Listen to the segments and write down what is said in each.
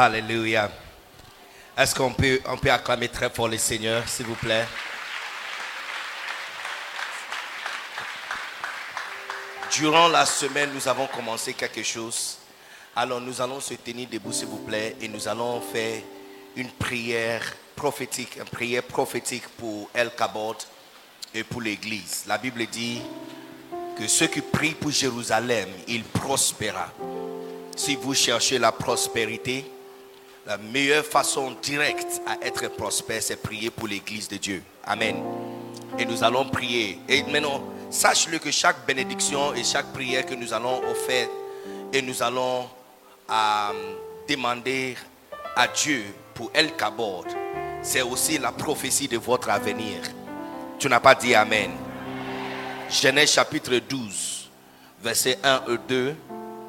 Alléluia. Est-ce qu'on peut, acclamer très fort le Seigneur, s'il vous plaît? Durant la semaine, nous avons commencé quelque chose. Alors nous allons se tenir debout, s'il vous plaît, et nous allons faire une prière prophétique, une prière prophétique pour El Kabod et pour l'Église. La Bible dit que ceux qui prient pour Jérusalem, il prospéra. Si vous cherchez la prospérité, la meilleure façon directe à être prospère, c'est prier pour l'Église de Dieu. Amen. Et nous allons prier. Et maintenant, sache-le que chaque bénédiction et chaque prière que nous allons offrir et nous allons euh, demander à Dieu pour El Kabod, c'est aussi la prophétie de votre avenir. Tu n'as pas dit Amen. Genèse chapitre 12, verset 1 et 2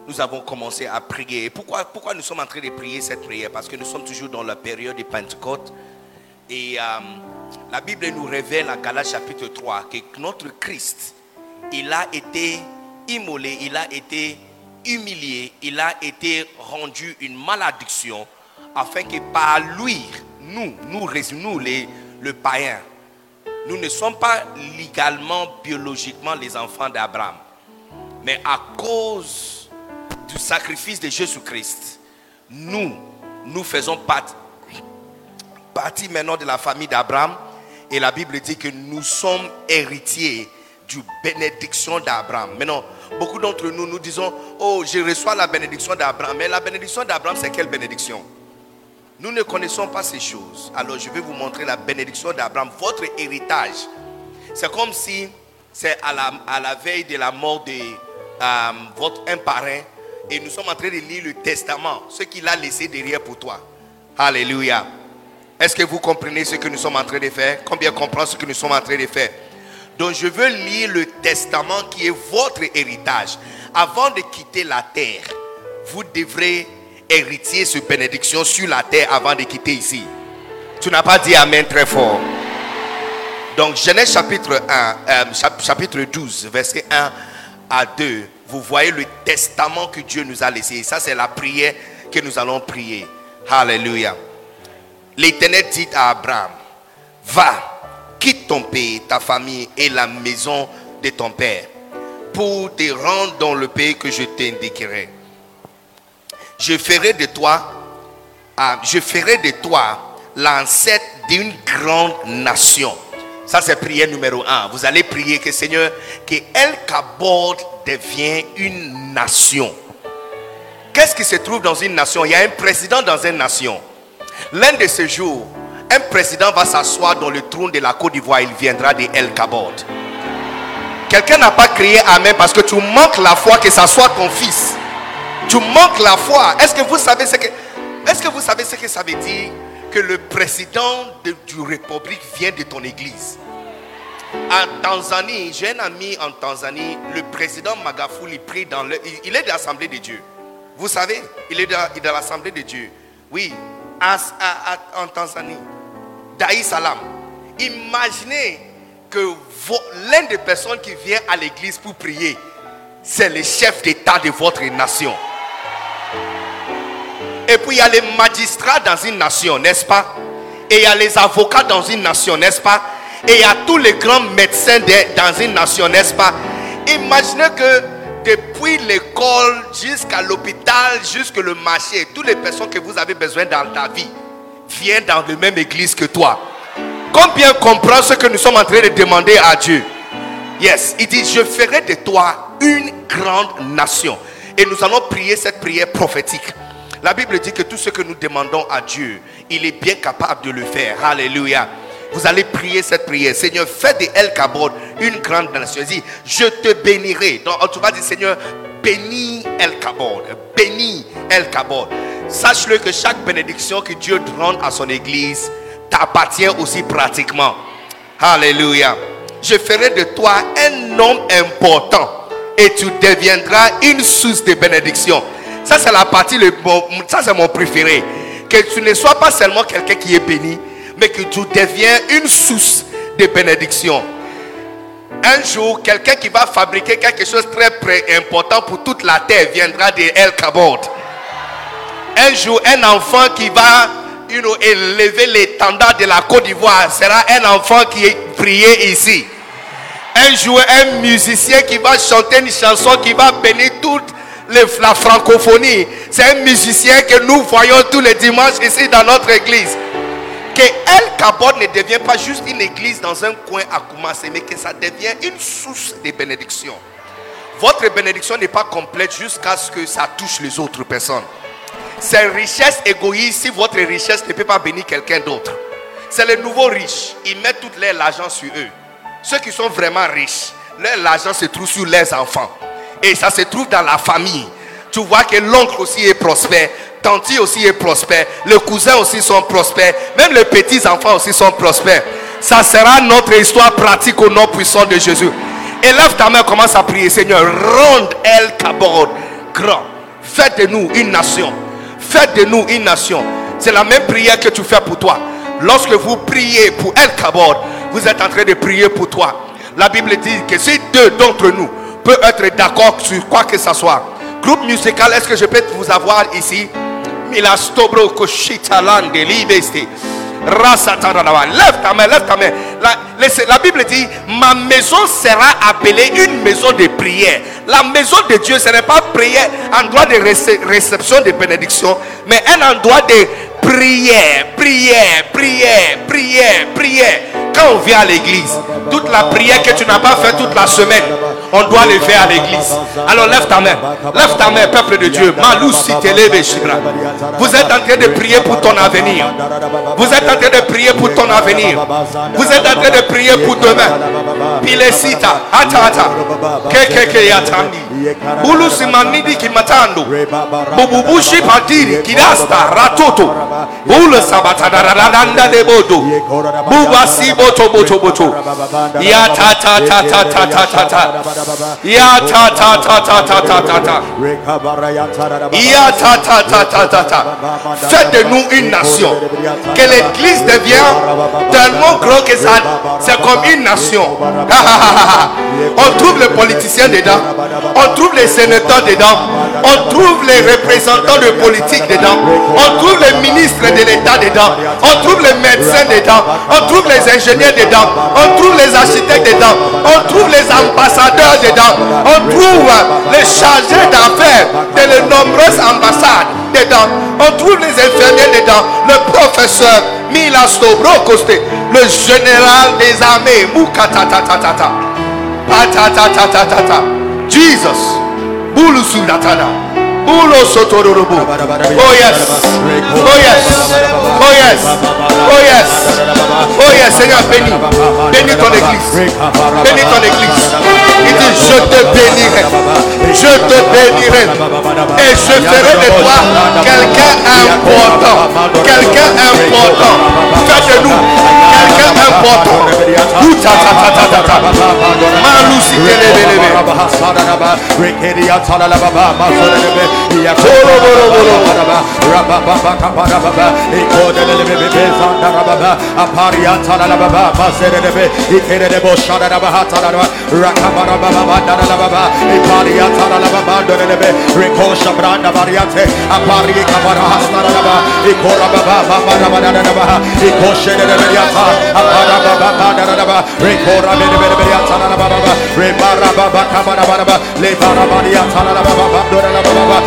nous avons commencé à prier. Pourquoi, pourquoi nous sommes en train de prier cette prière? Parce que nous sommes toujours dans la période de Pentecôte. Et euh, la Bible nous révèle à Galates chapitre 3 que notre Christ, il a été immolé, il a été humilié, il a été rendu une malédiction afin que par lui, nous, nous, nous les, le païen, nous ne sommes pas légalement, biologiquement les enfants d'Abraham. Mais à cause du sacrifice de Jésus-Christ, nous, nous faisons partie, partie maintenant de la famille d'Abraham. Et la Bible dit que nous sommes héritiers du bénédiction d'Abraham. Maintenant, beaucoup d'entre nous, nous disons, oh, je reçois la bénédiction d'Abraham. Mais la bénédiction d'Abraham, c'est quelle bénédiction? Nous ne connaissons pas ces choses. Alors, je vais vous montrer la bénédiction d'Abraham, votre héritage. C'est comme si c'est à la, à la veille de la mort de euh, votre un parrain et nous sommes en train de lire le testament, ce qu'il a laissé derrière pour toi. Alléluia. Est-ce que vous comprenez ce que nous sommes en train de faire? Combien comprend ce que nous sommes en train de faire? Donc je veux lire le testament qui est votre héritage. Avant de quitter la terre, vous devrez hériter cette bénédiction sur la terre avant de quitter ici. Tu n'as pas dit Amen très fort. Donc Genèse chapitre 1, euh, chapitre 12, verset 1 à 2 vous voyez le testament que Dieu nous a laissé. Ça, c'est la prière que nous allons prier. Alléluia. L'Éternel dit à Abraham, va, quitte ton pays, ta famille et la maison de ton père pour te rendre dans le pays que je t'indiquerai. Je ferai de toi, ah, je ferai de toi l'ancêtre d'une grande nation. Ça, c'est prière numéro un. Vous allez prier que Seigneur, que El Kabod devient une nation. Qu'est-ce qui se trouve dans une nation? Il y a un président dans une nation. L'un de ces jours, un président va s'asseoir dans le trône de la Côte d'Ivoire. Il viendra de El Kabod. Quelqu'un n'a pas crié Amen parce que tu manques la foi que ça soit ton fils. Tu manques la foi. Est-ce que vous savez que, est-ce que vous savez ce que ça veut dire? Que le président de, du République vient de ton église. En Tanzanie, j'ai un ami en Tanzanie, le président Magafuli prie dans le. Il est de l'Assemblée de Dieu. Vous savez, il est de, l'Assemblée de Dieu. Oui, en Tanzanie. Daï Salam. Imaginez que l'un des personnes qui vient à l'église pour prier, c'est le chef d'État de votre nation. Et puis il y a les magistrats dans une nation, n'est-ce pas? Et il y a les avocats dans une nation, n'est-ce pas? Et il y a tous les grands médecins dans une nation, n'est-ce pas? Imaginez que depuis l'école jusqu'à l'hôpital, jusqu'à le marché, toutes les personnes que vous avez besoin dans ta vie viennent dans la même église que toi. Combien comprend ce que nous sommes en train de demander à Dieu? Yes, il dit, je ferai de toi une grande nation. Et nous allons prier cette prière prophétique. La Bible dit que tout ce que nous demandons à Dieu, il est bien capable de le faire. Alléluia. Vous allez prier cette prière. Seigneur, fais de El Kabod une grande nation. Dis, je te bénirai. Donc, tu vas dire, Seigneur, bénis El Kabod. Bénis El Kabod. Sache-le que chaque bénédiction que Dieu donne à son église t'appartient aussi pratiquement. Alléluia. Je ferai de toi un homme important et tu deviendras une source de bénédiction. Ça, c'est la partie, le, ça, c'est mon préféré. Que tu ne sois pas seulement quelqu'un qui est béni, mais que tu deviens une source de bénédiction. Un jour, quelqu'un qui va fabriquer quelque chose de très, important pour toute la terre viendra de El Kabod. Un jour, un enfant qui va you know, élever l'étendard de la Côte d'Ivoire sera un enfant qui est prié ici. Un jour, un musicien qui va chanter une chanson qui va bénir toute la francophonie. C'est un musicien que nous voyons tous les dimanches ici dans notre église. Que El Kabod ne devient pas juste une église dans un coin à commencer, mais que ça devient une source de bénédiction. Votre bénédiction n'est pas complète jusqu'à ce que ça touche les autres personnes. C'est richesse égoïste si votre richesse ne peut pas bénir quelqu'un d'autre. C'est les nouveaux riches. Ils mettent tout leur argent sur eux. Ceux qui sont vraiment riches, leur argent se trouve sur leurs enfants. Et ça se trouve dans la famille. Tu vois que l'oncle aussi est prospère, tante aussi est prospère, les cousins aussi sont prospères, même les petits-enfants aussi sont prospères. Ça sera notre histoire pratique au nom puissant de Jésus. Élève ta main, commence à prier, Seigneur, ronde El Kabod grand. Faites de nous une nation. Faites de nous une nation. C'est la même prière que tu fais pour toi. Lorsque vous priez pour El Kabod, vous êtes en train de prier pour toi. La Bible dit que si deux d'entre nous être d'accord sur quoi que ce soit, groupe musical, est-ce que je peux vous avoir ici? Lève ta main, lève ta main. La, la, Bible dit, ma maison sera appelée une maison de prière. La maison de Dieu, ce n'est pas prière, endroit de réception de bénédiction, mais un endroit de prière, prière, prière, prière, prière. Quand on vient à l'église, toute la prière que tu n'as pas fait toute la semaine, on doit le faire à l'église. Alors lève ta main. Lève ta main, peuple de Dieu. Malou Vous êtes en train de prier pour ton avenir. Vous êtes en train de prier pour ton avenir. Vous êtes en train de prier pour demain. Pilesita. Ata ata. Keke ke yatandi. Bulu simanidi kimatando. Bububushi patiri kidasta ratoto. Bulu sabatadaradanda de bodo. Bubasi boto boto boto. Yata ta ta ta ta ta ta ta. Ya ta ta ta ta ta ta ta. Ya ta ta ta ta ta ta. Faites de nous une nation. Que l'église devient tellement grand que ça, c'est comme une nation. On trouve les politiciens dedans. On trouve les sénateurs dedans. On trouve les représentants de politique dedans. On trouve les ministres de l'État dedans. On trouve les médecins dedans. On trouve les ingénieurs dedans. On trouve les architectes dedans. On trouve les ambassadeurs dedans. On trouve les chargés d'affaires de les nombreuses ambassades dedans. On trouve les infirmiers dedans. Le professeur Milas Dobrokoste. Le général des armées. Mukatatatata. Patatatatata. Jesus. Sotororobo. Oh yes. Oh yes. Oh yes. Oh yes. Oh yes, Seigneur, bénis. Bénis ton église. Bénis ton église. Il dit, je te bénirai. Je te bénirai. Et je ferai de toi quelqu'un important. Quelqu'un important. Fais de nous quelqu'un important. rababa aparianta la baba basere de be ikere de bo shara da bahata la baba bandana la baba iparianta la baba dore de be rekosha branda variante apari kabara hasta la baba ikora baba baba rabada da baba ikoshe de de yata apara baba bandana la baba rekora de de de yata la baba rebara baba kabara baba lebara varianta la baba dore la baba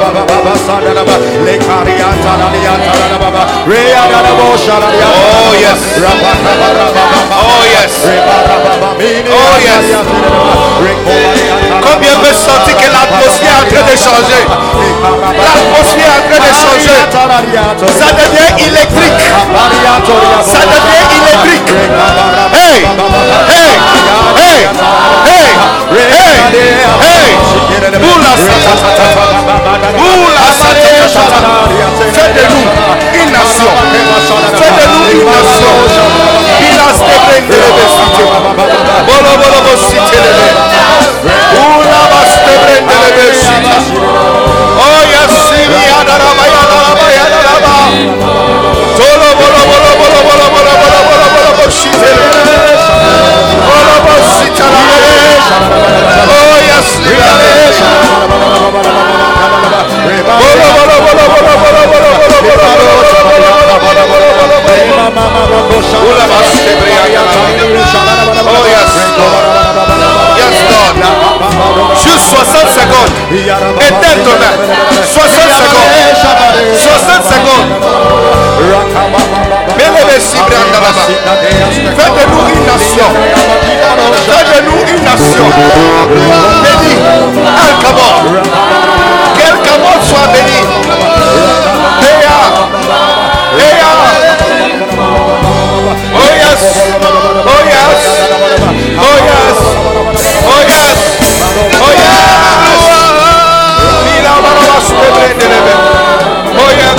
baba baba sada baba lekarianta la yata la baba reya Oh yes. Oh yes. Oh yes. Combien veut sentir que l'atmosphère est en train de changer. L'atmosphère est en train de changer. Ça devient électrique. Ça devient électrique. Hey, hey, hey, hey, hey, hey. Oula, Oula, Fais de nous nations. Faites-nous une nation. Pilas de prendere de sitio. Bolo bolo bo sitelele. Ula bas de prendere de sitio. Oh yes, siri adara baya adara. Tolo bolo bolo bolo bolo bolo bolo bolo bolo bo sitelele. Bolo bo sitelele. Oh yes, siri adara. Bolo bolo bolo bolo bolo Oh. Juste 60 secondes. Éteins ton main. 60 secondes. 60 secondes. Fais de nous une nation. Fais de nous une nation. Béni. Alcamon. Quel Camon soit béni. Oh yes. Oh yes. Oh yes. Oh yes. Oh yes.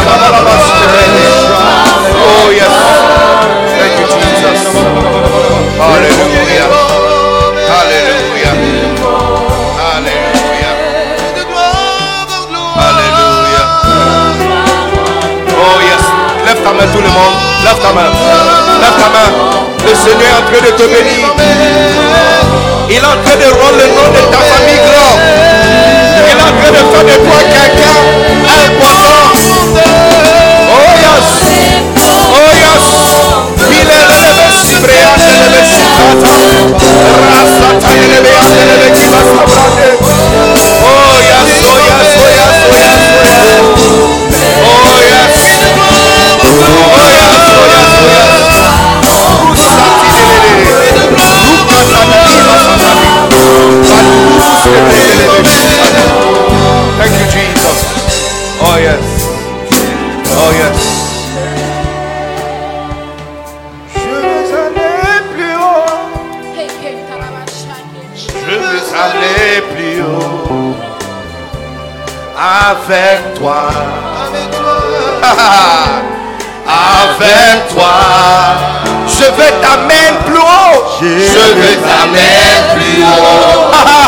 Oh yes. Thank you Jesus. Hallelujah. Hallelujah. Hallelujah. Hallelujah. Oh yes. Lève ta main tout le monde. Lève ta main. Ta main. Le Seigneur est en train de te bénir. Il est en train de rendre le nom de ta famille grand. Il est en train de faire de toi quelqu'un important. Oh yes. Oh. Thank you, Jesus. Oh yes. Oh yes. Je veux aller plus haut. Je veux aller plus haut. Avec toi. Avec toi. Je veux t'amener plus haut. Je veux t'amener plus haut.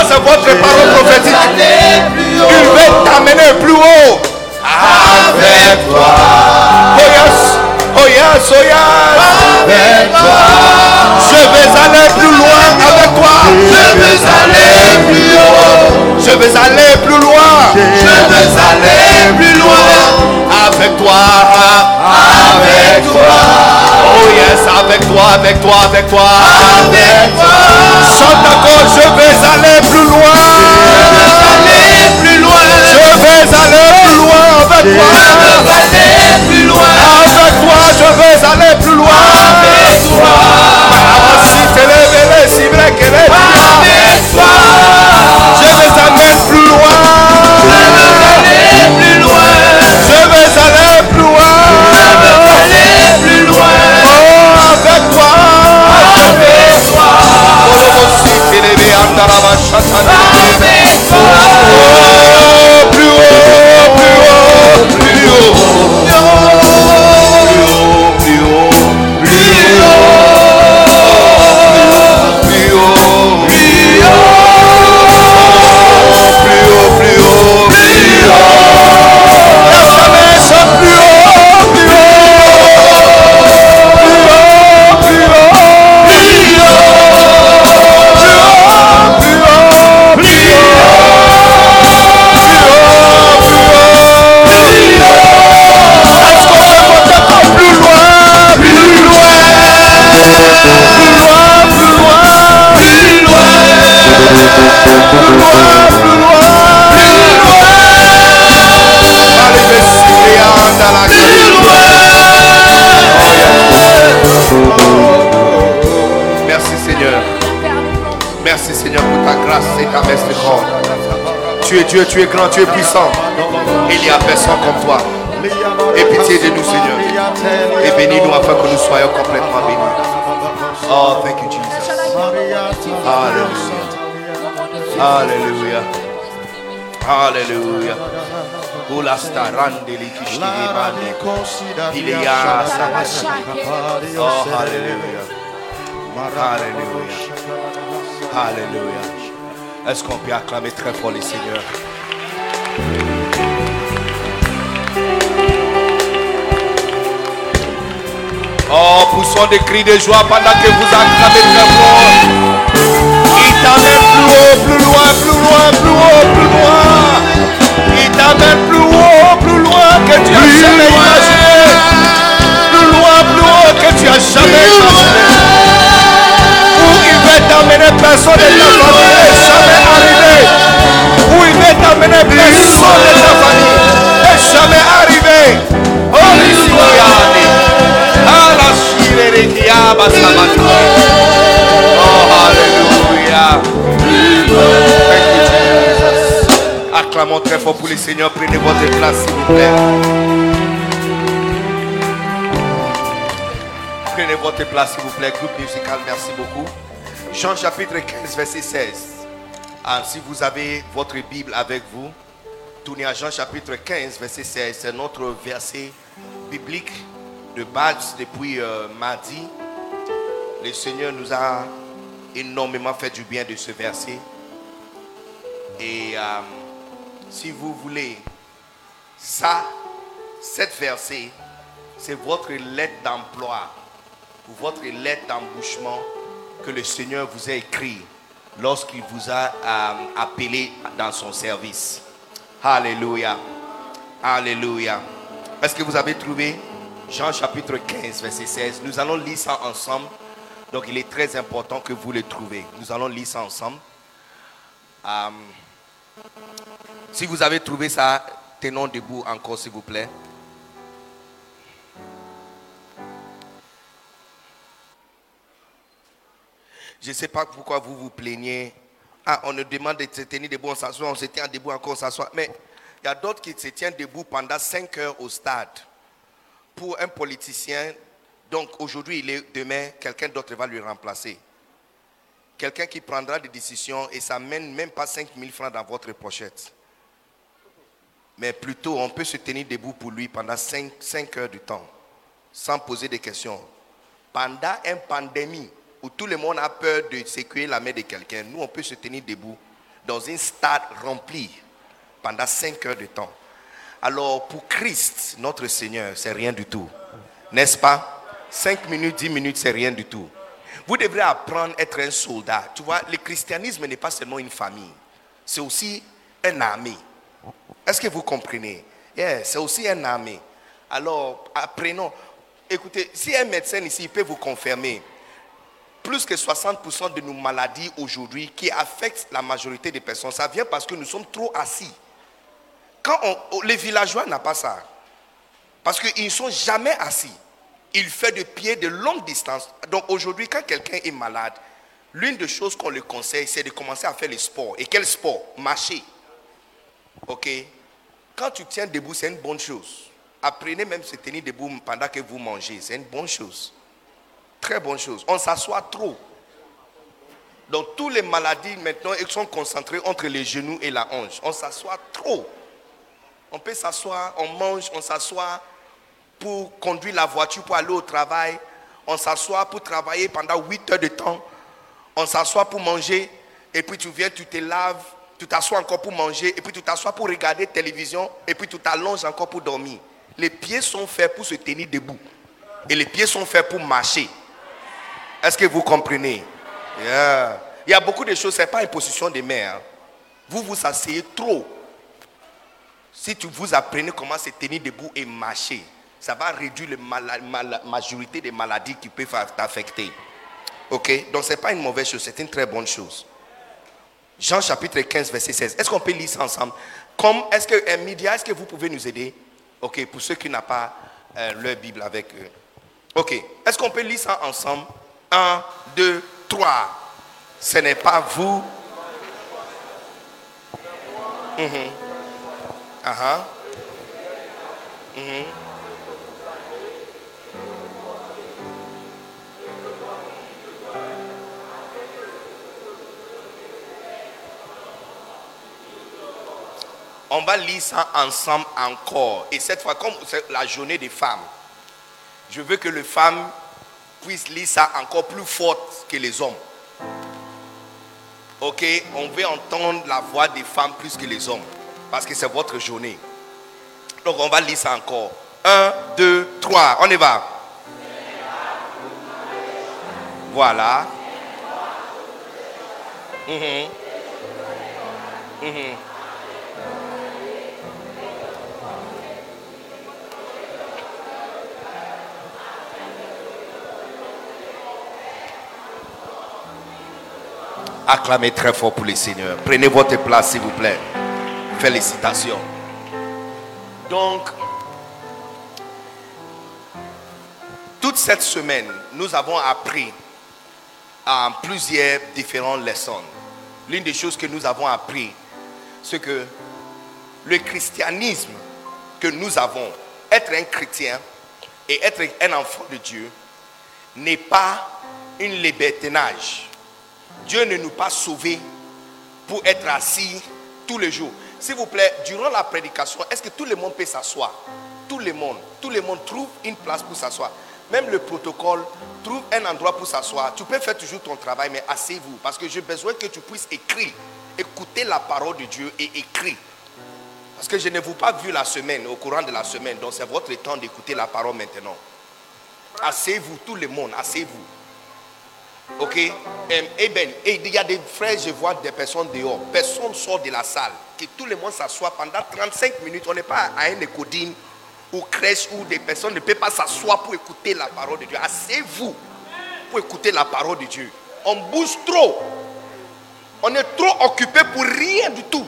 Ça c'est votre parole prophétique. Il veut t'amener plus haut. Avec toi. Oh yes. Oh yes. Oh yes. Avec toi. Je vais aller plus loin avec toi. Je veux aller plus haut. Je vais aller plus loin. Je veux aller plus loin. Avec toi. Avec toi. Yes, avec toi, avec toi, avec toi. Avec toi. Chante encore, je vais aller plus loin. aller plus loin. Je vais aller plus loin avec toi. Je vais aller plus loin. Avec toi, je vais aller plus loin. Avec toi. plus haut, plus haut, plus haut. Merci Seigneur. Merci Seigneur pour ta grâce et ta messe de corps. Tu es Dieu, tu es grand, tu es puissant. Il n'y a personne comme toi. Et pitié de nous Seigneur. Et bénis-nous afin que nous soyons complètement bénis. Kishkili Ilia Oh, hallelujah. Hallelujah. Hallelujah. Est-ce qu'on peut acclamer très fort le Seigneur? Oh, poussons des cris de joie pendant que vous acclamez très fort. Il plus haut, plus plus loin, plus haut, plus loin. Il t'amène plus haut, plus loin que tu as jamais imaginé. Plus loin, plus haut que tu as jamais imaginé. Où il veut t'amener, personne ne ta famille n'est jamais arrivé. Où il veut t'amener, personne de ta famille n'est jamais arrivé. Oh, Oh, Très fort pour le Seigneur. Prenez votre place, s'il vous plaît. Prenez votre place, s'il vous plaît. Groupe musical, merci beaucoup. Jean chapitre 15, verset 16. Ah, si vous avez votre Bible avec vous, tournez à Jean chapitre 15, verset 16. C'est notre verset biblique de base depuis euh, mardi. Le Seigneur nous a énormément fait du bien de ce verset. Et euh, si vous voulez, ça, cette verset, c'est votre lettre d'emploi votre lettre d'embauchement que le Seigneur vous a écrit lorsqu'il vous a euh, appelé dans son service. Alléluia. Alléluia. Est-ce que vous avez trouvé Jean chapitre 15, verset 16 Nous allons lire ça ensemble. Donc il est très important que vous le trouviez. Nous allons lire ça ensemble. Euh, si vous avez trouvé ça, tenons debout encore s'il vous plaît. Je ne sais pas pourquoi vous vous plaignez. Ah, on nous demande de se tenir debout, on s'assoit, on se tient debout encore, on s'assoit. Mais il y a d'autres qui se tiennent debout pendant 5 heures au stade. Pour un politicien, donc aujourd'hui il est, demain, quelqu'un d'autre va lui remplacer. Quelqu'un qui prendra des décisions et ça mène même pas 5 000 francs dans votre pochette. Mais plutôt, on peut se tenir debout pour lui pendant 5, 5 heures du temps, sans poser des questions. Pendant une pandémie où tout le monde a peur de sécuriser la main de quelqu'un, nous, on peut se tenir debout dans un stade rempli pendant 5 heures de temps. Alors, pour Christ, notre Seigneur, c'est rien du tout. N'est-ce pas? 5 minutes, 10 minutes, c'est rien du tout. Vous devrez apprendre à être un soldat. Tu vois, le christianisme n'est pas seulement une famille, c'est aussi un armée. Est-ce que vous comprenez? C'est aussi un armée. Alors, apprenons. Écoutez, si un médecin ici peut vous confirmer, plus que 60% de nos maladies aujourd'hui qui affectent la majorité des personnes, ça vient parce que nous sommes trop assis. Quand on, les villageois n'ont pas ça. Parce qu'ils ne sont jamais assis. Ils font de pieds de longue distance. Donc aujourd'hui, quand quelqu'un est malade, l'une des choses qu'on lui conseille, c'est de commencer à faire le sport. Et quel sport? Marcher. Ok Quand tu tiens debout, c'est une bonne chose. Apprenez même se tenir debout pendant que vous mangez. C'est une bonne chose. Très bonne chose. On s'assoit trop. Donc, toutes les maladies maintenant elles sont concentrées entre les genoux et la hanche. On s'assoit trop. On peut s'asseoir, on mange, on s'assoit pour conduire la voiture, pour aller au travail. On s'assoit pour travailler pendant 8 heures de temps. On s'assoit pour manger. Et puis tu viens, tu te laves, tu t'assois encore pour manger. Et puis tu t'assois pour regarder télévision. Et puis tu t'allonges encore pour dormir. Les pieds sont faits pour se tenir debout. Et les pieds sont faits pour marcher. Est-ce que vous comprenez? Il y a beaucoup de choses, ce n'est pas une position de main. Hein. Vous vous asseyez trop. Si tu vous apprenez comment se tenir debout et marcher, ça va réduire la majorité des maladies qui peuvent t'affecter. Ok? Donc ce n'est pas une mauvaise chose, c'est une très bonne chose. Jean chapitre 15, verset 16. Est-ce qu'on peut lire ça ensemble? Comme, est-ce que, un média, est-ce que vous pouvez nous aider? Ok, pour ceux qui n'ont pas euh, leur Bible avec eux. Ok, est-ce qu'on peut lire ça ensemble? 1, 2, 3. Ce n'est pas vous. Mhm. Uh-huh. Mhm. On va lire ça ensemble encore. Et cette fois, comme c'est la journée des femmes, je veux que les femmes puissent lire ça encore plus forte que les hommes. Ok, on veut entendre la voix des femmes plus que les hommes. Parce que c'est votre journée. Donc on va lire ça encore. Un, deux, trois. On y va. Voilà. Mhm. Mhm. Acclamez très fort pour le Seigneur. Prenez votre place, s'il vous plaît. Félicitations. Donc, toute cette semaine, nous avons appris à plusieurs différentes leçons. L'une des choses que nous avons appris, c'est que le christianisme que nous avons, être un chrétien et être un enfant de Dieu, n'est pas une libertinage. Dieu ne nous pas sauvés pour être assis tous les jours. S'il vous plaît, durant la prédication, est-ce que tout le monde peut s'asseoir? Tout le monde, tout le monde trouve une place pour s'asseoir. Même le protocole trouve un endroit pour s'asseoir. Tu peux faire toujours ton travail, mais asseyez-vous. Parce que j'ai besoin que tu puisses écrire, écouter la parole de Dieu et écrire. Parce que je ne vous pas vu la semaine, au courant de la semaine. Donc c'est votre temps d'écouter la parole maintenant. Asseyez-vous, tout le monde, asseyez-vous. Ok? Et ben, il y a des frères, je vois des personnes dehors. Personne sort de la salle. Que tout le monde s'assoit pendant 35 minutes. On n'est pas à une écodine ou crèche où des personnes ne peuvent pas s'asseoir pour écouter la parole de Dieu. Asseyez-vous pour écouter la parole de Dieu. On bouge trop. On est trop occupé pour rien du tout.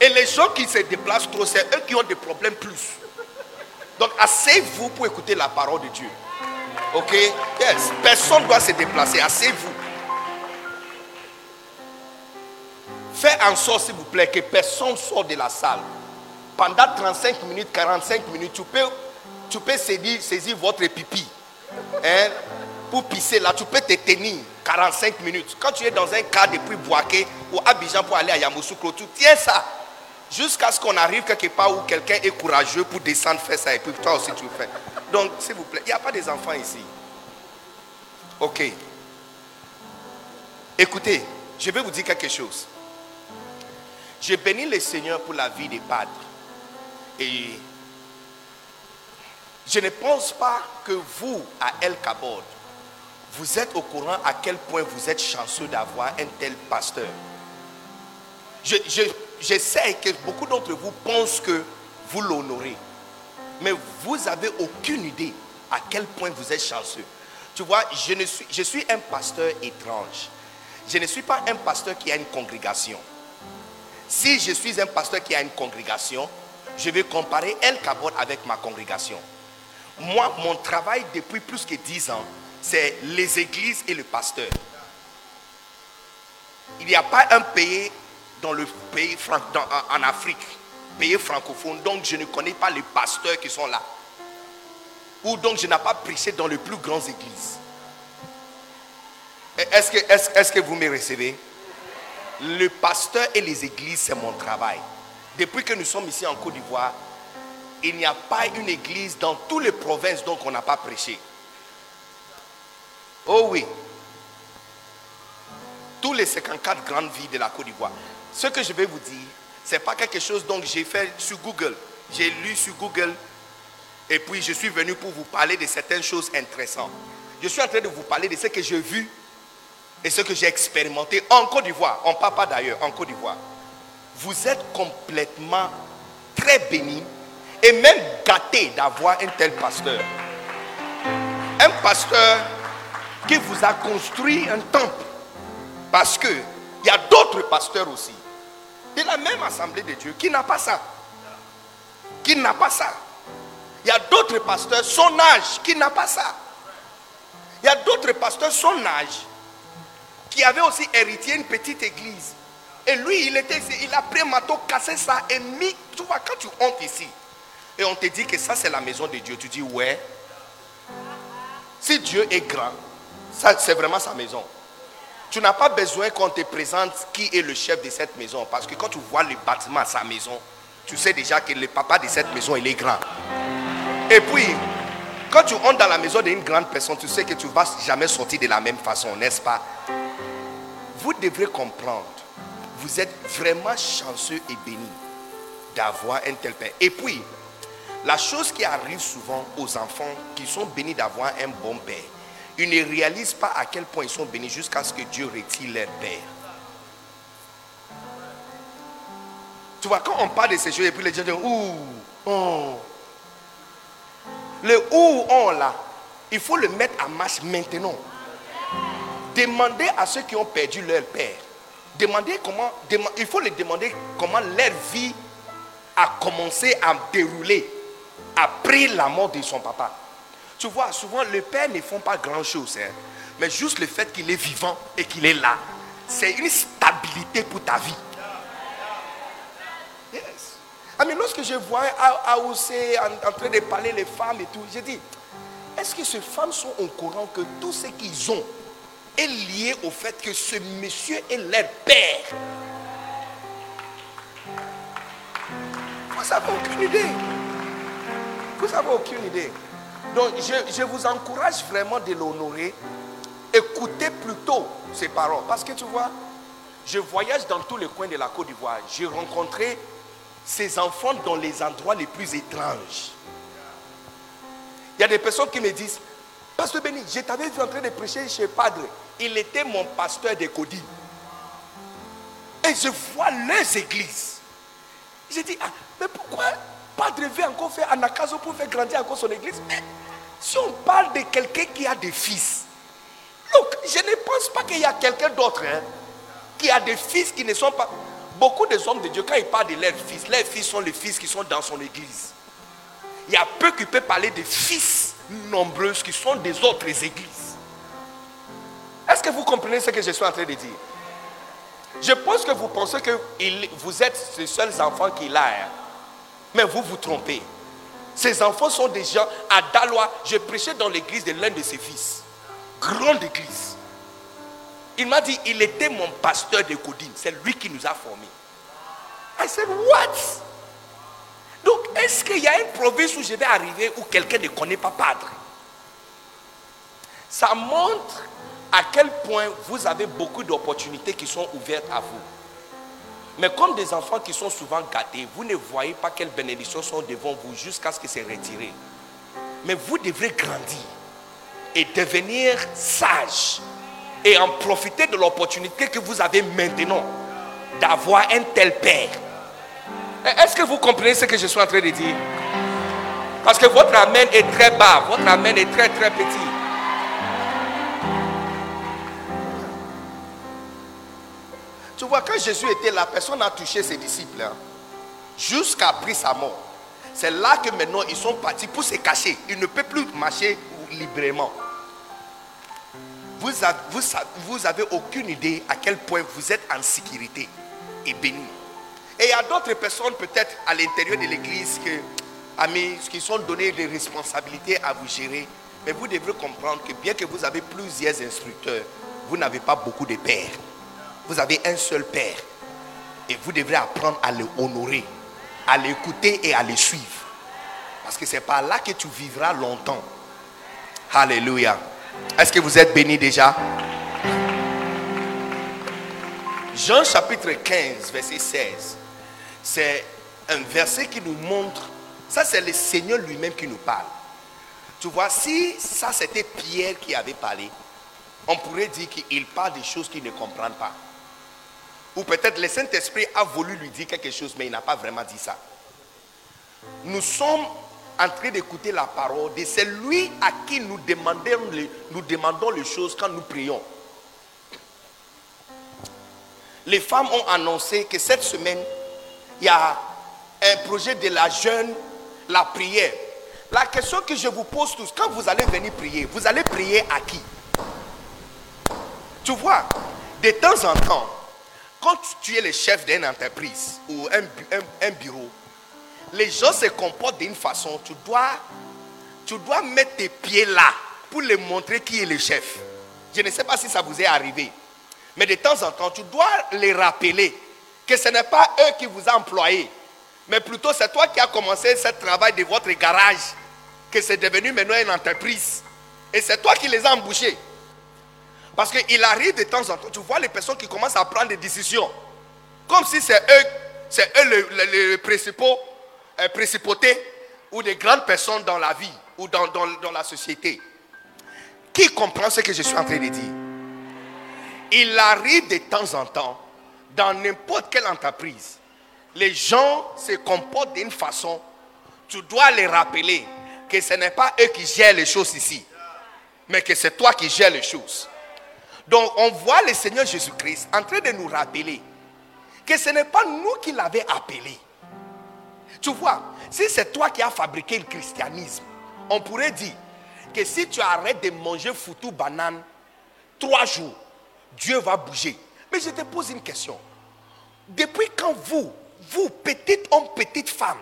Et les gens qui se déplacent trop, c'est eux qui ont des problèmes plus. Donc asseyez-vous pour écouter la parole de Dieu. Ok? Yes. Personne doit se déplacer. Asseyez-vous. Faites en sorte, s'il vous plaît, que personne sorte de la salle. Pendant 35 minutes, 45 minutes, tu peux, tu peux saisir, saisir votre pipi. Hein, pour pisser là, tu peux te tenir 45 minutes. Quand tu es dans un cas depuis Boaké ou Abidjan pour aller à Yamoussoukro, tu tiens ça. Jusqu'à ce qu'on arrive quelque part où quelqu'un est courageux pour descendre faire ça et puis toi aussi tu le fais. Donc, s'il vous plaît, il n'y a pas des enfants ici. Ok. Écoutez, je vais vous dire quelque chose. Je bénis le Seigneur pour la vie des padres. Et je ne pense pas que vous, à El Kabod, vous êtes au courant à quel point vous êtes chanceux d'avoir un tel pasteur. Je, je sais que beaucoup d'entre vous pensent que vous l'honorez. Mais vous n'avez aucune idée à quel point vous êtes chanceux. Tu vois, je, ne suis, je suis un pasteur étrange. Je ne suis pas un pasteur qui a une congrégation. Si je suis un pasteur qui a une congrégation, je vais comparer El Kabod avec ma congrégation. Moi, mon travail depuis plus que dix ans, c'est les églises et le pasteur. Il n'y a pas un pays dans le pays en Afrique pays francophone, donc je ne connais pas les pasteurs qui sont là. Ou donc je n'ai pas prêché dans les plus grandes églises. Est-ce que, vous me recevez? Le pasteur et les églises, c'est mon travail. Depuis que nous sommes ici en Côte d'Ivoire, il n'y a pas une église dans toutes les provinces dont on n'a pas prêché. Oh oui. Tous les 54 grandes villes de la Côte d'Ivoire. Ce que je vais vous dire, n'est pas quelque chose donc j'ai fait sur Google. J'ai lu sur Google et puis je suis venu pour vous parler de certaines choses intéressantes. Je suis en train de vous parler de ce que j'ai vu et ce que j'ai expérimenté en Côte d'Ivoire. On ne parle pas d'ailleurs, en Côte d'Ivoire. Vous êtes complètement très béni et même gâté d'avoir un tel pasteur. Un pasteur qui vous a construit un temple. Parce qu'il y a d'autres pasteurs aussi de la même assemblée de Dieu qui n'a pas ça. Qui n'a pas ça. Il y a d'autres pasteurs, son âge, qui n'a pas ça. Il y a d'autres pasteurs, son âge, qui avaient aussi hérité une petite église. Et lui, il était il a pris cassé ça et mis. Tu vois, quand tu entres ici et on te dit que ça c'est la maison de Dieu, tu dis ouais. Si Dieu est grand, ça c'est vraiment sa maison. Tu n'as pas besoin qu'on te présente qui est le chef de cette maison. Parce que quand tu vois le bâtiment sa maison, tu sais déjà que le papa de cette maison, il est grand. Et puis, quand tu entres dans la maison d'une grande personne, tu sais que tu ne vas jamais sortir de la même façon, n'est-ce pas? Vous devrez comprendre, vous êtes vraiment chanceux et bénis d'avoir un tel père. Et puis, la chose qui arrive souvent aux enfants qui sont bénis d'avoir un bon père, ils ne réalisent pas à quel point ils sont bénis jusqu'à ce que Dieu retire leur père. Tu vois, quand on parle de ces choses, et puis les gens disent, ouh, oh. Le ou on là, il faut le mettre en marche maintenant. Demandez à ceux qui ont perdu leur père. Demandez comment, il faut les demander comment leur vie a commencé à dérouler après la mort de son papa. Tu vois, souvent, les pères ne font pas grand-chose. Hein. mais juste le fait qu'il est vivant et qu'il est là, c'est une stabilité pour ta vie. Yes. Ah, mais lorsque je vois AOC en, en train de parler les femmes et tout, j'ai dit, est-ce que ces femmes sont au courant que tout ce qu'ils ont est lié au fait que ce monsieur est leur père? Vous n'avez aucune idée. Vous n'avez aucune idée. Je, vous encourage vraiment de l'honorer. Écoutez plutôt ses paroles. Parce que tu vois, je voyage dans tous les coins de la Côte d'Ivoire. J'ai rencontré ces enfants dans les endroits les plus étranges. Il y a des personnes qui me disent, Pasteur Béni, je t'avais vu en train de prêcher chez Padre. Il était mon pasteur de Cody. Et je vois leurs églises. J'ai dit, ah, mais pourquoi Padre veut encore faire Anakazo pour faire grandir encore son église? Si on parle de quelqu'un qui a des fils, look, je ne pense pas qu'il y a quelqu'un d'autre hein, qui a des fils qui ne sont pas. Beaucoup des hommes de Dieu, quand ils parlent de leurs fils, leurs fils sont les fils qui sont dans son église. Il y a peu qui peuvent parler des fils nombreux qui sont des autres églises. Est-ce que vous comprenez ce que je suis en train de dire? Je pense que vous pensez que vous êtes les seuls enfants qu'il a. Hein. Mais vous vous trompez. Ses enfants sont des gens à Dalois. Je prêchais dans l'église de l'un de ses fils. Grande église. Il m'a dit, il était mon pasteur de Codine. C'est lui qui nous a formés. I said, what? Donc, est-ce qu'il y a une province où je vais arriver où quelqu'un ne connaît pas Padre? Ça montre à quel point vous avez beaucoup d'opportunités qui sont ouvertes à vous. Mais comme des enfants qui sont souvent gâtés, vous ne voyez pas quelles bénédictions sont devant vous jusqu'à ce que c'est retiré. Mais vous devrez grandir et devenir sage et en profiter de l'opportunité que vous avez maintenant d'avoir un tel père. Est-ce que vous comprenez ce que je suis en train de dire? Parce que votre amène est très bas, votre amène est très très petit. Tu vois, quand Jésus était là, personne n'a touché ses disciples. Hein. Jusqu'à après sa mort. C'est là que maintenant ils sont partis pour se cacher. Ils ne peuvent plus marcher librement. Vous avez, aucune idée à quel point vous êtes en sécurité et béni. Et il y a d'autres personnes peut-être à l'intérieur de l'église amis, qui sont données des responsabilités à vous gérer. Mais vous devrez comprendre que bien que vous avez plusieurs instructeurs, vous n'avez pas beaucoup de pères. Vous avez un seul Père. Et vous devrez apprendre à le honorer, à l'écouter et à le suivre. Parce que c'est par là que tu vivras longtemps. Alléluia. Est-ce que vous êtes bénis déjà? Jean chapitre 15, verset 16. C'est un verset qui nous montre, ça c'est le Seigneur lui-même qui nous parle. Tu vois, si ça c'était Pierre qui avait parlé, on pourrait dire qu'il parle des choses qu'il ne comprend pas. Ou peut-être le Saint-Esprit a voulu lui dire quelque chose, mais il n'a pas vraiment dit ça. Nous sommes en train d'écouter la parole de celui à qui nous demandons, les, choses quand nous prions. Les femmes ont annoncé que cette semaine, il y a un projet de la jeune, la prière. La question que je vous pose tous, quand vous allez venir prier, vous allez prier à qui? Tu vois, de temps en temps, quand tu es le chef d'une entreprise ou un, bureau, les gens se comportent d'une façon, tu dois, tu dois mettre tes pieds là pour leur montrer qui est le chef. Je ne sais pas si ça vous est arrivé, mais de temps en temps, tu dois les rappeler que ce n'est pas eux qui vous ont employé, mais plutôt c'est toi qui as commencé ce travail de votre garage, que c'est devenu maintenant une entreprise. Et c'est toi qui les as embauchés. Parce qu'il arrive de temps en temps, tu vois les personnes qui commencent à prendre des décisions. Comme si c'est eux, c'est eux le- le- les principaux, euh, principautés ou des grandes personnes dans la vie ou dans, dans- dans la société. Qui comprend ce que je suis en train de dire? Il arrive de temps en temps, dans n'importe quelle entreprise, les gens se comportent d'une façon, tu dois les rappeler que ce n'est pas eux qui gèrent les choses ici, mais que c'est toi qui gères les choses. Donc on voit le Seigneur Jésus-Christ en train de nous rappeler que ce n'est pas nous qui l'avons appelé. Tu vois, si c'est toi qui as fabriqué le christianisme, on pourrait dire que si tu arrêtes de manger foutu banane trois jours, Dieu va bouger. Mais je te pose une question. Depuis quand vous, vous, petite homme, petite femme,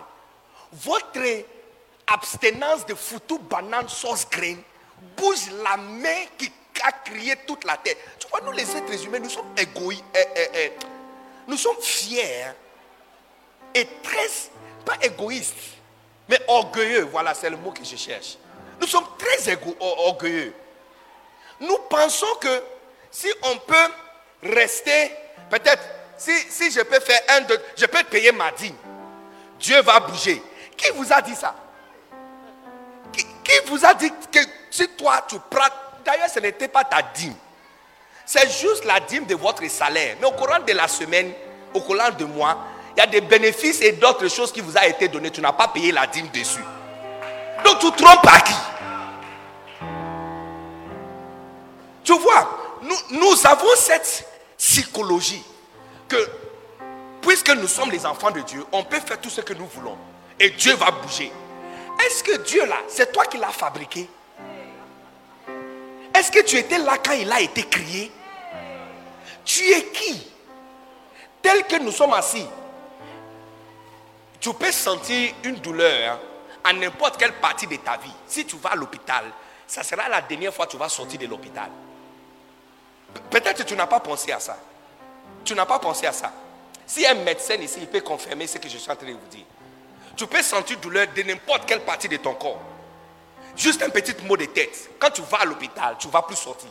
votre abstinence de foutu banane sauce graine bouge la main qui a crié toute la terre. Tu vois, nous les êtres humains, nous sommes égoïstes. nous sommes fiers et très, pas égoïstes, mais orgueilleux. Voilà, c'est le mot que je cherche. Nous sommes très orgueilleux. Nous pensons que si on peut rester, peut-être, si, si je peux faire un, deux, je peux payer ma dîme, Dieu va bouger. Qui vous a dit ça? Qui, qui vous a dit que si toi tu prends, d'ailleurs ce n'était pas ta dîme, c'est juste la dîme de votre salaire. Mais au courant de la semaine, au courant de mois, il y a des bénéfices et d'autres choses qui vous a été donné. Tu n'as pas payé la dîme dessus. Donc tu trompes à qui? Tu vois, nous, nous avons cette psychologie que puisque nous sommes les enfants de Dieu, on peut faire tout ce que nous voulons. Et Dieu va bouger. Est-ce que Dieu là, c'est toi qui l'as fabriqué? Est-ce que tu étais là quand il a été créé? Tu es qui? Tel que nous sommes assis, tu peux sentir une douleur hein, à n'importe quelle partie de ta vie. Si tu vas à l'hôpital, ça sera la dernière fois que tu vas sortir de l'hôpital. Pe- Peut-être que tu n'as pas pensé à ça. Tu n'as pas pensé à ça. Si un médecin ici, il peut confirmer ce que je suis en train de vous dire. Tu peux sentir douleur de n'importe quelle partie de ton corps. Juste un petit mot de tête. Quand tu vas à l'hôpital, tu ne vas plus sortir.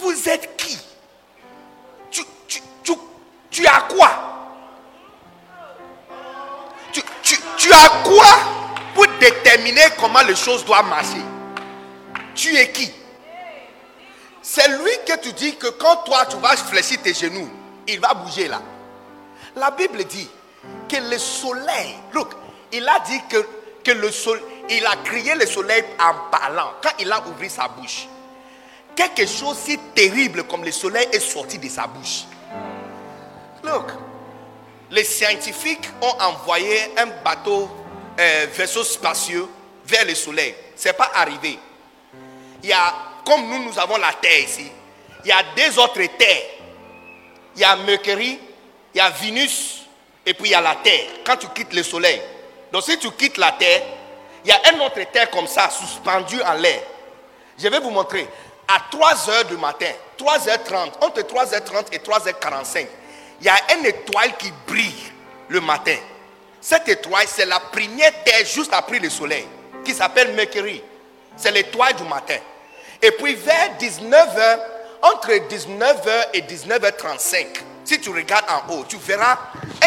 Vous êtes qui? Tu, tu, tu, tu as quoi? Tu, as quoi pour déterminer comment les choses doivent marcher? Tu es qui? C'est lui que tu dis que quand toi tu vas fléchir tes genoux, il va bouger là. La Bible dit que le soleil, look, il a dit que le soleil, il a crié le soleil en parlant, quand il a ouvert sa bouche. Quelque chose si terrible comme le soleil est sorti de sa bouche. Look, les scientifiques ont envoyé un bateau, euh, vaisseau spacieux vers le soleil. Ce n'est pas arrivé. Il y a, comme nous, nous avons la Terre ici, il y a deux autres terres. Il y a Mercury, il y a Vénus, et puis il y a la Terre. Quand tu quittes le soleil. Donc si tu quittes la Terre, il y a un autre Terre comme ça, suspendu en l'air. Je vais vous montrer. À 3 heures du matin, 3h30, entre 3h30 et 3h45, il y a une étoile qui brille le matin. Cette étoile, c'est la première terre juste après le soleil, qui s'appelle Mercury. C'est l'étoile du matin. Et puis vers 19h, entre 19h et 19h35, si tu regardes en haut, tu verras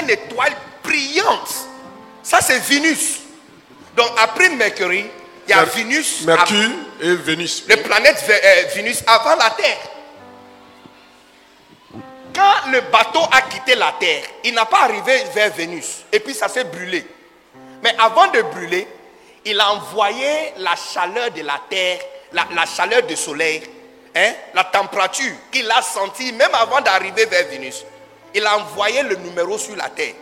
une étoile brillante. Ça, c'est Vénus. Donc après Mercury, il y a Mer- Vénus. Mercure et Vénus. Les planètes euh, Vénus avant la Terre. Quand le bateau a quitté la Terre, il n'a pas arrivé vers Vénus. Et puis ça s'est brûlé. Mais avant de brûler, il a envoyé la chaleur de la Terre, la, la chaleur du Soleil, hein, la température qu'il a senti même avant d'arriver vers Vénus. Il a envoyé le numéro sur la Terre.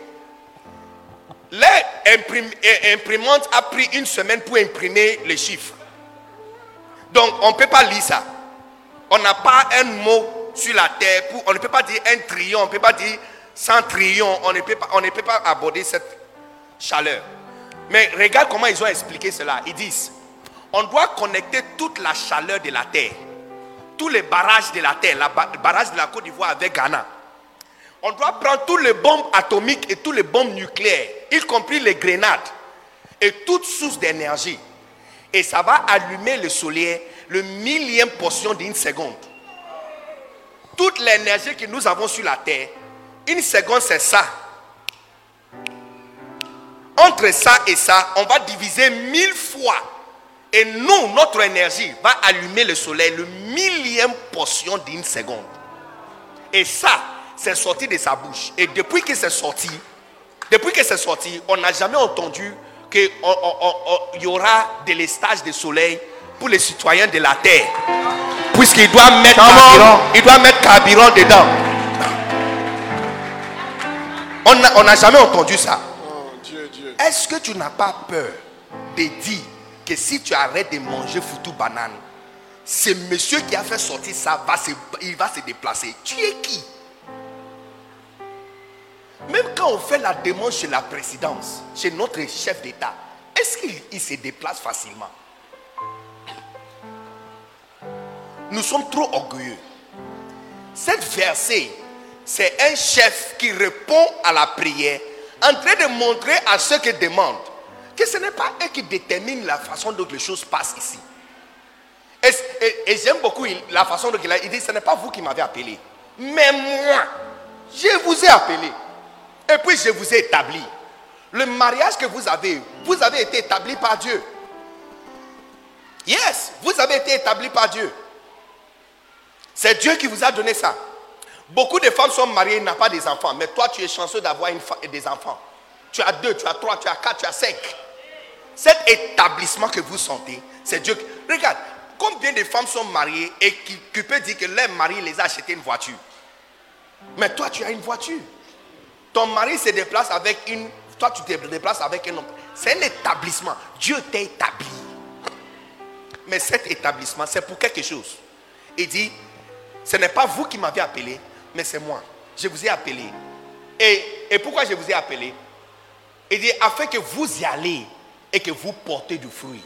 L'imprimante a pris une semaine pour imprimer les chiffres. Donc, on ne peut pas lire ça. On n'a pas un mot sur la terre, pour, on ne peut pas dire un trillion, on ne peut pas dire 100 trillions, on ne peut pas, on ne peut pas aborder cette chaleur. Mais regarde comment ils ont expliqué cela. Ils disent, on doit connecter toute la chaleur de la terre, tous les barrages de la terre, le barrage de la Côte d'Ivoire avec Ghana. On doit prendre tous les bombes atomiques et tous les bombes nucléaires, y compris les grenades et toutes sources d'énergie. Et ça va allumer le soleil le millième portion d'une seconde. Toute l'énergie que nous avons sur la terre, une seconde c'est ça. Entre ça et ça, on va diviser mille fois. Et nous, notre énergie va allumer le soleil le millième portion d'une seconde. Et ça, c'est sorti de sa bouche. Et depuis que c'est sorti, depuis que c'est sorti, on n'a jamais entendu qu'il y aura de l'estage de soleil pour les citoyens de la terre. Puisqu'il doit mettre carburant, il doit mettre carburant dedans. On n'a jamais entendu ça. Est-ce que tu n'as pas peur de dire que si tu arrêtes de manger foutu banane, ce monsieur qui a fait sortir ça, va se, il va se déplacer. Tu es qui? Même quand on fait la demande chez la présidence, chez notre chef d'État, est-ce qu'il se déplace facilement? Nous sommes trop orgueilleux. Cette versée, c'est un chef qui répond à la prière en train de montrer à ceux qui demandent que ce n'est pas eux qui déterminent la façon dont les choses passent ici. Et, j'aime beaucoup la façon dont il a dit, ce n'est pas vous qui m'avez appelé, mais moi, je vous ai appelé. Et puis je vous ai établi. Le mariage que vous avez, vous avez été établi par Dieu. Yes, vous avez été établi par Dieu. C'est Dieu qui vous a donné ça. Beaucoup de femmes sont mariées, n'ont pas des enfants. Mais toi, tu es chanceux d'avoir des enfants. Tu as deux, tu as trois, tu as quatre, tu as cinq. Cet établissement que vous sentez, c'est Dieu. Regarde, combien de femmes sont mariées et qui, qui dire que leur mari les a acheté une voiture? Mais toi, tu as une voiture. Ton mari se déplace avec une. Toi, tu te déplaces avec un homme. C'est un établissement. Dieu t'a établi. Mais cet établissement, c'est pour quelque chose. Il dit ce n'est pas vous qui m'avez appelé, mais c'est moi. Je vous ai appelé. Et, pourquoi je vous ai appelé? Il dit, afin que vous y allez et que vous portez du fruit.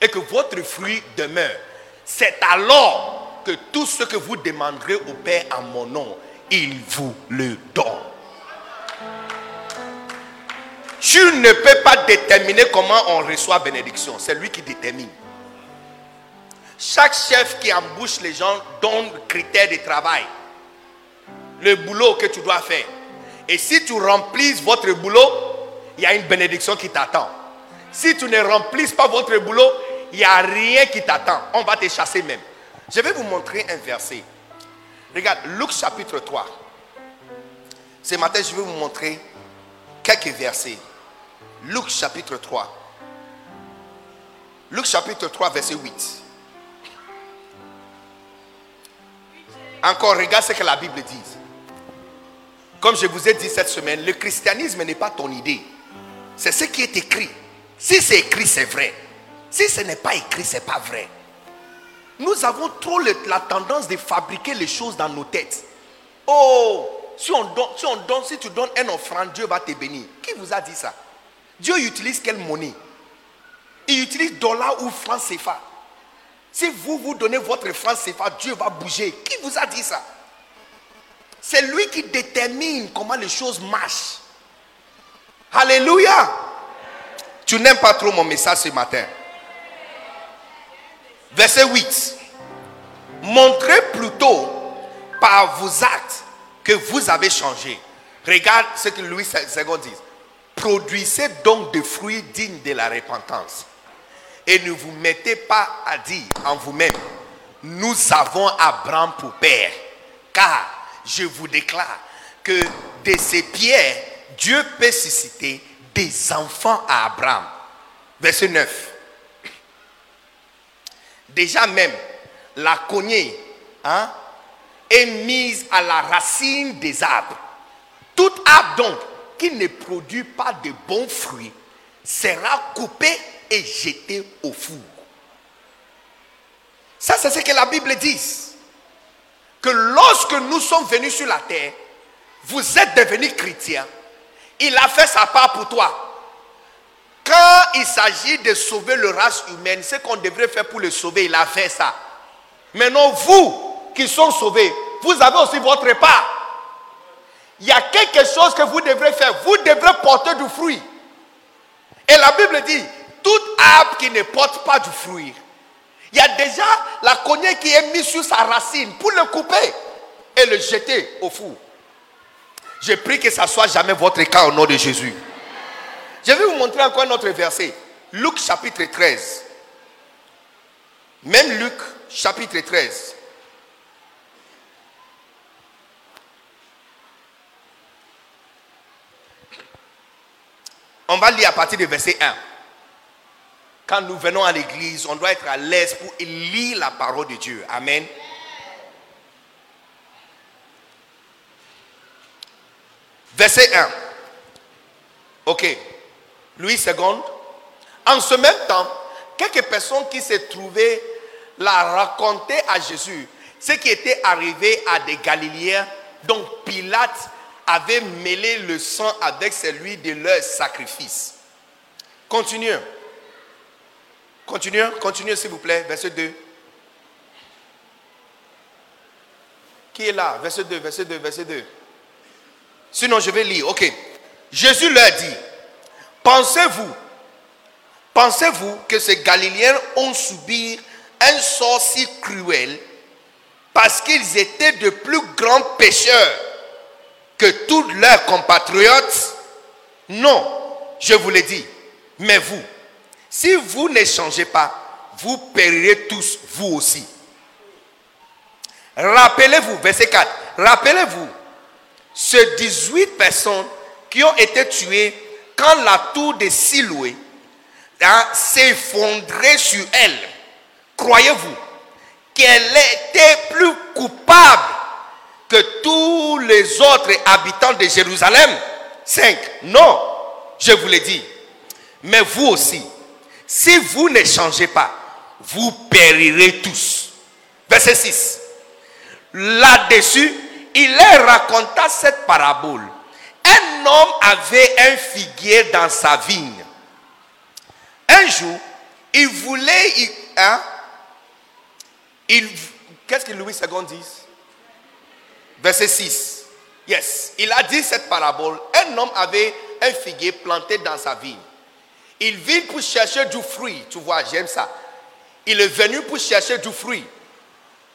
Et que votre fruit demeure. C'est alors que tout ce que vous demanderez au Père en mon nom, il vous le donne. Tu ne peux pas déterminer comment on reçoit bénédiction. C'est lui qui détermine. Chaque chef qui embauche les gens donne critères de travail. Le boulot que tu dois faire. Et si tu remplis votre boulot, il y a une bénédiction qui t'attend. Si tu ne remplis pas votre boulot, il n'y a rien qui t'attend. On va te chasser même. Je vais vous montrer un verset. Regarde, Luc chapitre 3. Ce matin, je vais vous montrer quelques versets. Luc chapitre 3. Luc chapitre 3, verset 8. Encore, regarde ce que la Bible dit. Comme je vous ai dit cette semaine, le christianisme n'est pas ton idée. C'est ce qui est écrit. Si c'est écrit, c'est vrai. Si ce n'est pas écrit, ce n'est pas vrai. Nous avons trop la tendance de fabriquer les choses dans nos têtes. Oh, si on si, si tu donnes un offrande, Dieu va te bénir. Qui vous a dit ça? Dieu utilise quelle monnaie? Il utilise dollar ou franc CFA. Si vous vous donnez votre France CFA, Dieu va bouger. Qui vous a dit ça? C'est lui qui détermine comment les choses marchent. Alléluia. Tu n'aimes pas trop mon message ce matin. Verset 8. Montrez plutôt par vos actes que vous avez changé. Regarde ce que Louis II dit. Produisez donc des fruits dignes de la repentance. Et ne vous mettez pas à dire en vous-même, nous avons Abraham pour père. Car je vous déclare que de ces pierres, Dieu peut susciter des enfants à Abraham. Verset 9. Déjà même, la cognée hein, est mise à la racine des arbres. Tout arbre donc qui ne produit pas de bons fruits sera coupé et jeté au four. Ça, c'est ce que la Bible dit. que lorsque nous sommes venus sur la terre, vous êtes devenus chrétiens. Il a fait sa part pour toi. Quand il s'agit de sauver le race humaine, ce qu'on devrait faire pour le sauver, il a fait ça. Maintenant, vous qui sont sauvés, vous avez aussi votre part. Il y a quelque chose que vous devrez faire. Vous devrez porter du fruit. Et la Bible dit, toute arbre qui ne porte pas du fruit, il y a déjà la cognée qui est mise sur sa racine pour le couper et le jeter au four. Je prie que ça soit jamais votre cas au nom de Jésus. Je vais vous montrer encore un autre verset. Luc chapitre 13. Même Luc chapitre 13. On va lire à partir du verset 1. Quand nous venons à l'église, on doit être à l'aise pour lire la parole de Dieu. Amen. Verset 1. Ok. Louis II. En ce même temps, quelques personnes qui se trouvaient là racontaient à Jésus ce qui était arrivé à des Galiléens dont Pilate avait mêlé le sang avec celui de leur sacrifice. Continuons. Continuons, continuez s'il vous plaît, verset 2. Qui est là? Verset 2, verset 2, verset 2. Sinon, je vais lire. Ok. Jésus leur dit, pensez-vous, pensez-vous que ces Galiléens ont subi un sort si cruel parce qu'ils étaient de plus grands pécheurs? Que tous leurs compatriotes Non, je vous l'ai dit. Mais vous, si vous ne changez pas, vous périrez tous, vous aussi. Rappelez-vous, verset 4, rappelez-vous, ces 18 personnes qui ont été tuées quand la tour de Siloué s'est effondrée sur elle. Croyez-vous qu'elle était plus coupable que tous les autres habitants de Jérusalem 5. Non, je vous l'ai dit. Mais vous aussi, si vous ne changez pas, vous périrez tous. Verset 6. Là-dessus, il leur raconta cette parabole. Un homme avait un figuier dans sa vigne. Un jour, il voulait... Hein, Qu'est-ce que Louis II dit? Verset 6. Yes. Il a dit cette parabole. Un homme avait un figuier planté dans sa vigne. Il vient pour chercher du fruit. Tu vois, j'aime ça. Il est venu pour chercher du fruit.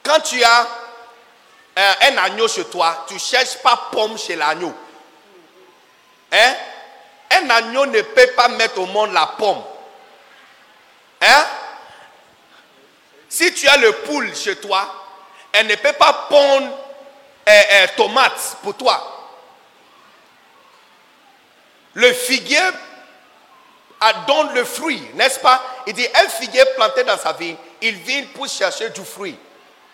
Quand tu as un, un agneau chez toi, tu ne cherches pas pomme chez l'agneau. Hein? Un agneau ne peut pas mettre au monde la pomme. Hein? Si tu as le poule chez toi, elle ne peut pas pondre euh, euh, tomate pour toi. Le figuier donne le fruit, n'est-ce pas? Il dit, un figuier planté dans sa vigne, il vient pour chercher du fruit.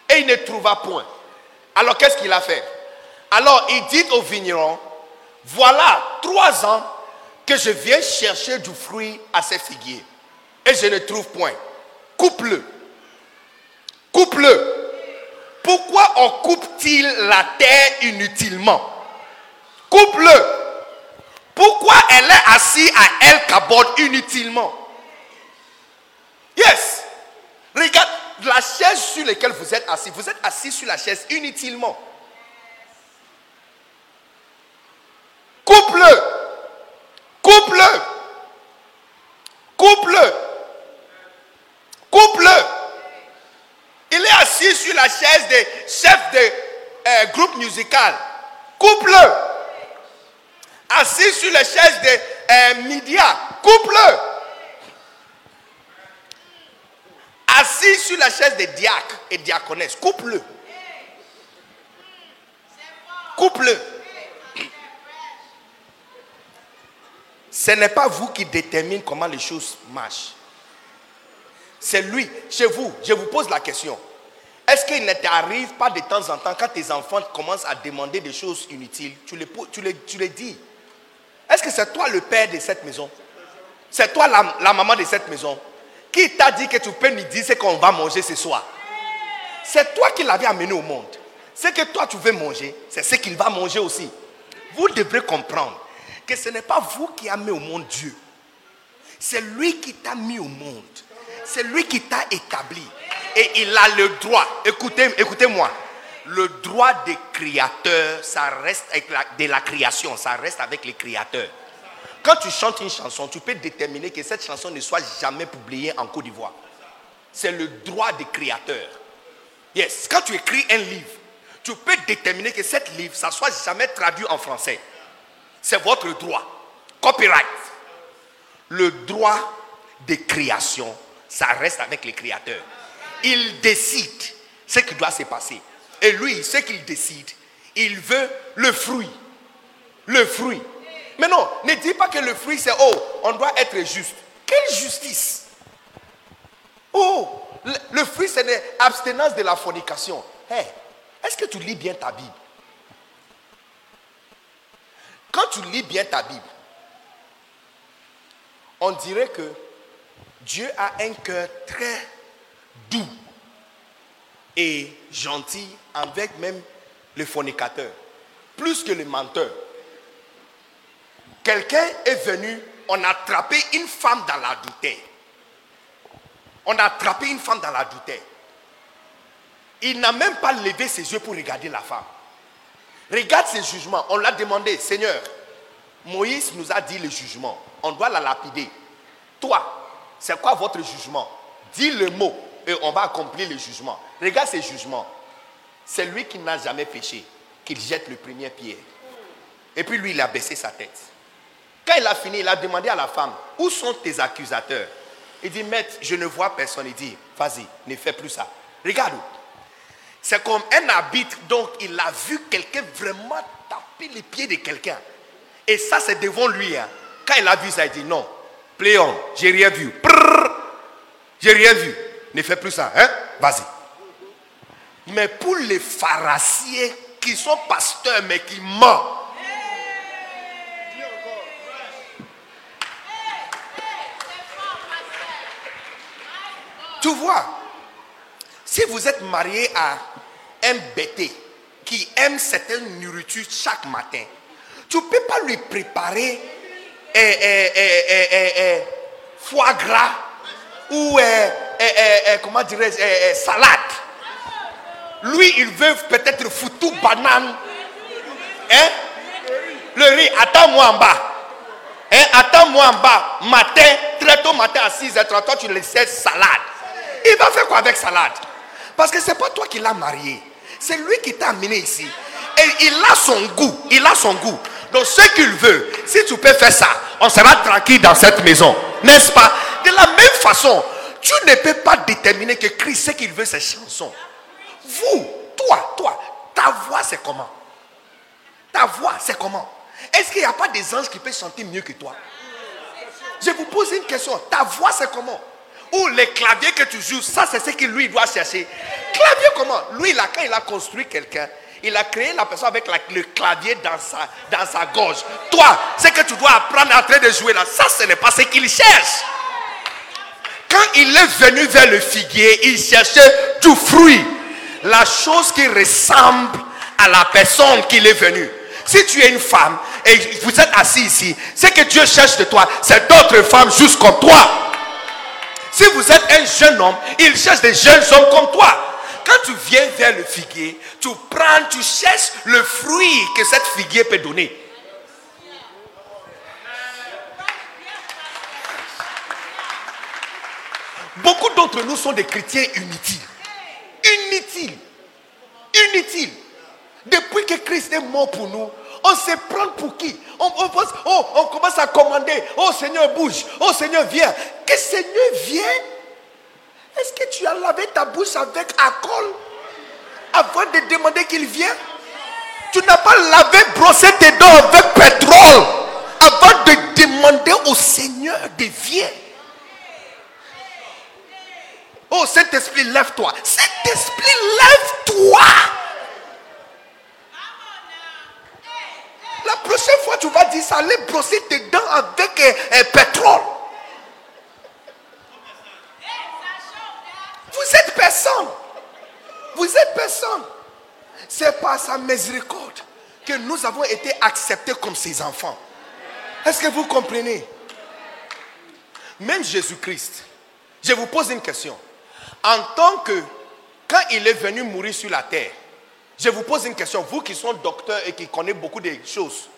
Et il ne trouva point. Alors qu'est-ce qu'il a fait? Alors il dit au vigneron, voilà trois ans que je viens chercher du fruit à ces figuiers. Et je ne trouve point. Coupe-le. Coupe-le. Pourquoi on coupe-t-il la terre inutilement? Coupe-le. Pourquoi elle est assise à El Kabod inutilement? Yes. Regarde la chaise sur laquelle vous êtes assis. Vous êtes assis sur la chaise inutilement. Coupe-le. Coupe-le. Coupe-le. Coupe-le. Assis sur la chaise des chefs de euh, groupe musical. Coupe-le. Assis sur la chaise des euh, médias. Coupe-le. Assis sur la chaise des diacres et diaconesses. Coupe-le. Coupe-le. Ce n'est pas vous qui détermine comment les choses marchent. C'est lui. Chez vous, je vous pose la question. Est-ce qu'il ne t'arrive pas de temps en temps, quand tes enfants commencent à demander des choses inutiles, tu les, tu les, tu les dis? Est-ce que c'est toi le père de cette maison? C'est toi la, la, maman de cette maison? Qui t'a dit que tu peux nous dire ce qu'on va manger ce soir? C'est toi qui l'avais amené au monde. Ce que toi tu veux manger, c'est ce qu'il va manger aussi. Vous devrez comprendre que ce n'est pas vous qui avez mis au monde Dieu. C'est lui qui t'a mis au monde. C'est lui qui t'a établi. Et il a le droit. Écoutez, écoutez-moi. Le droit des créateurs, ça reste avec la, de la création, ça reste avec les créateurs. Quand tu chantes une chanson, tu peux déterminer que cette chanson ne soit jamais publiée en Côte d'Ivoire. C'est le droit des créateurs. Yes, quand tu écris un livre, tu peux déterminer que cet livre, ça soit jamais traduit en français. C'est votre droit. Copyright. Le droit de création, ça reste avec les créateurs. Il décide ce qui doit se passer. Et lui, ce qu'il décide, il veut le fruit. Le fruit. Mais non, ne dis pas que le fruit c'est oh, on doit être juste. Quelle justice? Oh, le, fruit c'est l'abstinence de la fornication. Hey, est-ce que tu lis bien ta Bible? Quand tu lis bien ta Bible, on dirait que Dieu a un cœur très doux et gentil avec même le fornicateur, plus que le menteur. Quelqu'un est venu, on a attrapé une femme dans la douteur. On a attrapé une femme dans la douteur. Il n'a même pas levé ses yeux pour regarder la femme. Regarde ses jugements. On l'a demandé, Seigneur, Moïse nous a dit le jugement. On doit la lapider. Toi, c'est quoi votre jugement? Dis le mot on va accomplir le jugement. Regarde ses jugements. C'est lui qui n'a jamais péché, qu'il jette le premier pierre. Et puis lui, il a baissé sa tête. Quand il a fini, il a demandé à la femme, où sont tes accusateurs? Il dit, maître, je ne vois personne. Il dit, vas-y, ne fais plus ça. Regarde. C'est comme un arbitre, donc il a vu quelqu'un vraiment taper les pieds de quelqu'un. Et ça, c'est devant lui. Hein. Quand il a vu ça, il dit, non, Pléon, j'ai rien vu. J'ai rien vu. Ne fais plus ça, hein? Vas-y. Mais pour les pharasiens qui sont pasteurs mais qui mentent, Tu vois, si vous êtes marié à un bêté qui aime certaines nourritures chaque matin, tu ne peux pas lui préparer foie gras ou comment dirais salade. Lui, il veut peut-être foutu banane. Hein? Le riz, attends-moi en bas. Hein? Attends-moi en bas. Matin, très tôt matin à 6h30, toi tu laisses salade. Il va faire quoi avec salade? Parce que ce n'est pas toi qui l'as marié. C'est lui qui t'a amené ici. Et il a son goût. Il a son goût. Donc ce qu'il veut, si tu peux faire ça, on sera tranquille dans cette maison. N'est-ce pas? De la même façon, tu ne peux pas déterminer que Christ, ce qu'il veut, c'est chanson. Vous, toi, toi, ta voix, c'est comment? Ta voix, c'est comment? Est-ce qu'il n'y a pas des anges qui peuvent chanter mieux que toi? Je vous pose une question. Ta voix, c'est comment? Ou les claviers que tu joues, ça c'est ce qu'il lui doit chercher. Clavier comment? Lui, là, quand il a construit quelqu'un, il a créé la personne avec le clavier dans sa, sa gorge. Toi, ce que tu dois apprendre en train de jouer là, ça ce n'est pas ce qu'il cherche. Quand il est venu vers le figuier, il cherchait du fruit. La chose qui ressemble à la personne qu'il est venu. Si tu es une femme et vous êtes assis ici, ce que Dieu cherche de toi, c'est d'autres femmes juste comme toi. Si vous êtes un jeune homme, il cherche des jeunes hommes comme toi. Quand tu viens vers le figuier, tu prends, tu cherches le fruit que cette figuier peut donner. Beaucoup d'entre nous sont des chrétiens inutiles. Inutiles. Inutiles. Depuis que Christ est mort pour nous, on se prend pour qui? On, oh, on commence à commander. Oh Seigneur, bouge. Oh Seigneur, viens. Que Seigneur vienne. Est-ce que tu as lavé ta bouche avec alcool avant de demander qu'il vienne? Tu n'as pas lavé, brossé tes dents avec pétrole avant de demander au Seigneur de vienne. Oh Saint-Esprit, lève-toi. Saint-Esprit, lève-toi. La prochaine fois, tu vas dire ça, allez brosser tes dents avec un euh, euh, pétrole. Vous êtes personne. Vous êtes personne. C'est par sa miséricorde que nous avons été acceptés comme ses enfants. Est-ce que vous comprenez? Même Jésus-Christ, je vous pose une question. En tant que, quand il est venu mourir sur la terre, je vous pose une question, vous qui sont docteurs et qui connaissez beaucoup de choses,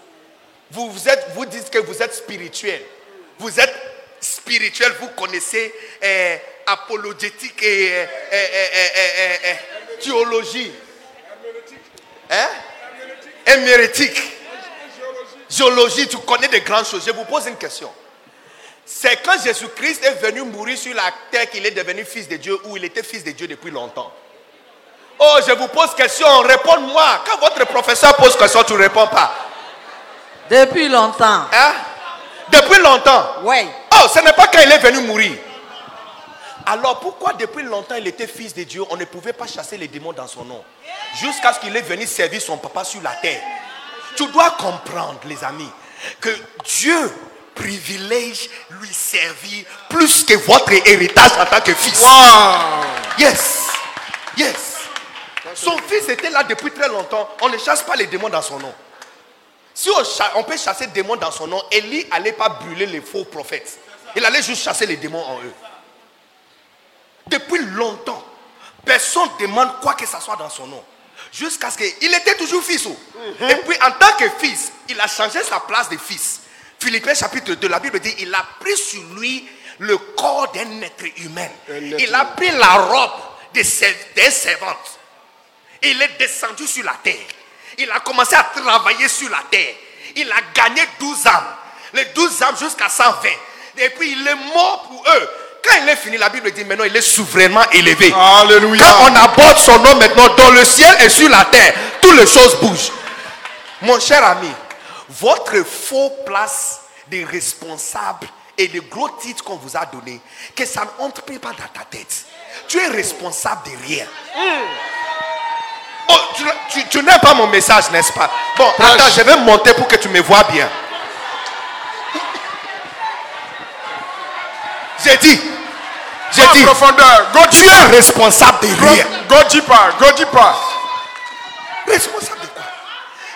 vous, vous, dites que vous êtes spirituel. Vous êtes spirituel, vous connaissez euh, apologétique et euh, euh, théologie. Hein? Hémérétique. Géologie, tu connais de grandes choses. Je vous pose une question. C'est quand Jésus-Christ est venu mourir sur la terre qu'il est devenu fils de Dieu ou il était fils de Dieu depuis longtemps. Oh, je vous pose question, réponds-moi. Quand votre professeur pose question, tu ne réponds pas. Depuis longtemps. Hein? Depuis longtemps. Oui. Oh, ce n'est pas quand il est venu mourir. Alors pourquoi depuis longtemps il était fils de Dieu, on ne pouvait pas chasser les démons dans son nom? Jusqu'à ce qu'il est venu servir son papa sur la terre. Tu dois comprendre, les amis, que Dieu privilège lui servir plus que votre héritage en tant que fils. Yes. Yes. Son fils était là depuis très longtemps. On ne chasse pas les démons dans son nom. Si on, peut chasser les démons dans son nom, Élie n'allait pas brûler les faux prophètes. Il allait juste chasser les démons en eux. Depuis longtemps, personne ne demande quoi que ce soit dans son nom. Jusqu'à ce qu'il était toujours fils. Oh. Mhm. Et puis en tant que fils, il a changé sa place de fils. Philippiens chapitre 2, la Bible dit, il a pris sur lui le corps d'un être humain. il a pris la robe d'un servante. Il est descendu sur la terre. Il a commencé à travailler sur la terre. Il a gagné 12 âmes. Les 12 âmes jusqu'à 120. Et puis il est mort pour eux. Quand il est fini, la Bible dit maintenant il est souverainement élevé. Alléluia. Quand on aborde son nom maintenant dans le ciel et sur la terre, toutes les choses bougent. Mon cher ami, votre faux place de responsable et de gros titres qu'on vous a donné, que ça n'entre pas dans ta tête. Tu es responsable de rien. Oh, tu, n'aimes pas mon message, n'est-ce pas? Bon, attends, je vais monter pour que tu me vois bien. J'ai dit, j'ai dit, profondeur, tu es responsable de rien. Go deeper, go deeper. Responsable de quoi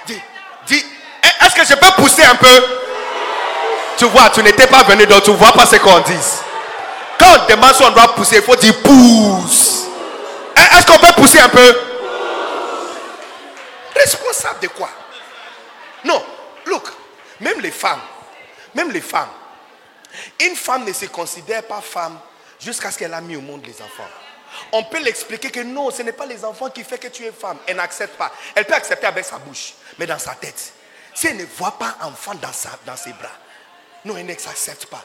Dis, dis, est-ce je peux pousser un peu Tu vois, tu n'étais pas venu, donc tu vois pas ce qu'on dit. Quand on demande si on doit pousser, il faut dire pousse. Est-ce qu'on peut pousser un peu? Responsable de quoi? Non, look, même les femmes, même les femmes, une femme ne se considère pas femme jusqu'à ce qu'elle a mis au monde les enfants. On peut l'expliquer que non, ce n'est pas les enfants qui font que tu es femme. Elle n'accepte pas. Elle peut accepter avec sa bouche, mais dans sa tête. Si elle ne voit pas enfant dans, sa, dans ses bras, non, elle n'accepte pas.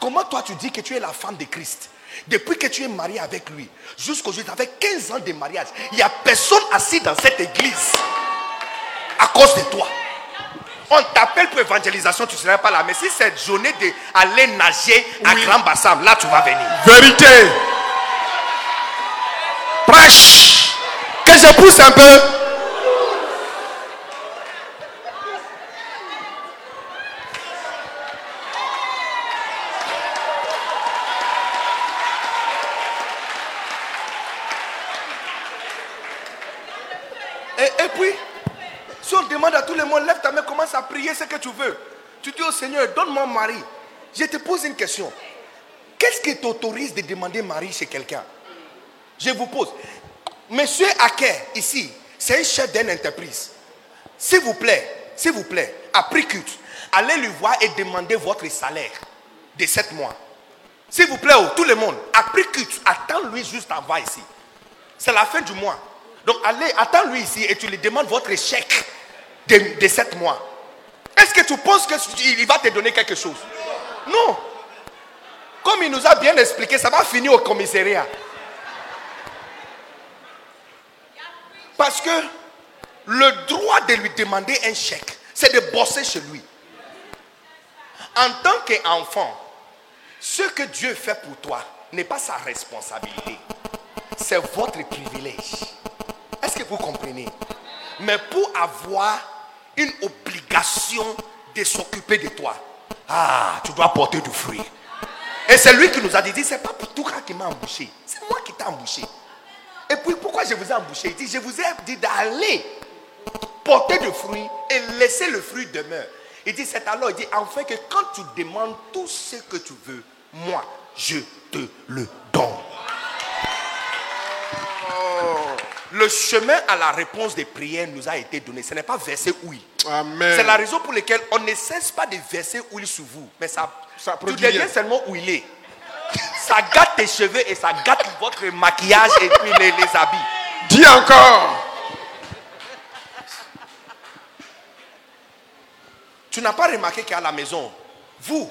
Comment toi tu dis que tu es la femme de Christ? Depuis que tu es marié avec lui, jusqu'aujourd'hui, avec 15 ans de mariage, il n'y a personne assis dans cette église à cause de toi. On t'appelle pour évangélisation, tu ne seras pas là. Mais si cette journée d'aller nager à Grand Bassam, là tu vas venir. Vérité. Prêche. Que je pousse un peu. À prier ce que tu veux. Tu dis au Seigneur, donne-moi mari. Je te pose une question. Qu'est-ce qui t'autorise de demander mari chez quelqu'un? Je vous pose. Monsieur Aker, ici, c'est un chef d'une entreprise. S'il vous plaît, s'il vous plaît, après culte, allez lui voir et demandez votre salaire de 7 mois. S'il vous plaît, oh, tout le monde, après culte, attends-lui juste bas ici. C'est la fin du mois. Donc allez, attends-lui ici et tu lui demandes votre chèque de, de 7 mois. Est-ce que tu penses qu'il va te donner quelque chose? Non. Comme il nous a bien expliqué, ça va finir au commissariat. Parce que le droit de lui demander un chèque, c'est de bosser chez lui. En tant qu'enfant, ce que Dieu fait pour toi n'est pas sa responsabilité. C'est votre privilège. Est-ce que vous comprenez? Mais pour avoir une obligation de s'occuper de toi. Ah, tu dois porter du fruit. Et c'est lui qui nous a dit, c'est pas pour toi qui m'a embauché, c'est moi qui t'ai embauché. Et puis pourquoi je vous ai embouché Il dit, je vous ai dit d'aller porter de fruits et laisser le fruit demeure. Il dit, c'est alors, il dit, enfin que quand tu demandes tout ce que tu veux, moi, je te le donne. Le chemin à la réponse des prières nous a été donné. Ce n'est pas verser oui. Amen. C'est la raison pour laquelle on ne cesse pas de verser huile sur vous. Mais ça, Ça tu deviens seulement huilé. Ça gâte tes cheveux et ça gâte votre maquillage et puis les, les habits. Dis encore. Tu n'as pas remarqué qu'à la maison, vous,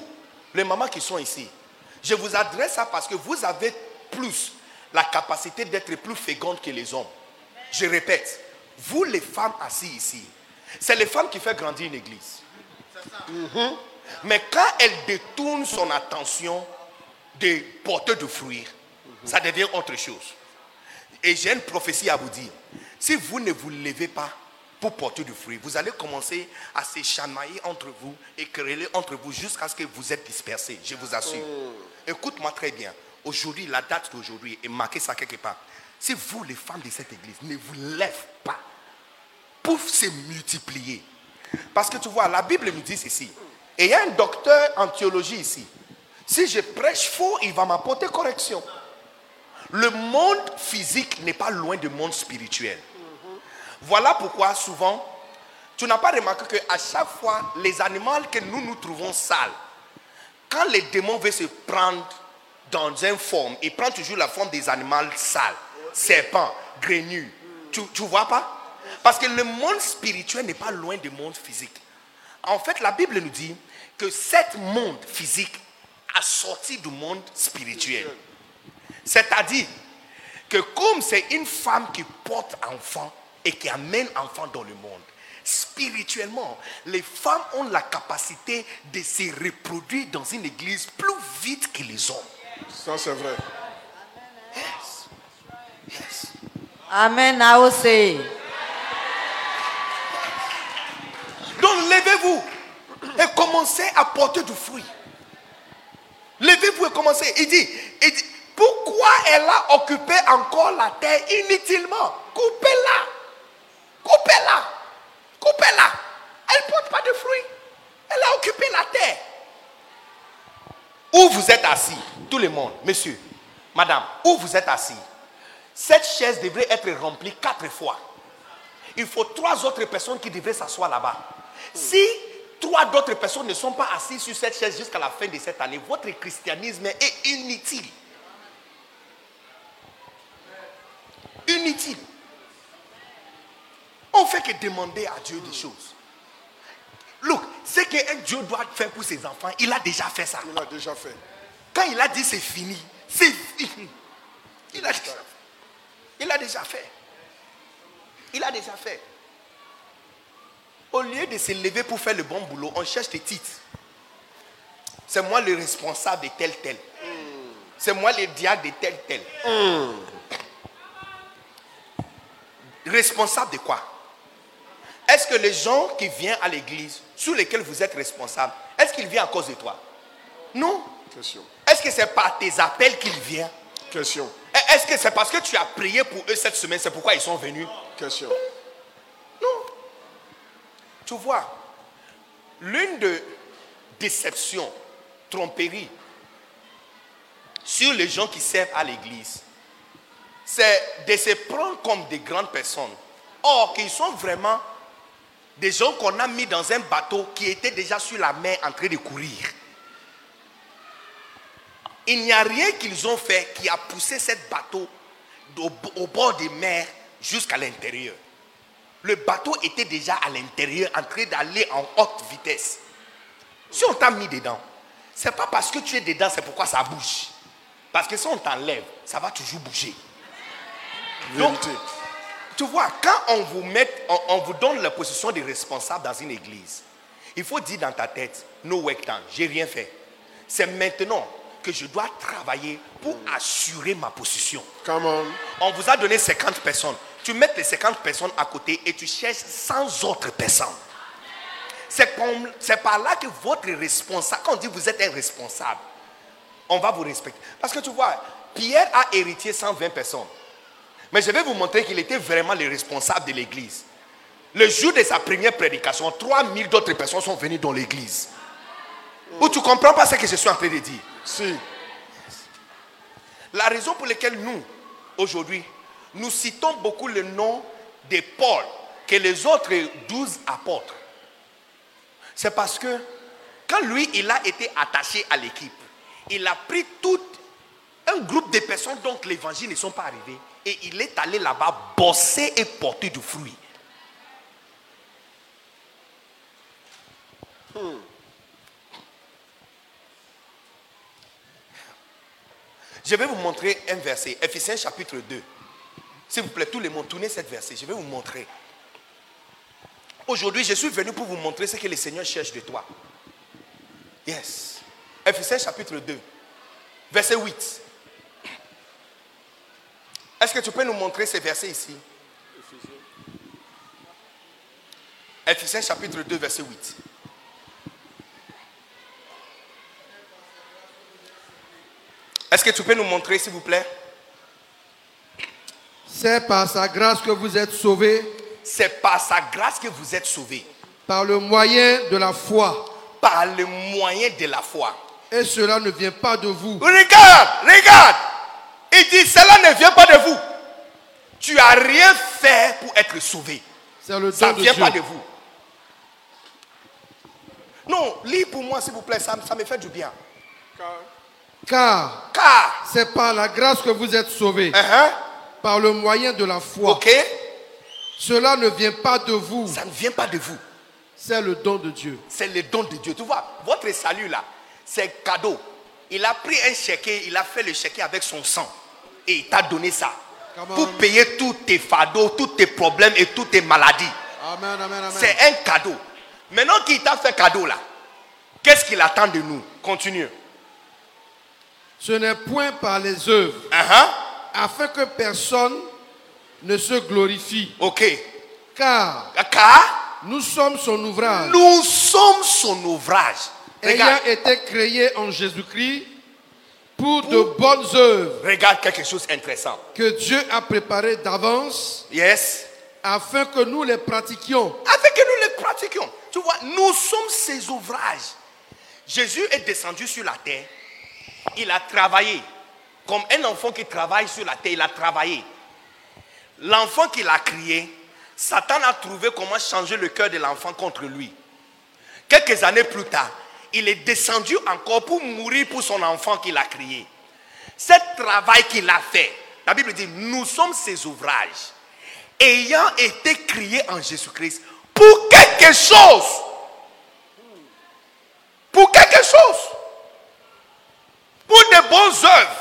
les mamans qui sont ici, je vous adresse ça parce que vous avez plus la capacité d'être plus féconde que les hommes. Je répète, vous les femmes assises ici, c'est les femmes qui font grandir une église. Mhm. Mais quand elles détournent son attention des porteurs de fruits, ça devient autre chose. Et j'ai une prophétie à vous dire. Si vous ne vous levez pas pour porter du fruit, vous allez commencer à se chamailler entre vous et quereller entre vous jusqu'à ce que vous êtes dispersés. Je vous assure. Écoute-moi très bien. Aujourd'hui, la date d'aujourd'hui, et marquez ça quelque part. Si vous, les femmes de cette église, ne vous lèvez pas pour se multiplier. Parce que tu vois, la Bible nous dit ceci. Et il y a un docteur en théologie ici. Si je prêche faux, il va m'apporter correction. Le monde physique n'est pas loin du monde spirituel. Voilà pourquoi souvent, tu n'as pas remarqué qu'à chaque fois, les animaux que nous nous trouvons sales, quand les démons veulent se prendre dans une forme, ils prennent toujours la forme des animaux sales, serpents, grenus. Tu, tu vois pas? Parce que le monde spirituel n'est pas loin du monde physique. En fait, la Bible nous dit que cet monde physique a sorti du monde spirituel. C'est-à-dire que comme c'est une femme qui porte enfant et qui amène enfant dans le monde, spirituellement, les femmes ont la capacité de se reproduire dans une église plus vite que les hommes. Ça, c'est vrai. Yes. Amen. Now say. Donc levez-vous et commencez à porter du fruit. Levez-vous et commencez. Il dit, il dit, pourquoi elle a occupé encore la terre inutilement? Coupez-la. Coupez-la. Coupez-la. Elle ne porte pas de fruits. Elle a occupé la terre. Où vous êtes assis, tout le monde, monsieur, madame, où vous êtes assis, cette chaise devrait être remplie quatre fois. Il faut trois autres personnes qui devraient s'asseoir là-bas. Si trois d'autres personnes ne sont pas assises sur cette chaise jusqu'à la fin de cette année, votre christianisme est inutile. Inutile. On fait que demander à Dieu des choses. Look, ce qu'un Dieu doit faire pour ses enfants, il a déjà fait ça. Il a déjà fait. Quand il a dit c'est fini, c'est fini. Il a fait. Il a déjà fait. Il a déjà fait. Au lieu de se lever pour faire le bon boulot, on cherche des titres. C'est moi le responsable de tel tel. C'est moi le diable de tel tel. Responsable de quoi? Est-ce que les gens qui viennent à l'église, sur lesquels vous êtes responsable, est-ce qu'ils viennent à cause de toi? Non. Est-ce que c'est par tes appels qu'ils viennent? Question. Est-ce que c'est parce que tu as prié pour eux cette semaine, c'est pourquoi ils sont venus? Question. Non. Tu vois, l'une de déceptions, tromperies sur les gens qui servent à l'église, c'est de se prendre comme des grandes personnes. Or, qu'ils sont vraiment des gens qu'on a mis dans un bateau qui était déjà sur la mer en train de courir. Il n'y a rien qu'ils ont fait qui a poussé ce bateau au, au bord des mers jusqu'à l'intérieur. Le bateau était déjà à l'intérieur en train d'aller en haute vitesse. Si on t'a mis dedans, c'est pas parce que tu es dedans, c'est pourquoi ça bouge. Parce que si on t'enlève, ça va toujours bouger. Donc, tu vois, quand on vous, met, on, on vous donne la position de responsable dans une église, il faut dire dans ta tête, no work time, j'ai rien fait. C'est maintenant que je dois travailler pour assurer ma position. Come on. On vous a donné 50 personnes. Tu mets les 50 personnes à côté et tu cherches 100 autres personnes. C'est par là que votre responsable, quand on dit vous êtes un responsable, on va vous respecter. Parce que tu vois, Pierre a hérité 120 personnes. Mais je vais vous montrer qu'il était vraiment le responsable de l'église. Le jour de sa première prédication, 3000 d'autres personnes sont venues dans l'église. Ou tu comprends pas ce que je suis en train de dire? Si. La raison pour laquelle nous, aujourd'hui, nous citons beaucoup le nom de Paul que les autres douze apôtres, c'est parce que quand lui, il a été attaché à l'équipe, il a pris tout un groupe de personnes dont l'évangile ne sont pas arrivés et il est allé là-bas bosser et porter du fruit. Je vais vous montrer un verset, Ephésiens chapitre 2. S'il vous plaît, tout le monde, tournez cette verset. Je vais vous montrer. Aujourd'hui, je suis venu pour vous montrer ce que le Seigneur cherche de toi. Yes. Ephésiens chapitre 2, verset 8. Est-ce que tu peux nous montrer ces versets ici? Ephésiens chapitre 2, verset 8. Est-ce que tu peux nous montrer, s'il vous plaît? C'est par sa grâce que vous êtes sauvés C'est par sa grâce que vous êtes sauvés, par le moyen de la foi. par le moyen de la foi. Et cela ne vient pas de vous. Regarde, regarde. Il dit, cela ne vient pas de vous. Tu n'as rien fait pour être sauvé. C'est le Ça ne vient Dieu. pas de vous. Non, lis pour moi, s'il vous plaît, ça, ça me fait du bien. Car Car, c'est par la grâce que vous êtes sauvés, hein, par le moyen de la foi. Cela ne vient pas de vous. ça ne vient pas de vous. C'est le don de Dieu. C'est le don de Dieu. Tu vois, votre salut là, c'est cadeau. Il a pris un chèque, il a fait le chèque avec son sang. Et il t'a donné ça. Pour payer tous tes fardeaux, tous tes problèmes et toutes tes maladies. Amen, amen, amen. C'est un cadeau. Maintenant qu'il t'a fait cadeau là, qu'est-ce qu'il attend de nous? Continue. Ce n'est point par les œuvres, Uh-huh. afin que personne ne se glorifie. Ok. Car Car nous sommes son ouvrage, nous sommes son ouvrage. ayant Regarde, été créés en Jésus-Christ pour de bonnes œuvres regarde quelque chose d'intéressant. que Dieu a préparées d'avance Yes. afin que nous les pratiquions. Avec que nous les pratiquions. Tu vois, nous sommes ses ouvrages. Jésus est descendu sur la terre. Il a travaillé. Comme un enfant qui travaille sur la terre, il a travaillé. L'enfant qu'il a crié, Satan a trouvé comment changer le cœur de l'enfant contre lui. Quelques années plus tard, il est descendu encore pour mourir pour son enfant qu'il a crié. Ce travail qu'il a fait, la Bible dit, nous sommes ses ouvrages, ayant été criés en Jésus-Christ pour quelque chose. Pour quelque chose. Pour de bonnes œuvres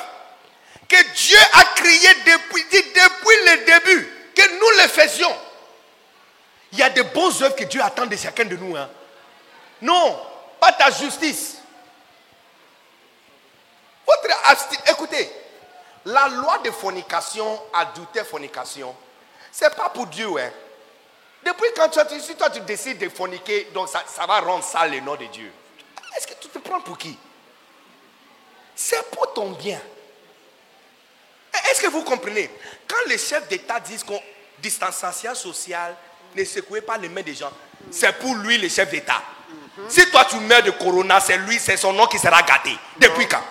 que Dieu a créées depuis, depuis le début, que nous les faisions. Il y a de bonnes œuvres que Dieu attend de chacun de nous. hein. Non, pas ta justice. Votre écoutez, la loi de fornication, adultère, fornication, c'est pas pour Dieu. Hein. Depuis quand tu, si toi tu décides de forniquer, donc ça, ça va rendre sale le nom de Dieu. Est-ce que tu te prends pour qui? C'est pour ton bien. Est-ce que vous comprenez? Quand les chefs d'État disent qu'on distanciation sociale, ne secouez pas les mains des gens, c'est pour lui le chef d'État. Si toi tu meurs de corona, c'est lui, c'est son nom qui sera gâté. Depuis quand?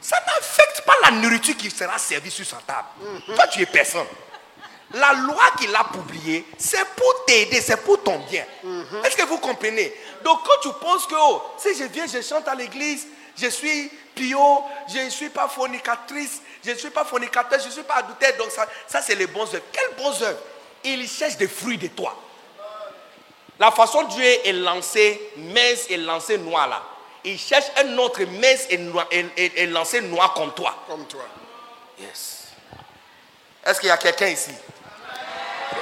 Ça n'affecte pas la nourriture qui sera servie sur sa table. Toi tu es personne. La loi qu'il a publiée, c'est pour t'aider, c'est pour ton bien. Est-ce que vous comprenez? Donc quand tu penses que oh, si je viens, je chante à l'église, je suis pio, je ne suis pas fornicatrice, je ne suis pas fornicateur, je ne suis pas adultère, donc ça, ça c'est les bons œuvres. Quelles bonnes œuvres? Il cherche des fruits de toi. La façon dont Dieu est lancé mince et lancé noir là, il cherche un autre mince et, noir- et- et- et lancé noir comme toi. Comme toi. Yes. Est-ce qu'il y a quelqu'un ici?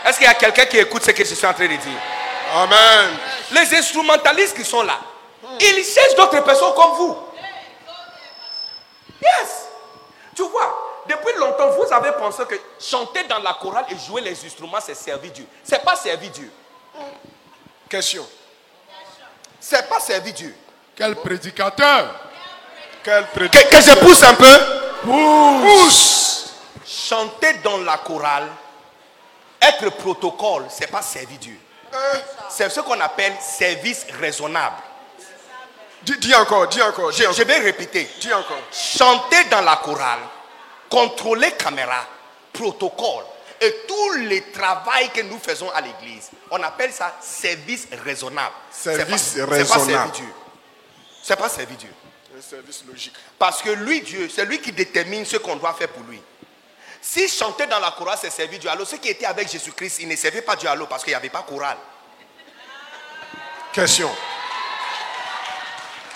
Est-ce qu'il y a quelqu'un qui écoute ce que je suis en train de dire? Amen. Les instrumentalistes qui sont là, ils cherchent d'autres personnes comme vous. Yes. Tu vois, depuis longtemps, vous avez pensé que chanter dans la chorale et jouer les instruments, c'est servir Dieu. C'est pas servir Dieu. Question. C'est pas servir Dieu. Quel prédicateur? Quel Que, prédicateur? que je pousse un peu. Pousse. chanter dans la chorale, être protocole, c'est pas servir Dieu. C'est ce qu'on appelle service raisonnable. Dis, dis encore, dis encore, dis Je, encore. je vais répéter. Dis encore. Chanter dans la chorale, contrôler caméra, protocole et tout le travail que nous faisons à l'église, on appelle ça service raisonnable. Service pas- raisonnable. C'est pas servir Dieu. C'est pas servir Dieu. Un service logique. Parce que lui, Dieu, c'est lui qui détermine ce qu'on doit faire pour lui. Si chanter dans la chorale, c'est servir Dieu, alors ceux qui étaient avec Jésus-Christ, ils ne servaient pas Dieu alors parce qu'il n'y avait pas chorale. Question.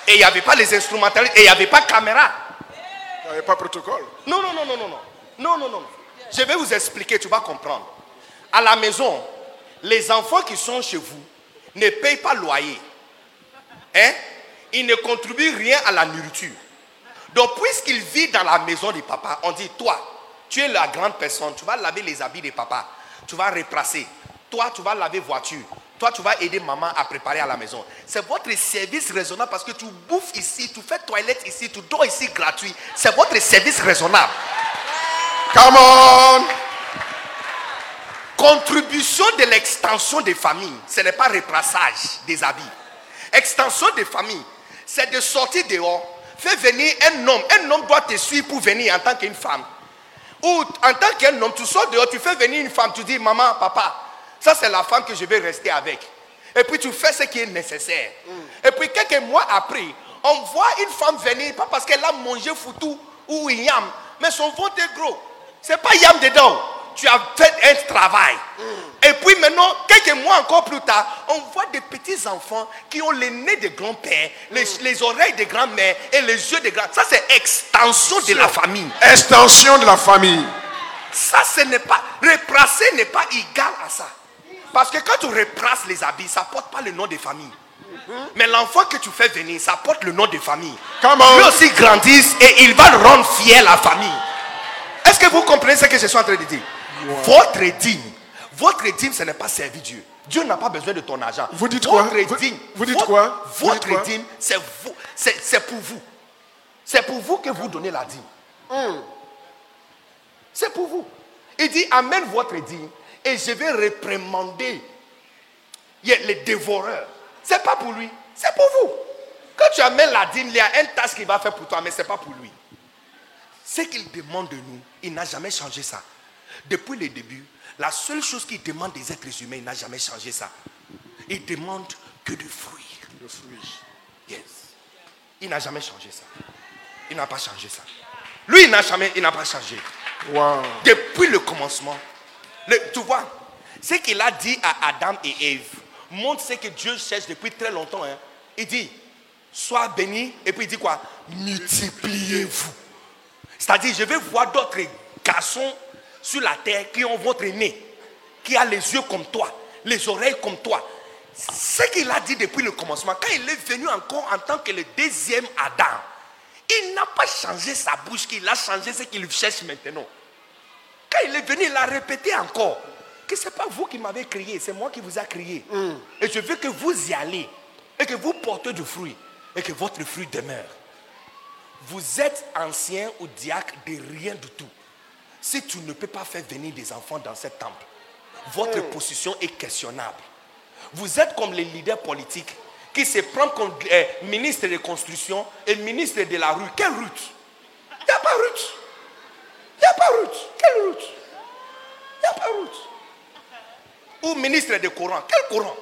Et il n'y avait pas les instrumentalistes, et il n'y avait pas caméra. Il n'y avait pas protocole. Non, non, non, non, non, non. Non, non, non. Je vais vous expliquer, tu vas comprendre. À la maison, les enfants qui sont chez vous ne payent pas loyer. Hein? Ils ne contribuent rien à la nourriture. Donc, puisqu'ils vivent dans la maison de papa, on dit, toi, tu es la grande personne, tu vas laver les habits de papa, tu vas replacer. Toi, tu vas laver voiture. Toi, tu vas aider maman à préparer à la maison. C'est votre service raisonnable parce que tu bouffes ici, tu fais toilette ici, tu dors ici gratuit. C'est votre service raisonnable. Come on. Contribution de l'extension des familles, ce n'est pas replaçage des habits. Extension des familles, c'est de sortir dehors, faire venir un homme. Un homme doit te suivre pour venir en tant qu'une femme. Ou en tant qu'un homme, tu sors dehors, tu fais venir une femme, tu dis maman, papa, ça c'est la femme que je vais rester avec. Et puis tu fais ce qui est nécessaire. Et puis quelques mois après, on voit une femme venir, pas parce qu'elle a mangé foutou ou yam, mais son ventre est gros. C'est pas yam dedans. Tu as fait un travail. Et puis maintenant, quelques mois encore plus tard, on voit des petits enfants qui ont les nez de grand-père, les, les oreilles de grand-mère et les yeux de grand. Ça, c'est extension de la famille. Extension de la famille. Ça, ce n'est pas. Replacer n'est pas égal à ça. Parce que quand tu replaces les habits, ça porte pas le nom de famille. Mais l'enfant que tu fais venir, ça porte le nom de famille. Come on. Lui aussi grandisse et il va rendre fier la famille. Est-ce que vous comprenez ce que je suis en train de dire? Votre dîme, votre dîme, ce n'est pas servir Dieu. Dieu n'a pas besoin de ton argent. Vous dites votre quoi Vous- dîme, vous dites votre- quoi? Vous Votre dites quoi? dîme, c'est pour vous. C'est pour vous que vous donnez la dîme. C'est pour vous. Il dit amène votre dîme et je vais réprimander les dévoreurs. C'est pas pour lui, c'est pour vous. Quand tu amènes la dîme, il y a un tâche qu'il va faire pour toi, mais c'est pas pour lui. Ce qu'il demande de nous, il n'a jamais changé ça. Depuis le début, la seule chose qu'il demande des êtres humains, il n'a jamais changé ça. Il demande que de fruits. Le fruit. Yes. Il n'a jamais changé ça. Il n'a pas changé ça. Lui, il n'a jamais, il n'a pas changé. Wow. Depuis le commencement. Tu vois, ce qu'il a dit à Adam et Ève montre ce que Dieu cherche depuis très longtemps. hein. Il dit, sois béni, et puis il dit quoi? Multipliez-vous. C'est-à-dire, je vais voir d'autres garçons sur la terre qui ont votre nez, qui a les yeux comme toi, les oreilles comme toi. Ce qu'il a dit depuis le commencement, quand il est venu encore en tant que le deuxième Adam, il n'a pas changé sa bouche, qu'il a changé ce qu'il cherche maintenant. Quand il est venu, il a répété encore que ce n'est pas vous qui m'avez crié, c'est moi qui vous ai crié. Et je veux que vous y allez et que vous portez du fruit et que votre fruit demeure. Vous êtes ancien ou diacre de rien du tout. Si tu ne peux pas faire venir des enfants dans ce temple, votre position est questionnable. Vous êtes comme les leaders politiques qui se prennent comme euh, ministre de construction et ministre de la rue. Quelle route? Il n'y a pas route. Il n'y a pas route. Quelle route? Il n'y a pas route. Ou ministre de courant. Quel courant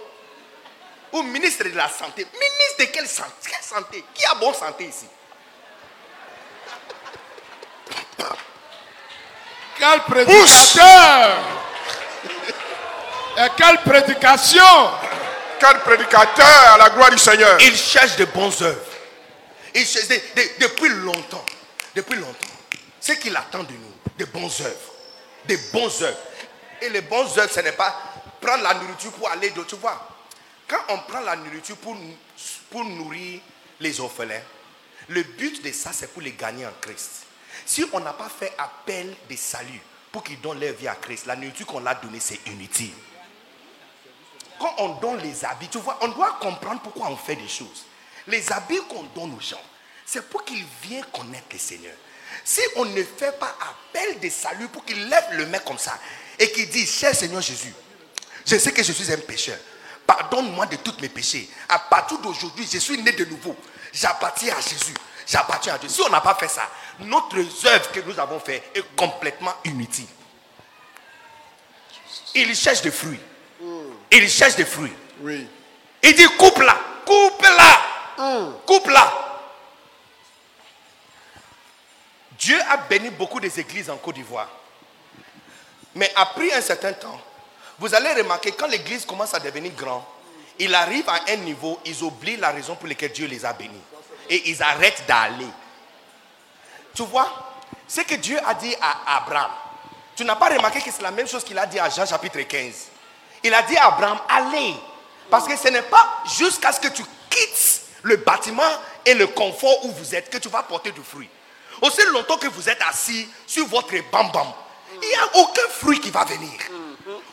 Ou ministre de la santé. Ministre de quelle santé, quelle santé? Qui a bonne santé ici? Quel prédicateur Et quelle prédication Quel prédicateur à la gloire du Seigneur. Il cherche de bonnes œuvres. Il cherche de- de- depuis longtemps. Depuis longtemps. Ce qu'il attend de nous, de bonnes œuvres. De bonnes œuvres. Et les bonnes œuvres, ce n'est pas prendre la nourriture pour aller. Tu vois, quand on prend la nourriture pour, nourrir les orphelins, le but de ça, c'est pour les gagner en Christ. Si on n'a pas fait appel de salut pour qu'ils donnent leur vie à Christ, la nourriture qu'on leur a donnée, c'est inutile. Quand on donne les habits, tu vois, on doit comprendre pourquoi on fait des choses. Les habits qu'on donne aux gens, c'est pour qu'ils viennent connaître le Seigneur. Si on ne fait pas appel de salut pour qu'il lève le main comme ça et qu'il dit, cher Seigneur Jésus, je sais que je suis un pécheur. Pardonne-moi de tous mes péchés. À partir d'aujourd'hui, je suis né de nouveau. J'appartiens à Jésus. J'appartiens à Dieu. Si on n'a pas fait ça, notre œuvre que nous avons fait est complètement inutile. Il cherche des fruits. Il cherche des fruits. Oui. Il dit coupe-la, coupe-la, coupe-la. Dieu a béni beaucoup des églises en Côte d'Ivoire. Mais après un certain temps, vous allez remarquer quand l'église commence à devenir grand, il arrive à un niveau, ils oublient la raison pour laquelle Dieu les a bénis. Et ils arrêtent d'aller. Tu vois, ce que Dieu a dit à Abraham, tu n'as pas remarqué que c'est la même chose qu'il a dit à Jean chapitre 15. Il a dit à Abraham, allez. Parce que ce n'est pas jusqu'à ce que tu quittes le bâtiment et le confort où vous êtes que tu vas porter du fruit. Aussi longtemps que vous êtes assis sur votre bambam, il n'y a aucun fruit qui va venir.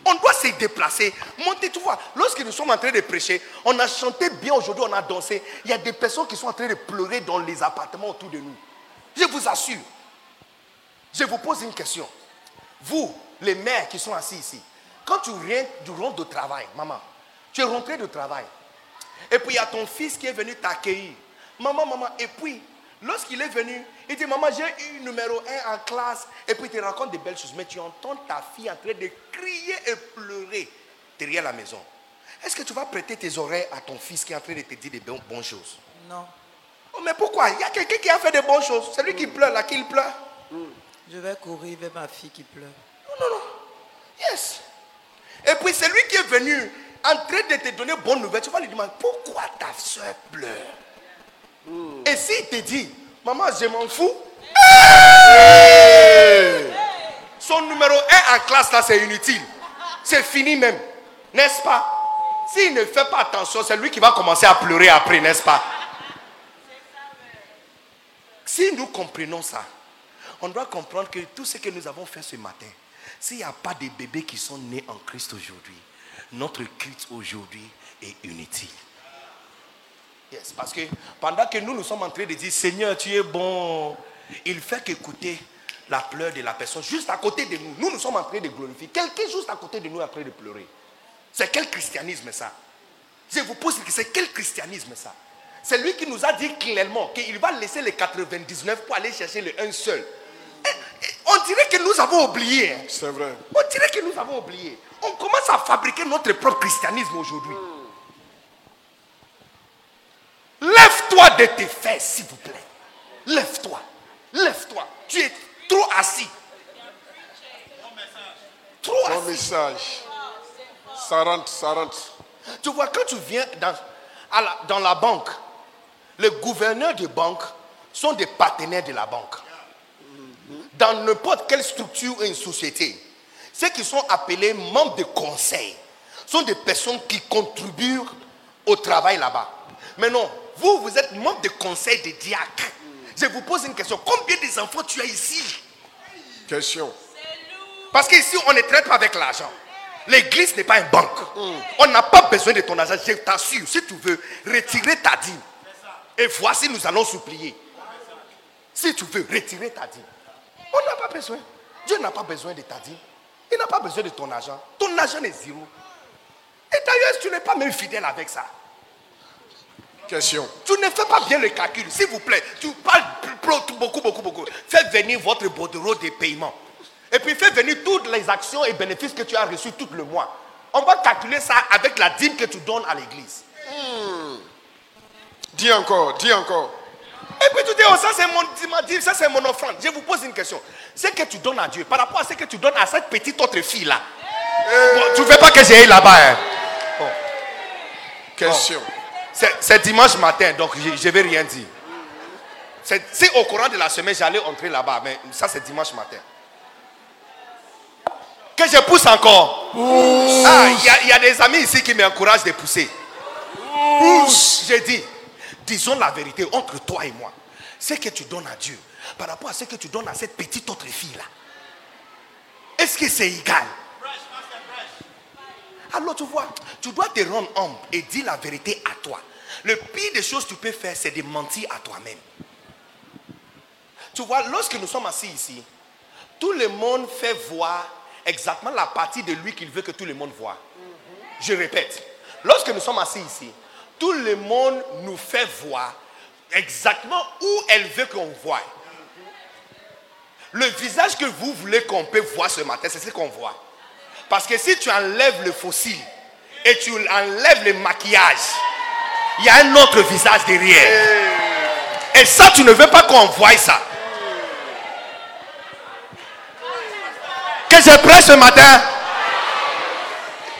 On doit se déplacer, monter, tu vois. Lorsque nous sommes en train de prêcher, on a chanté bien aujourd'hui, on a dansé. Il y a des personnes qui sont en train de pleurer dans les appartements autour de nous. Je vous assure. Je vous pose une question. Vous, les mères qui sont assis ici, quand tu rentres du rentres de travail, maman, tu es rentré de travail. Et puis il y a ton fils qui est venu t'accueillir. Maman, maman, et puis, lorsqu'il est venu, il dit, maman, j'ai eu numéro 1 en classe. Et puis il te raconte des belles choses. Mais tu entends ta fille en train de crier et pleurer derrière la maison. Est-ce que tu vas prêter tes oreilles à ton fils qui est en train de te dire des bonnes bonnes choses? Non. Oh, mais pourquoi? Il y a quelqu'un qui a fait des bonnes choses. C'est lui qui pleure là, qu'il pleure. Je vais courir vers ma fille qui pleure. Non, non, non. Yes. Et puis c'est lui qui est venu en train de te donner bonne nouvelle. Tu vas lui demander pourquoi ta soeur pleure? Et s'il te dit, maman, je m'en fous. Son numéro 1 en classe là, c'est inutile. C'est fini même. N'est-ce pas? S'il ne fait pas attention, c'est lui qui va commencer à pleurer après, n'est-ce pas? Si nous comprenons ça, on doit comprendre que tout ce que nous avons fait ce matin, s'il n'y a pas de bébés qui sont nés en Christ aujourd'hui, notre culte aujourd'hui est inutile. Yes, parce que pendant que nous nous sommes en train de dire Seigneur, tu es bon, il fait qu'écouter la pleure de la personne juste à côté de nous. Nous nous sommes en train de glorifier. Quelqu'un juste à côté de nous est en train de pleurer. C'est quel christianisme ça? Je vous pose c'est quel christianisme ça? C'est lui qui nous a dit clairement qu'il va laisser les 99 pour aller chercher le un seul. Et- et on dirait que nous avons oublié. hein. C'est vrai. On dirait que nous avons oublié. On commence à fabriquer notre propre christianisme aujourd'hui. Lève-toi de tes fesses, s'il vous plaît. Lève-toi. Lève-toi. Tu es trop assis. Trop Bon assis. message. Ça rentre, ça rentre. Tu vois, quand tu viens dans, à la, dans la banque, les gouverneurs de banque sont des partenaires de la banque. Dans n'importe quelle structure ou une société, ceux qui sont appelés membres de conseil sont des personnes qui contribuent au travail là-bas. Mais non, vous, vous êtes membre de conseil des diacres. Je vous pose une question. Combien des enfants tu as ici? Question. parce qu'ici, on ne traite pas avec l'argent. L'église n'est pas une banque. On n'a pas besoin de ton argent. Je t'assure, si tu veux, retirer ta dîme. Et voici, nous allons supplier. Si tu veux, retirer ta dîme. On n'a pas besoin. Dieu n'a pas besoin de ta dîme. Il n'a pas besoin de ton argent. Ton argent est zéro. Et d'ailleurs, tu n'es pas même fidèle avec ça. Question. Tu ne fais pas bien le calcul, s'il vous plaît. Tu parles beaucoup, beaucoup, beaucoup. Faites venir votre bordereau de paiement. Et puis faites venir toutes les actions et bénéfices que tu as reçus tout le mois. On va calculer ça avec la dîme que tu donnes à l'église. Dis encore, dis encore. Et puis tu dis, oh, ça c'est mon dîme, ça c'est mon offrande. Je vous pose une question. Ce que tu donnes à Dieu, par rapport à ce que tu donnes à cette petite autre fille-là, bon, tu ne veux pas que j'aille là-bas. hein? Bon. Question. C'est dimanche matin, donc je ne vais rien dire. C'est au courant de la semaine, j'allais entrer là-bas, mais ça c'est dimanche matin. Que je pousse encore. Ah, il y a- il y, a des amis ici qui m'encouragent de pousser. Pousse. J'ai dit, disons la vérité entre toi et moi. Ce que tu donnes à Dieu, par rapport à ce que tu donnes à cette petite autre fille-là, est-ce que c'est égal? Tu dois te rendre humble et dire la vérité à toi. Le pire des choses que tu peux faire, c'est de mentir à toi-même. Tu vois, lorsque nous sommes assis ici, tout le monde fait voir exactement la partie de lui qu'il veut que tout le monde voit. Je répète, lorsque nous sommes assis ici, tout le monde nous fait voir exactement où elle veut qu'on voit. Le visage que vous voulez qu'on peut voir ce matin, c'est ce qu'on voit. Parce que si tu enlèves le fossile et tu enlèves le maquillage, il y a un autre visage derrière. Et ça, tu ne veux pas qu'on voie ça. Que je prêche ce matin.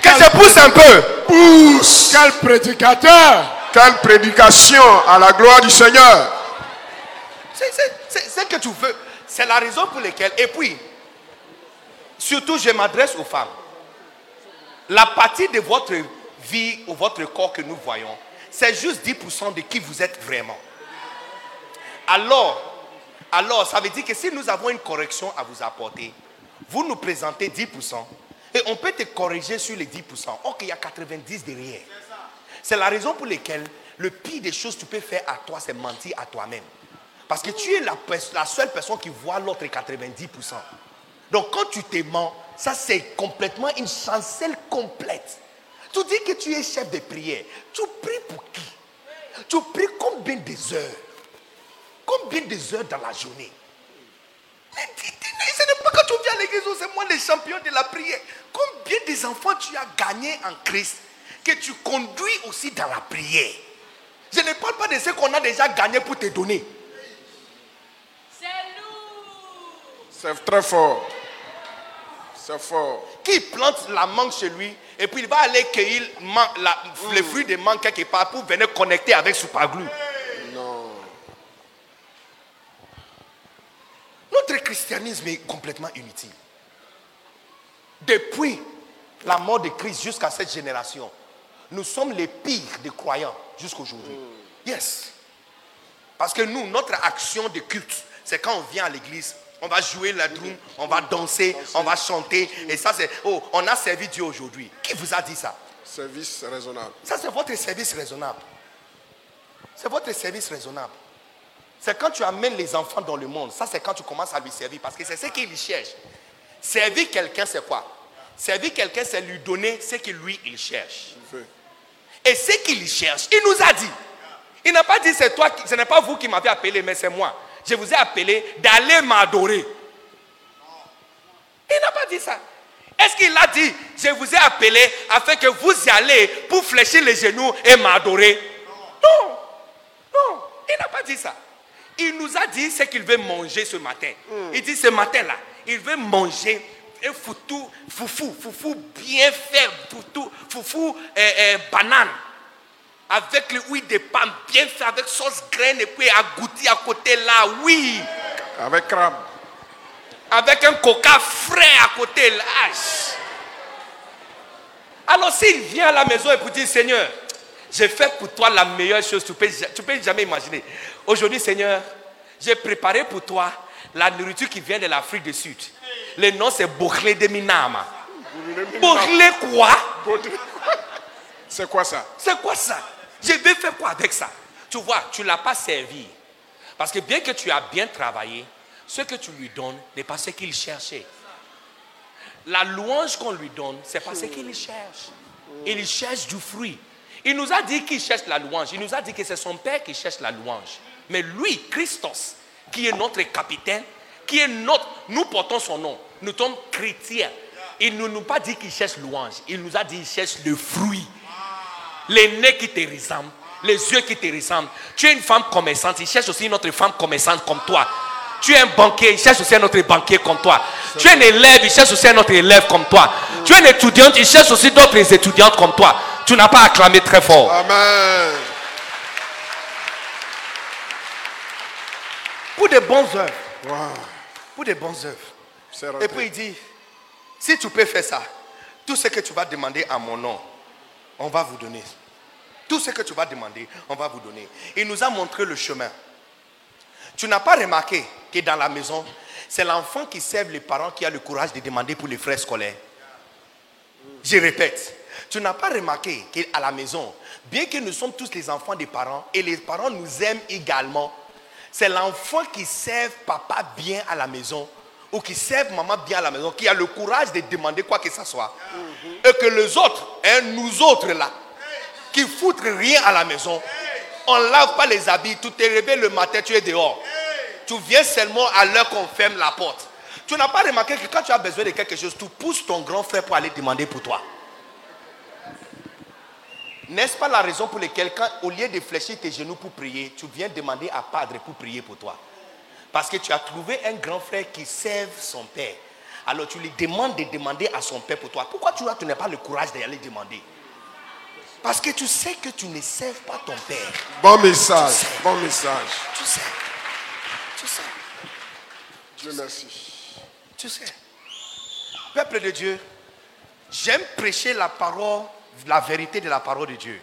Que je pousse un peu. Pousse. Quel prédicateur Quelle prédication à la gloire du Seigneur. C'est- ce que tu veux. C'est la raison pour laquelle. Et puis, surtout, je m'adresse aux femmes. La partie de votre vie ou votre corps que nous voyons, c'est juste 10% de qui vous êtes vraiment. Alors, alors, ça veut dire que si nous avons une correction à vous apporter, vous nous présentez 10% et on peut te corriger sur les 10%. Or qu'il y a 90 derrière. C'est la raison pour laquelle le pire des choses que tu peux faire à toi, c'est mentir à toi-même. Parce que tu es la, la seule personne qui voit l'autre 90%. Donc quand tu te mens, ça c'est complètement une chancelle complète. Tu dis que tu es chef de prière. Tu pries pour qui? Tu pries combien des heures? Combien des heures dans la journée? Ce n'est pas quand tu viens à l'église c'est moi le champion de la prière. Combien des enfants tu as gagné en Christ que tu conduis aussi dans la prière? Je ne parle pas de ce qu'on a déjà gagné pour te donner. C'est très fort. C'est fort. Qui plante la mangue chez lui et puis il va aller cueillir la- les fruits de mangue quelque part pour venir connecter avec Superglue. Non. Notre christianisme est complètement inutile. Depuis la mort de Christ jusqu'à cette génération, nous sommes les pires des croyants jusqu'à aujourd'hui. Yes. Parce que nous, notre action de culte, c'est quand on vient à l'église, on va jouer la drum, on va danser, on va chanter. Et ça, c'est, oh, on a servi Dieu aujourd'hui. Qui vous a dit ça? Service raisonnable. Ça, c'est votre service raisonnable. C'est votre service raisonnable. C'est quand tu amènes les enfants dans le monde. Ça, c'est quand tu commences à lui servir. Parce que c'est ce qu'il cherche. Servir quelqu'un, c'est quoi? Servir quelqu'un, c'est lui donner ce que lui, il cherche. Et ce qu'il cherche, il nous a dit. Il n'a pas dit c'est toi, ce n'est pas vous qui m'avez appelé, mais c'est moi. Je vous ai appelé d'aller m'adorer. Il n'a pas dit ça. Est-ce qu'il a dit, je vous ai appelé afin que vous y allez pour fléchir les genoux et m'adorer? Non. Non, il n'a pas dit ça. Il nous a dit ce qu'il veut manger ce matin. Il dit ce matin-là, il veut manger un foutou, foufou, foufou bien fait, foutou, foufou euh, euh, banane. Avec l'huile de palme bien fait, avec sauce graine et puis agouti à côté là, oui. Avec crabe. Avec un coca frais à côté là. Alors s'il vient à la maison et pour dire Seigneur, j'ai fait pour toi la meilleure chose, tu peux, tu peux jamais imaginer. Aujourd'hui Seigneur, j'ai préparé pour toi la nourriture qui vient de l'Afrique du Sud. Le nom c'est Bochlé de Minama. Bochlé quoi? C'est quoi ça? C'est quoi ça? Je vais faire quoi avec ça? Tu vois, tu ne l'as pas servi. Parce que bien que tu as bien travaillé, ce que tu lui donnes n'est pas ce qu'il cherchait. La louange qu'on lui donne, c'est pas ce qu'il cherche. Il cherche du fruit. Il nous a dit qu'il cherche la louange. Il nous a dit que c'est son Père qui cherche la louange. Mais lui, Christos, qui est notre capitaine, qui est notre... Nous portons son nom. Nous sommes chrétiens. Il ne nous a pas dit qu'il cherche louange. Il nous a dit qu'il cherche le fruit. Les nez qui te ressemblent. Les yeux qui te ressemblent. Tu es une femme commerçante. Il cherche aussi une autre femme commerçante comme toi. Tu es un banquier. Il cherche aussi un autre banquier comme toi. Tu es un élève. Il cherche aussi un autre élève comme toi. Tu es une étudiante. Il cherche aussi d'autres étudiantes comme toi. Tu n'as pas acclamé très fort. Amen. Pour de bonnes œuvres. Wow. Pour de bonnes œuvres. Et puis il dit, si tu peux faire ça, tout ce que tu vas demander à mon nom, on va vous donner. Tout ce que tu vas demander, on va vous donner. Il nous a montré le chemin. Tu n'as pas remarqué que dans la maison, c'est l'enfant qui sert les parents qui a le courage de demander pour les frais scolaires. Je répète, tu n'as pas remarqué qu'à la maison, bien que nous sommes tous les enfants des parents et les parents nous aiment également, c'est l'enfant qui serve papa bien à la maison ou qui serve maman bien à la maison, qui a le courage de demander quoi que ce soit. Et que les autres, hein, nous autres là, qui foutent rien à la maison, on ne lave pas les habits, tu t'es réveillé le matin, tu es dehors. Tu viens seulement à l'heure qu'on ferme la porte. Tu n'as pas remarqué que quand tu as besoin de quelque chose, tu pousses ton grand frère pour aller demander pour toi. N'est-ce pas la raison pour laquelle, au lieu de fléchir tes genoux pour prier, tu viens demander à Padre pour prier pour toi? Parce que tu as trouvé un grand frère qui serve son père. Alors tu lui demandes de demander à son père pour toi. Pourquoi tu, tu n'as pas le courage d'aller demander? Parce que tu sais que tu ne serves pas ton père. Bon message. Bon message. Tu sais. Tu sais. Dieu merci. Tu sais. Peuple de Dieu, j'aime prêcher la parole, la vérité de la parole de Dieu.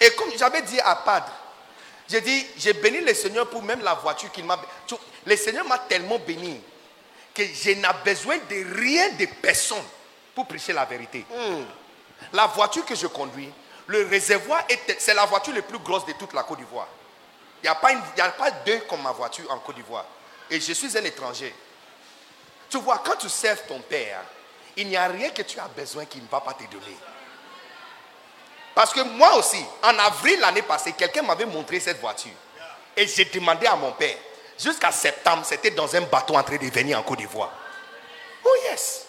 Et comme j'avais dit à Padre, j'ai dit, j'ai béni le Seigneur pour même la voiture qu'il m'a. Le Seigneur m'a tellement béni que je n'ai besoin de rien de personne pour prêcher la vérité. La voiture que je conduis, le réservoir, est- c'est la voiture la plus grosse de toute la Côte d'Ivoire. Il n'y a, pas une- il y a pas deux comme ma voiture en Côte d'Ivoire. Et je suis un étranger. Tu vois, quand tu serves ton père, il n'y a rien que tu as besoin qu'il ne va pas te donner. Parce que moi aussi, en avril l'année passée, quelqu'un m'avait montré cette voiture. Et j'ai demandé à mon père. Jusqu'à septembre, c'était dans un bateau en train de venir en Côte d'Ivoire. Oh yes.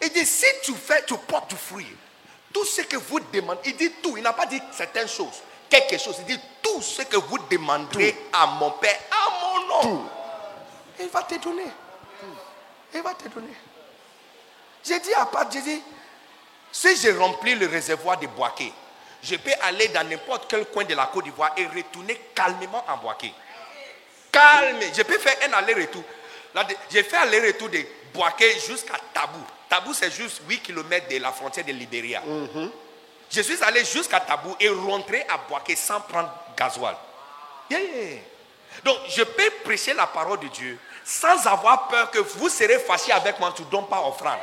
Il dit, si tu fais, tu portes du fruit, tout ce que vous demandez, il dit tout, il n'a pas dit certaines choses, quelque chose, il dit tout ce que vous demanderez à mon Père, à mon nom, il va te donner. Il va te donner. J'ai dit à Pat, j'ai dit, si j'ai rempli le réservoir de Boaké, je peux aller dans n'importe quel coin de la Côte d'Ivoire et retourner calmement en Boaké. Calme. Je peux faire un aller-retour. J'ai fait aller-retour de Boaké jusqu'à Tabou. Tabou, c'est juste 8 km de la frontière de Libéria. Je suis allé jusqu'à Tabou et rentré à Boaké sans prendre gasoil. Yeah, yeah, yeah. Donc, je peux prêcher la parole de Dieu sans avoir peur que vous serez fâchés avec moi, tu ne donnes pas offrande.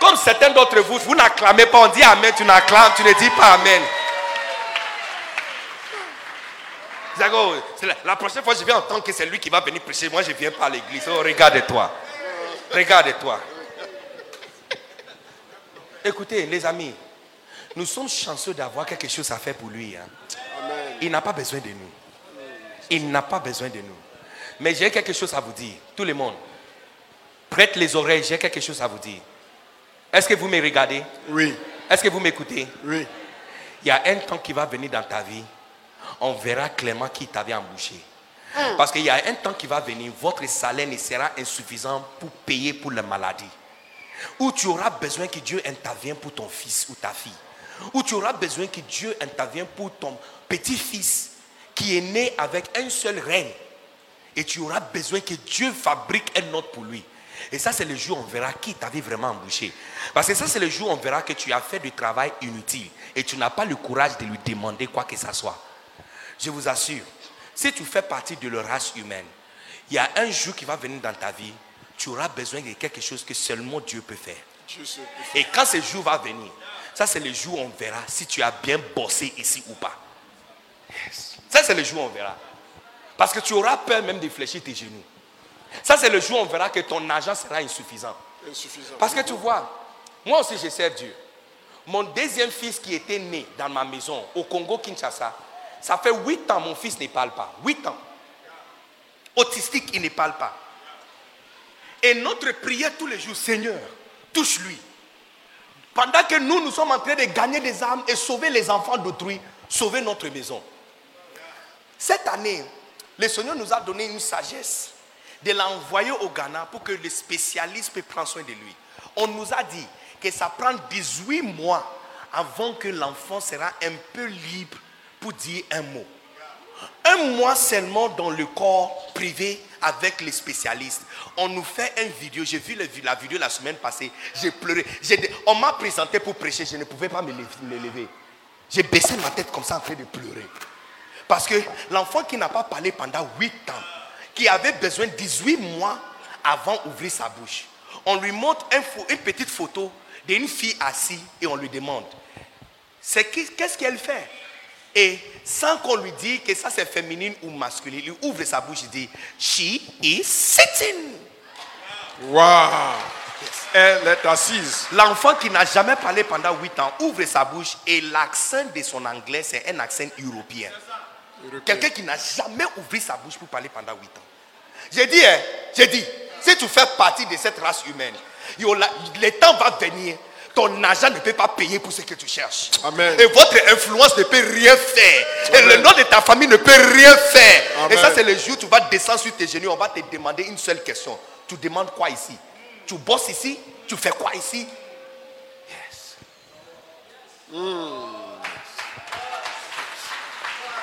Comme certains d'entre vous, vous n'acclamez pas, on dit Amen, tu n'acclames, tu ne dis pas Amen. Zago, c'est la, la prochaine fois, je vais entendre que c'est lui qui va venir prêcher. Moi, je ne viens pas à l'église. Oh, regarde-toi. Regarde-toi. Écoutez, les amis, nous sommes chanceux d'avoir quelque chose à faire pour lui. hein. Il n'a pas besoin de nous. Il n'a pas besoin de nous. Mais j'ai quelque chose à vous dire. Tout le monde. Prête les oreilles, j'ai quelque chose à vous dire. Est-ce que vous me regardez? Oui, Est-ce que vous m'écoutez? Oui. Il y a un temps qui va venir dans ta vie. On verra clairement qui t'avait embauché. Parce qu'il y a un temps qui va venir, votre salaire ne sera insuffisant pour payer pour la maladie. Ou tu auras besoin que Dieu intervienne pour ton fils ou ta fille. Ou tu auras besoin que Dieu intervienne pour ton petit-fils qui est né avec un seul règne. Et tu auras besoin que Dieu fabrique un autre pour lui. Et ça, c'est le jour où on verra qui t'avait vraiment embauché. Parce que ça, c'est le jour où on verra que tu as fait du travail inutile. Et tu n'as pas le courage de lui demander quoi que ce soit. Je vous assure, si tu fais partie de la race humaine, il y a un jour qui va venir dans ta vie, tu auras besoin de quelque chose que seulement Dieu peut faire. Et quand ce jour va venir, ça c'est le jour où on verra si tu as bien bossé ici ou pas. Ça c'est le jour où on verra. Parce que tu auras peur même de fléchir tes genoux. Ça c'est le jour où on verra que ton argent sera insuffisant. Insuffisant. Parce que tu vois, moi aussi je sers Dieu. Mon deuxième fils qui était né dans ma maison au Congo Kinshasa, ça fait huit ans mon fils ne parle pas. Huit ans. Autistique, il ne parle pas. Et notre prière tous les jours, Seigneur, touche-lui. Pendant que nous, nous sommes en train de gagner des âmes et sauver les enfants d'autrui, sauver notre maison. Cette année, le Seigneur nous a donné une sagesse de l'envoyer au Ghana pour que les spécialistes puissent prendre soin de lui. On nous a dit que ça prend 18 mois avant que l'enfant sera un peu libre pour dire un mot. Un mois seulement dans le corps privé avec les spécialistes. On nous fait une vidéo. J'ai vu la vidéo la semaine passée. J'ai pleuré. On m'a présenté pour prêcher. Je ne pouvais pas me lever-. J'ai baissé ma tête comme ça en train de pleurer. Parce que l'enfant qui n'a pas parlé pendant 8 ans, qui avait besoin de 18 mois avant d'ouvrir sa bouche, on lui montre une petite photo d'une fille assise et on lui demande, qu'est-ce qu'elle fait? Et sans qu'on lui dise que ça c'est féminine ou masculine, il ouvre sa bouche, il dit, She is sitting. Wow. Elle est assise. L'enfant qui n'a jamais parlé pendant 8 ans ouvre sa bouche et l'accent de son anglais, c'est un accent européen. Quelqu'un qui n'a jamais ouvert sa bouche pour parler pendant 8 ans. J'ai dit, hein, j'ai dit, si tu fais partie de cette race humaine, le temps va venir. Ton argent ne peut pas payer pour ce que tu cherches. Amen. Et votre influence ne peut rien faire. Et le nom de ta famille ne peut rien faire. Amen. Et ça, c'est le jour où tu vas descendre sur tes genoux. On va te demander une seule question. Tu demandes quoi ici? Tu bosses ici? Tu fais quoi ici? Yes.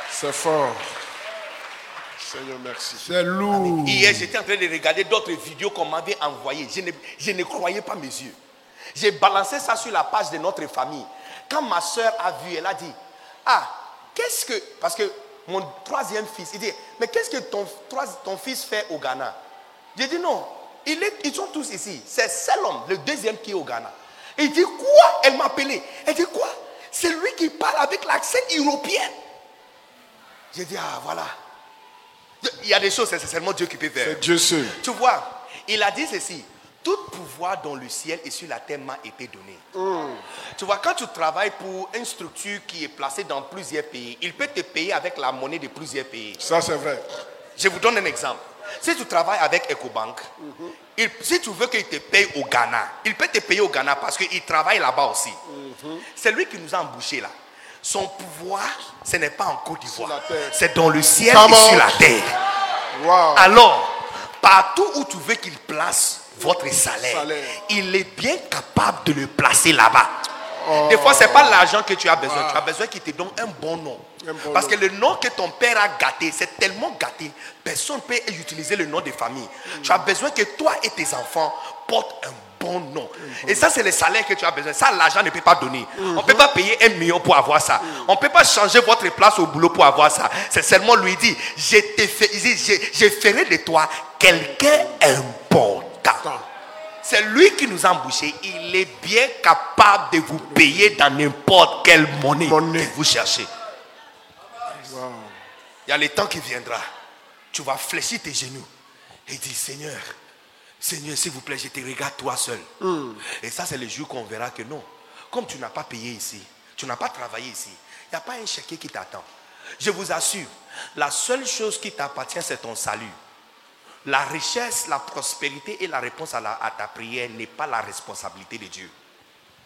C'est fort. Seigneur, merci. C'est lourd. Hier, j'étais en train de regarder d'autres vidéos qu'on m'avait envoyées. Je ne, je ne croyais pas mes yeux. J'ai balancé ça sur la page de notre famille. Quand ma soeur a vu, elle a dit Ah, qu'est-ce que. Parce que mon troisième fils, il dit Mais qu'est-ce que ton, ton fils fait au Ghana? J'ai dit Non, il est- ils sont tous ici. C'est Selom, le deuxième qui est au Ghana. Il dit Quoi? Elle m'a appelé. Elle dit Quoi? C'est lui qui parle avec l'accent européen. J'ai dit Ah, voilà. Il y a des choses, c'est seulement Dieu qui peut faire. C'est Dieu seul. Tu vois, il a dit ceci. Tout pouvoir dans le ciel et sur la terre m'a été donné. Tu vois, quand tu travailles pour une structure qui est placée dans plusieurs pays, il peut te payer avec la monnaie de plusieurs pays. Ça, c'est vrai. Je vous donne un exemple. Si tu travailles avec EcoBank, il- si tu veux qu'il te paye au Ghana, il peut te payer au Ghana parce qu'il travaille là-bas aussi. C'est lui qui nous a embauchés là. Son pouvoir, ce n'est pas en Côte d'Ivoire. C'est dans le ciel Come et sur la terre. Wow. Alors, partout où tu veux qu'il place votre salaire, Salaire. il est bien capable de le placer là-bas. Oh. Des fois, ce n'est pas l'argent que tu as besoin. Tu as besoin qu'il te donne un bon nom. Un bon Parce nom. que le nom que ton père a gâté, c'est tellement gâté, personne ne peut utiliser le nom de famille. Tu as besoin que toi et tes enfants portent un bon nom. Et ça, c'est le salaire que tu as besoin. Ça, l'argent ne peut pas donner. On ne peut pas payer un million pour avoir ça. On ne peut pas changer votre place au boulot pour avoir ça. C'est seulement lui dire, je, te fais, il dit, je, je ferai de toi quelqu'un important. C'est lui qui nous a embauchés. Il est bien capable de vous payer dans n'importe quelle monnaie, Monnaie. que vous cherchez. Il y a le temps qui viendra. Tu vas fléchir tes genoux et dire Seigneur, Seigneur, s'il vous plaît, je te regarde toi seul. Et ça, c'est le jour qu'on verra que non. Comme tu n'as pas payé ici, tu n'as pas travaillé ici, il n'y a pas un chèque qui t'attend. Je vous assure, la seule chose qui t'appartient, c'est ton salut. La richesse, la prospérité et la réponse à, la- à ta prière n'est pas la responsabilité de Dieu.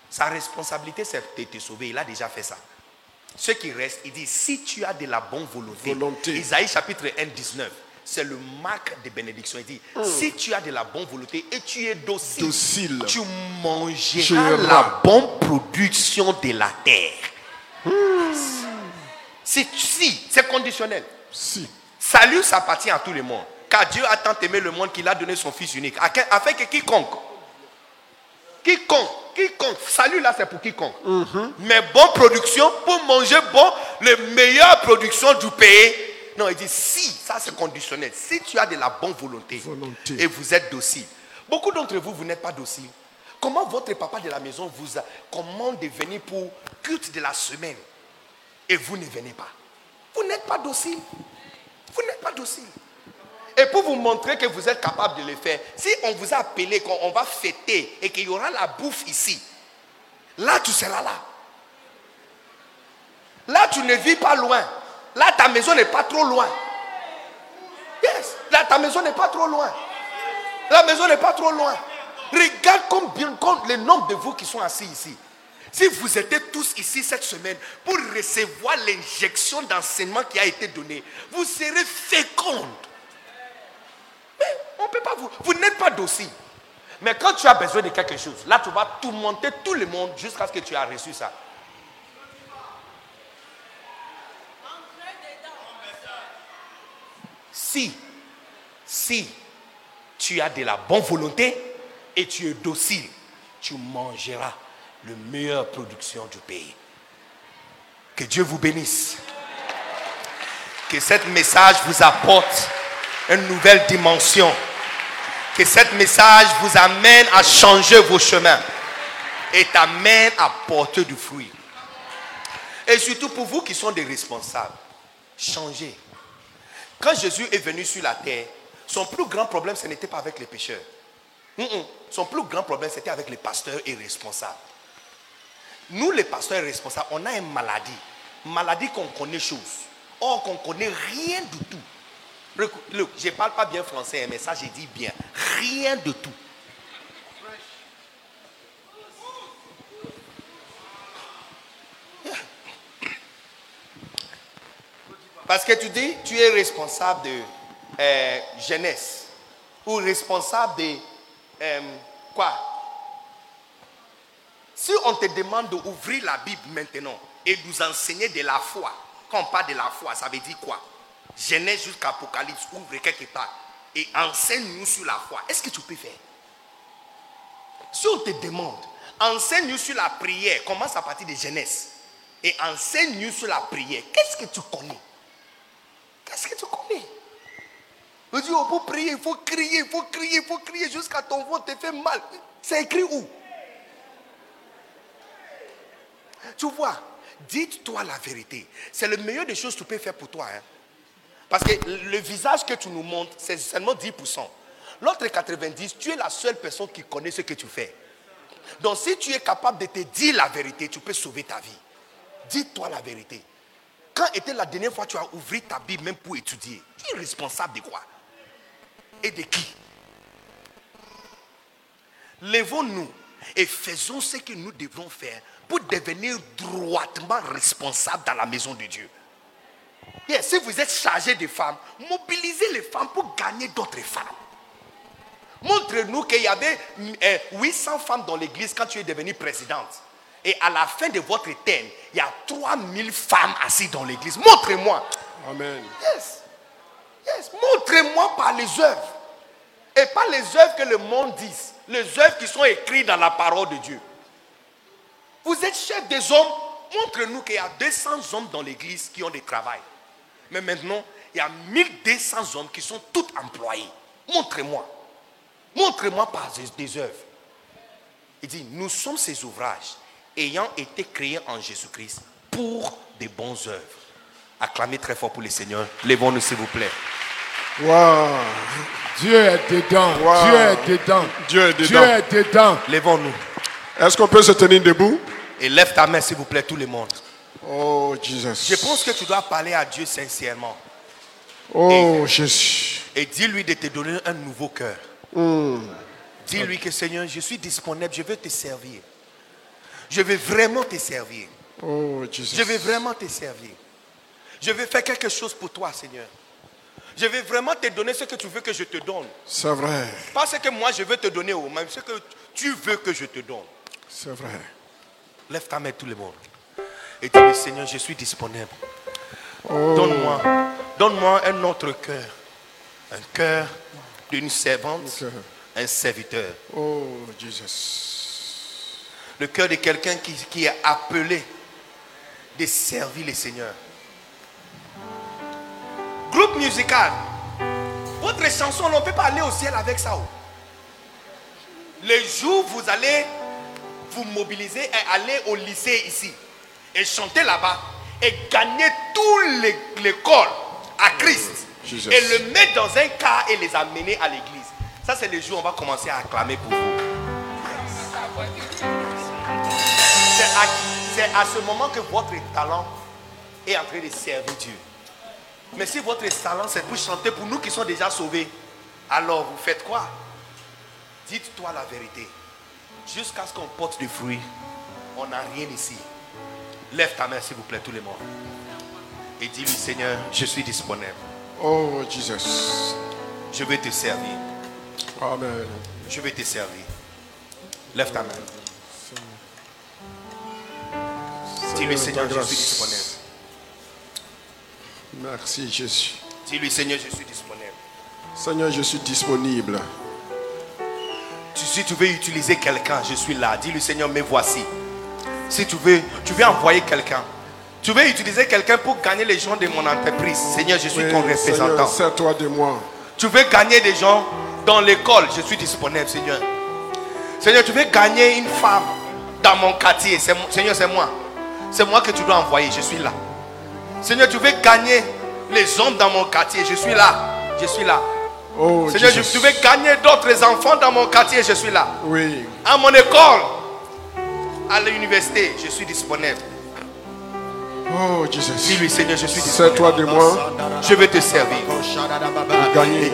Sa responsabilité, c'est de te sauver. Il a déjà fait ça. Ce qui reste, il dit, si tu as de la bonne volonté, Volonté. Isaïe chapitre 1, 19, c'est le marque de bénédiction. Il dit, si tu as de la bonne volonté et tu es docile, Docile. tu mangeras la bonne production de la terre. Si, si, c'est conditionnel. Si. Salut s'appartient à tout le monde. Car Dieu a tant aimé le monde qu'il a donné son Fils unique. Afin que quiconque, quiconque, quiconque, salut là c'est pour quiconque. Mais bonne production, pour manger bon, les meilleures productions du pays. Non, il dit si, ça c'est conditionnel. Si tu as de la bonne volonté, Volonté. et vous êtes docile. Beaucoup d'entre vous, vous n'êtes pas docile. Comment votre papa de la maison vous a commande de venir pour culte de la semaine et vous ne venez pas? Vous n'êtes pas docile. Vous n'êtes pas docile. Et pour vous montrer que vous êtes capable de le faire, si on vous a appelé, qu'on on va fêter et qu'il y aura la bouffe ici, là tu seras là. Là tu ne vis pas loin. Là ta maison n'est pas trop loin. Yes, là ta maison n'est pas trop loin. La maison n'est pas trop loin. Regarde combien, comme le nombre de vous qui sont assis ici. Si vous étiez tous ici cette semaine pour recevoir l'injection d'enseignement qui a été donnée, vous serez fécondes. Mais on ne peut pas vous. Vous n'êtes pas docile. Mais quand tu as besoin de quelque chose, là tu vas tourmenter tout le monde jusqu'à ce que tu aies reçu ça. Si, si tu as de la bonne volonté et tu es docile, tu mangeras la meilleure production du pays. Que Dieu vous bénisse. Que ce message vous apporte une nouvelle dimension. Que ce message vous amène à changer vos chemins et t'amène à porter du fruit. Et surtout pour vous qui sont des responsables, changez. Quand Jésus est venu sur la terre, son plus grand problème, ce n'était pas avec les pécheurs. Son plus grand problème, c'était avec les pasteurs et responsables. Nous, les pasteurs responsables, on a une maladie. Maladie qu'on connaît chose. Or, qu'on connaît rien du tout. Look, je ne parle pas bien français, mais ça, j'ai dit bien. Rien de tout. Parce que tu dis, tu es responsable de euh, jeunesse ou responsable de euh, quoi? Si on te demande d'ouvrir la Bible maintenant et nous enseigner de la foi, quand on parle de la foi, ça veut dire quoi? Genèse jusqu'à Apocalypse, ouvre quelque part et enseigne-nous sur la foi. Est-ce que tu peux faire? Si on te demande, enseigne-nous sur la prière, commence à partir de Genèse et enseigne-nous sur la prière, qu'est-ce que tu connais? Qu'est-ce que tu connais? On dit, oh, pour prier, il faut crier, il faut crier, il faut crier jusqu'à ton ventre te fait mal. C'est écrit où? Tu vois, dites-toi la vérité. C'est le meilleur des choses que tu peux faire pour toi. hein. Parce que le visage que tu nous montres, c'est seulement 10%. L'autre 90%, tu es la seule personne qui connaît ce que tu fais. Donc si tu es capable de te dire la vérité, tu peux sauver ta vie. Dis-toi la vérité. Quand était la dernière fois que tu as ouvert ta Bible même pour étudier? Tu es responsable de quoi? Et de qui? Lèvons-nous et faisons ce que nous devons faire pour devenir droitement responsables dans la maison de Dieu. Si vous êtes chargé de femmes, mobilisez les femmes pour gagner d'autres femmes. Montre-nous qu'il y avait euh, 800 femmes dans l'église quand tu es devenue présidente. Et à la fin de votre terme, il y a 3000 femmes assises dans l'église. Montrez-moi. Amen. Yes. Yes. Montrez-moi par les œuvres. Et pas les œuvres que le monde dit. Les œuvres qui sont écrites dans la parole de Dieu. Vous êtes chef des hommes. Montre-nous qu'il y a 200 hommes dans l'église qui ont des travail. Mais maintenant, il y a 1200 hommes qui sont tous employés. Montrez-moi. Montrez-moi par des- œuvres. Il dit, nous sommes ces ouvrages ayant été créés en Jésus-Christ pour des bonnes œuvres. Acclamez très fort pour le Seigneur. Lèvons-nous, s'il vous plaît. Wow. Dieu est dedans. Wow. Dieu est dedans. Dieu est Dieu dedans. est dedans. Lèvons-nous. Est-ce qu'on peut se tenir debout? Et lève ta main, s'il vous plaît, tout le monde. Oh, Jesus. Je pense que tu dois parler à Dieu sincèrement. Oh, Jésus. Et dis-lui de te donner un nouveau cœur. Dis-lui que Seigneur, je suis disponible, je veux te servir. Je veux vraiment te servir. Oh, Jesus. Je veux vraiment te servir. Je veux faire quelque chose pour toi, Seigneur. Je veux vraiment te donner ce que tu veux que je te donne. C'est vrai. Pas ce que moi je veux te donner, même ce que tu veux que je te donne. C'est vrai. Lève ta main, tout le monde. Et dis, Seigneur, je suis disponible. Donne-moi, donne-moi un autre cœur. Un cœur d'une servante, un serviteur. Oh, Jesus. Le cœur de quelqu'un qui, qui est appelé de servir le Seigneur. Groupe musical. Votre chanson, on ne peut pas aller au ciel avec ça. oh. Le jour où vous allez vous mobiliser et aller au lycée ici et chanter là-bas et gagner tout l'é- l'école à Christ Jesus. et le mettre dans un car et les amener à l'église. Ça, c'est le jour où on va commencer à acclamer pour vous. C'est à, c'est à ce moment que votre talent est en train de servir Dieu. Mais si votre talent c'est pour chanter pour nous qui sommes déjà sauvés, alors vous faites quoi? Dites-toi la vérité. Jusqu'à ce qu'on porte des fruits, on n'a rien ici. Lève ta main s'il vous plaît tout le monde. Et dis-lui Seigneur, je suis disponible. Oh, Jesus. Je vais te servir. Amen. Je vais te servir. Lève ta main. Dis-lui Seigneur, je suis disponible. Merci, Jésus. Dis-lui Seigneur, je suis disponible. Seigneur, je suis disponible. Si tu veux utiliser quelqu'un, je suis là. Dis-lui Seigneur, me voici. Si tu veux, tu veux envoyer quelqu'un. Tu veux utiliser quelqu'un pour gagner les gens de mon entreprise. Seigneur, je suis Oui, ton représentant. Seigneur, sers-toi de moi. Tu veux gagner des gens dans l'école, je suis disponible, Seigneur. Seigneur, tu veux gagner une femme dans mon quartier, Seigneur, c'est moi. C'est moi que tu dois envoyer. Je suis là. Seigneur, tu veux gagner les hommes dans mon quartier. Je suis là. Je suis là. Oh, Seigneur, Jesus. tu veux gagner d'autres enfants dans mon quartier. Je suis là. Oui. À mon école, à l'université, je suis disponible. Oh, Jesus. Dis-lui, Seigneur, je suis disponible. Sers-toi de moi Je vais te servir. gagner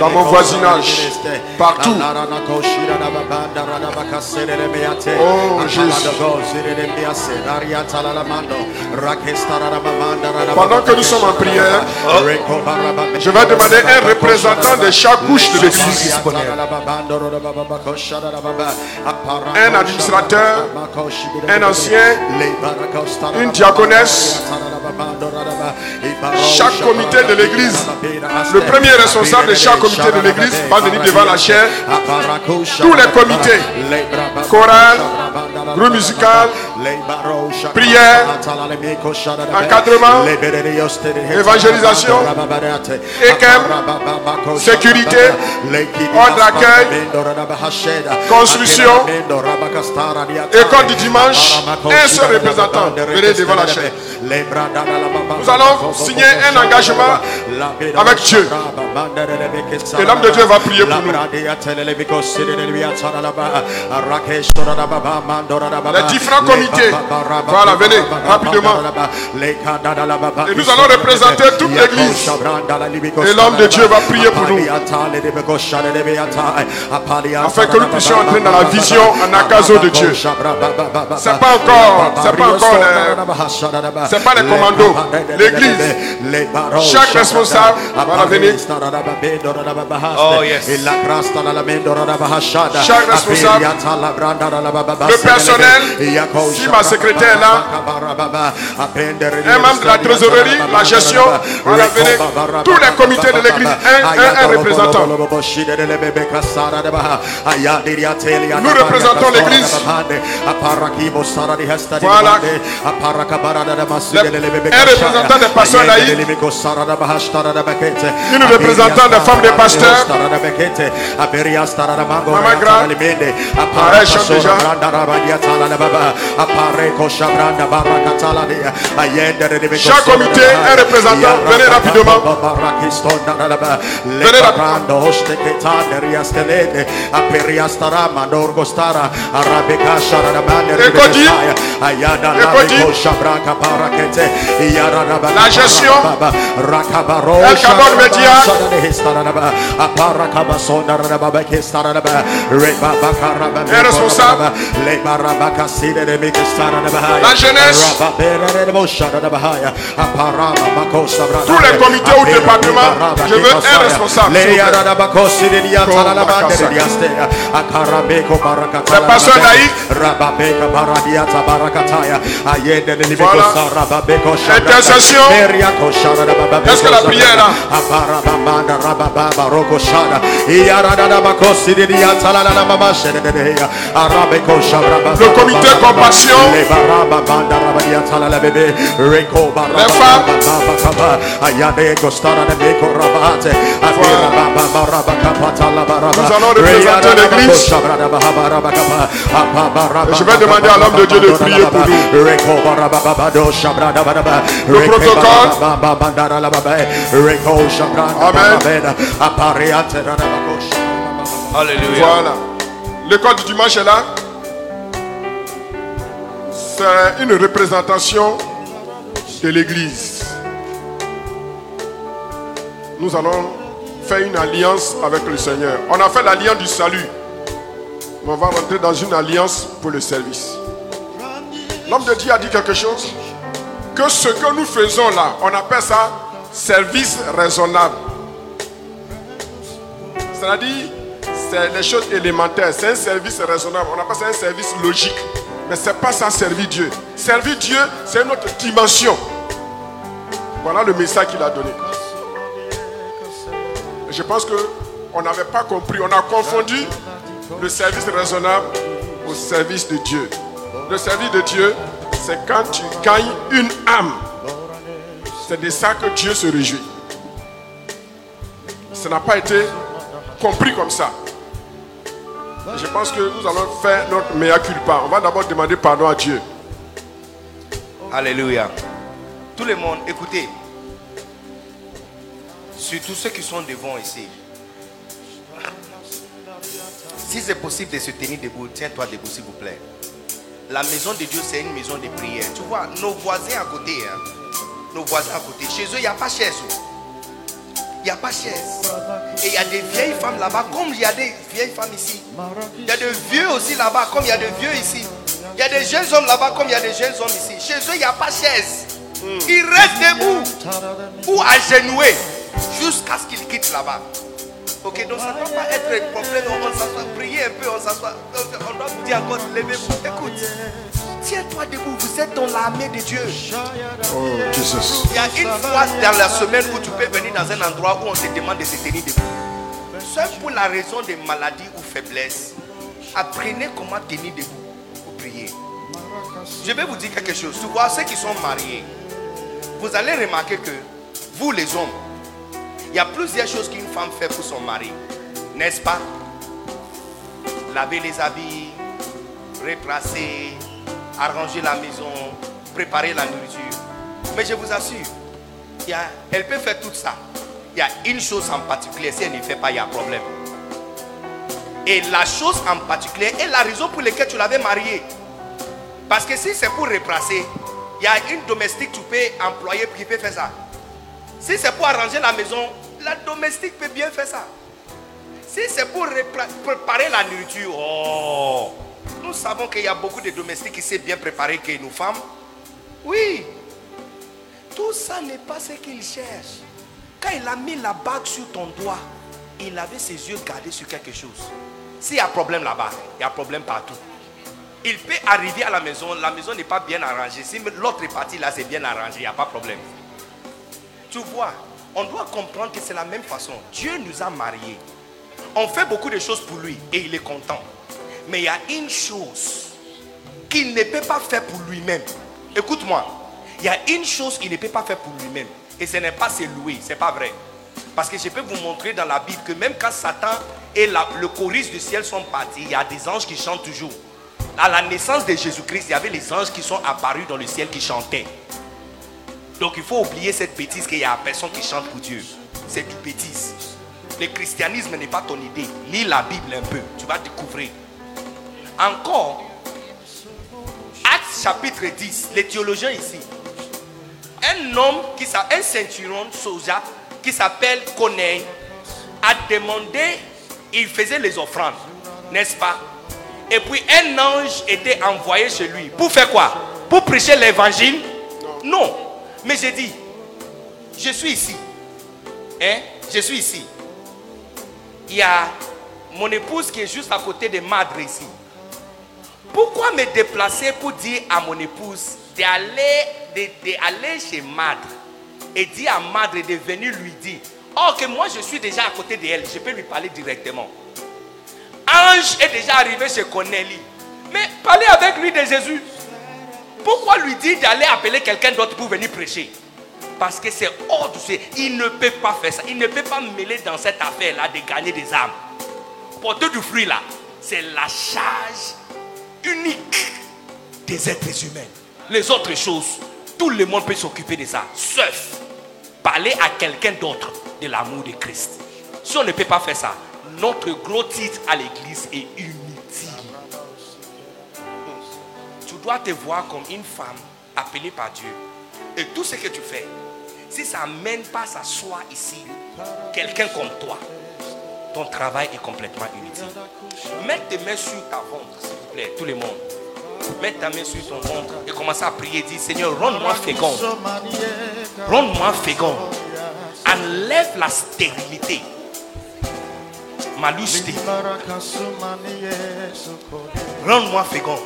dans mon voisinage, partout. Oh Jésus. Pendant que nous sommes en prière, je vais demander un représentant de chaque couche de l'église. Un administrateur, un ancien, une diaconesse, chaque comité de l'église. Le premier responsable de chaque comité de l'église va venir devant la chaire. Tous les comités, chorale, groupe musical, prière, encadrement, évangélisation, sécurité, ordre d'accueil, construction, école du dimanche, un seul représentant. Venez devant la chaire. Nous allons signer un engagement avec Dieu. Et l'homme de Dieu va prier pour nous. Les différents comités. Voilà, venez rapidement. Et nous allons représenter toute l'église. Et l'homme de Dieu va prier pour nous. Afin que nous puissions entrer dans la vision en acaso de Dieu. C'est pas encore, c'est pas encore les, c'est pas les commandos. L'église, chaque responsable va venir. Oh, yes. Chaque responsable, le personnel, si ma secrétaire est là, un membre de la trésorerie, la gestion. Tous les comités de l'église, un, un, un représentant. Nous représentons l'église. Voilà. Un représentant des pasteurs laïcs. Une représentant des femmes des pasteurs. Maman déjà. Chaque comité, un représentant. Venez rapidement. Venez rapidement. La gestion. El Kabod Media. Un responsable. La jeunesse. Tous les comités ou départements, je veux un responsable. s'il vous plaît. Les pasteurs laïcs. Intercession. Est-ce que la prière Le comité compassion. Les femmes. Nous allons représenter l'église. Je vais demander à l'homme de Dieu de prier pour nous. Le protocole. Alléluia. Voilà. L'école du dimanche est là. C'est une représentation de l'église. Nous allons faire une alliance avec le Seigneur. On a fait l'alliance du salut. Mais on va rentrer dans une alliance pour le service. L'homme de Dieu a dit quelque chose. Que ce que nous faisons là, on appelle ça service raisonnable. C'est-à-dire, c'est les choses élémentaires. C'est un service raisonnable. On appelle ça un service logique. Mais ce n'est pas ça servir Dieu. Servir Dieu, c'est une autre dimension. Voilà le message qu'il a donné. Je pense qu'on n'avait pas compris. On a confondu le service raisonnable au service de Dieu. Le service de Dieu, c'est quand tu gagnes une âme. C'est de ça que Dieu se réjouit. Ça n'a pas été compris comme ça. Je pense que nous allons faire notre meilleur culpa. On va d'abord demander pardon à Dieu. Alléluia. Tout le monde, écoutez. Surtout ceux qui sont devant ici. Si c'est possible de se tenir debout, tiens-toi debout s'il vous plaît. La maison de Dieu, c'est une maison de prière. Tu vois, nos voisins à côté, hein, nos voisins à côté, chez eux, il n'y a pas chaise. Il n'y a pas chaise. Et il y a des vieilles femmes là-bas, comme il y a des vieilles femmes ici. Il y a des vieux aussi là-bas, comme il y a des vieux ici. Il y a des jeunes hommes là-bas, comme il y a des jeunes hommes ici. Chez eux, il n'y a pas chaise. Ils restent debout ou agenoués jusqu'à ce qu'ils quittent là-bas. Ok, donc ça ne doit pas être un problème. On s'assoit, prier un peu, on s'assoit. On doit vous dire encore, levez-vous. Écoute, tiens-toi debout. Vous êtes dans l'armée de Dieu. Oh, Jesus. Il y a une fois dans la semaine où tu peux venir dans un endroit où on te demande de se tenir debout. Seul pour la raison de maladie ou faiblesse, apprenez comment tenir debout pour prier. Je vais vous dire quelque chose. Tu vois, ceux qui sont mariés, vous allez remarquer que vous les hommes, il y a plusieurs choses qu'une femme fait pour son mari. N'est-ce pas? Laver les habits, retracer, arranger la maison, préparer la nourriture. Mais je vous assure, y a- elle peut faire tout ça. Il y a une chose en particulier, si elle ne fait pas, il y a un problème. Et la chose en particulier est la raison pour laquelle tu l'avais mariée. Parce que si c'est pour replacer, il y a une domestique que tu peux employer qui peut faire ça. Si c'est pour arranger la maison, la domestique peut bien faire ça. Si c'est pour préparer la nourriture, oh, nous savons qu'il y a beaucoup de domestiques qui savent bien préparer que nous femmes. Oui, tout ça n'est pas ce qu'il cherche. Quand il a mis la bague sur ton doigt, il avait ses yeux gardés sur quelque chose. S'il y a problème là-bas, il y a problème partout. Il peut arriver à la maison, la maison n'est pas bien arrangée. Si l'autre partie là c'est bien arrangé, il n'y a pas de problème. Tu vois, on doit comprendre que c'est la même façon. Dieu nous a mariés. On fait beaucoup de choses pour lui et il est content. Mais il y a une chose qu'il ne peut pas faire pour lui-même. Écoute-moi, il y a une chose qu'il ne peut pas faire pour lui-même. Et ce n'est pas se louer, c'est pas vrai. Parce que je peux vous montrer dans la Bible que même quand Satan et le chorus du ciel sont partis, il y a des anges qui chantent toujours. À la naissance de Jésus-Christ, il y avait les anges qui sont apparus dans le ciel qui chantaient. Donc il faut oublier cette bêtise qu'il y a personne qui chante pour Dieu. C'est du bêtise. Le christianisme n'est pas ton idée. Lis la Bible un peu, tu vas découvrir. Encore, Acte chapitre 10, les théologiens ici. Un homme, qui un ceinturon soja qui s'appelle Corneille, a demandé, il faisait les offrandes, n'est-ce pas? Et puis un ange était envoyé chez lui. Pour faire quoi? Pour prêcher l'évangile? Non. Mais j'ai dit, je suis ici. Hein? Je suis ici. Il y a mon épouse qui est juste à côté de Madre ici. Pourquoi me déplacer pour dire à mon épouse d'aller chez Madre et dire à Madre de venir lui dire Or que moi je suis déjà à côté d'elle, je peux lui parler directement. Ange est déjà arrivé chez Cornélie. Mais parlez avec lui de Jésus. Pourquoi lui dire d'aller appeler quelqu'un d'autre pour venir prêcher? Parce que c'est hors du ciel. Il ne peut pas faire ça. Il ne peut pas mêler dans cette affaire-là de gagner des âmes. Porter du fruit là, c'est la charge unique des êtres humains. Les autres choses, tout le monde peut s'occuper de ça. Sauf parler à quelqu'un d'autre de l'amour de Christ. Si on ne peut pas faire ça, notre gros titre à l'église est inutile. Tu dois te voir comme une femme appelée par Dieu. Et tout ce que tu fais, si ça n'amène pas s'asseoir ici, quelqu'un comme toi, ton travail est complètement inutile. Mets tes mains sur ta ventre, plaît, tout le monde. Mets ta main sur ton ventre et commence à prier. Dis Seigneur, rends-moi fécond. Rends-moi fécond. Enlève la stérilité. Malusté. Rends-moi fécond.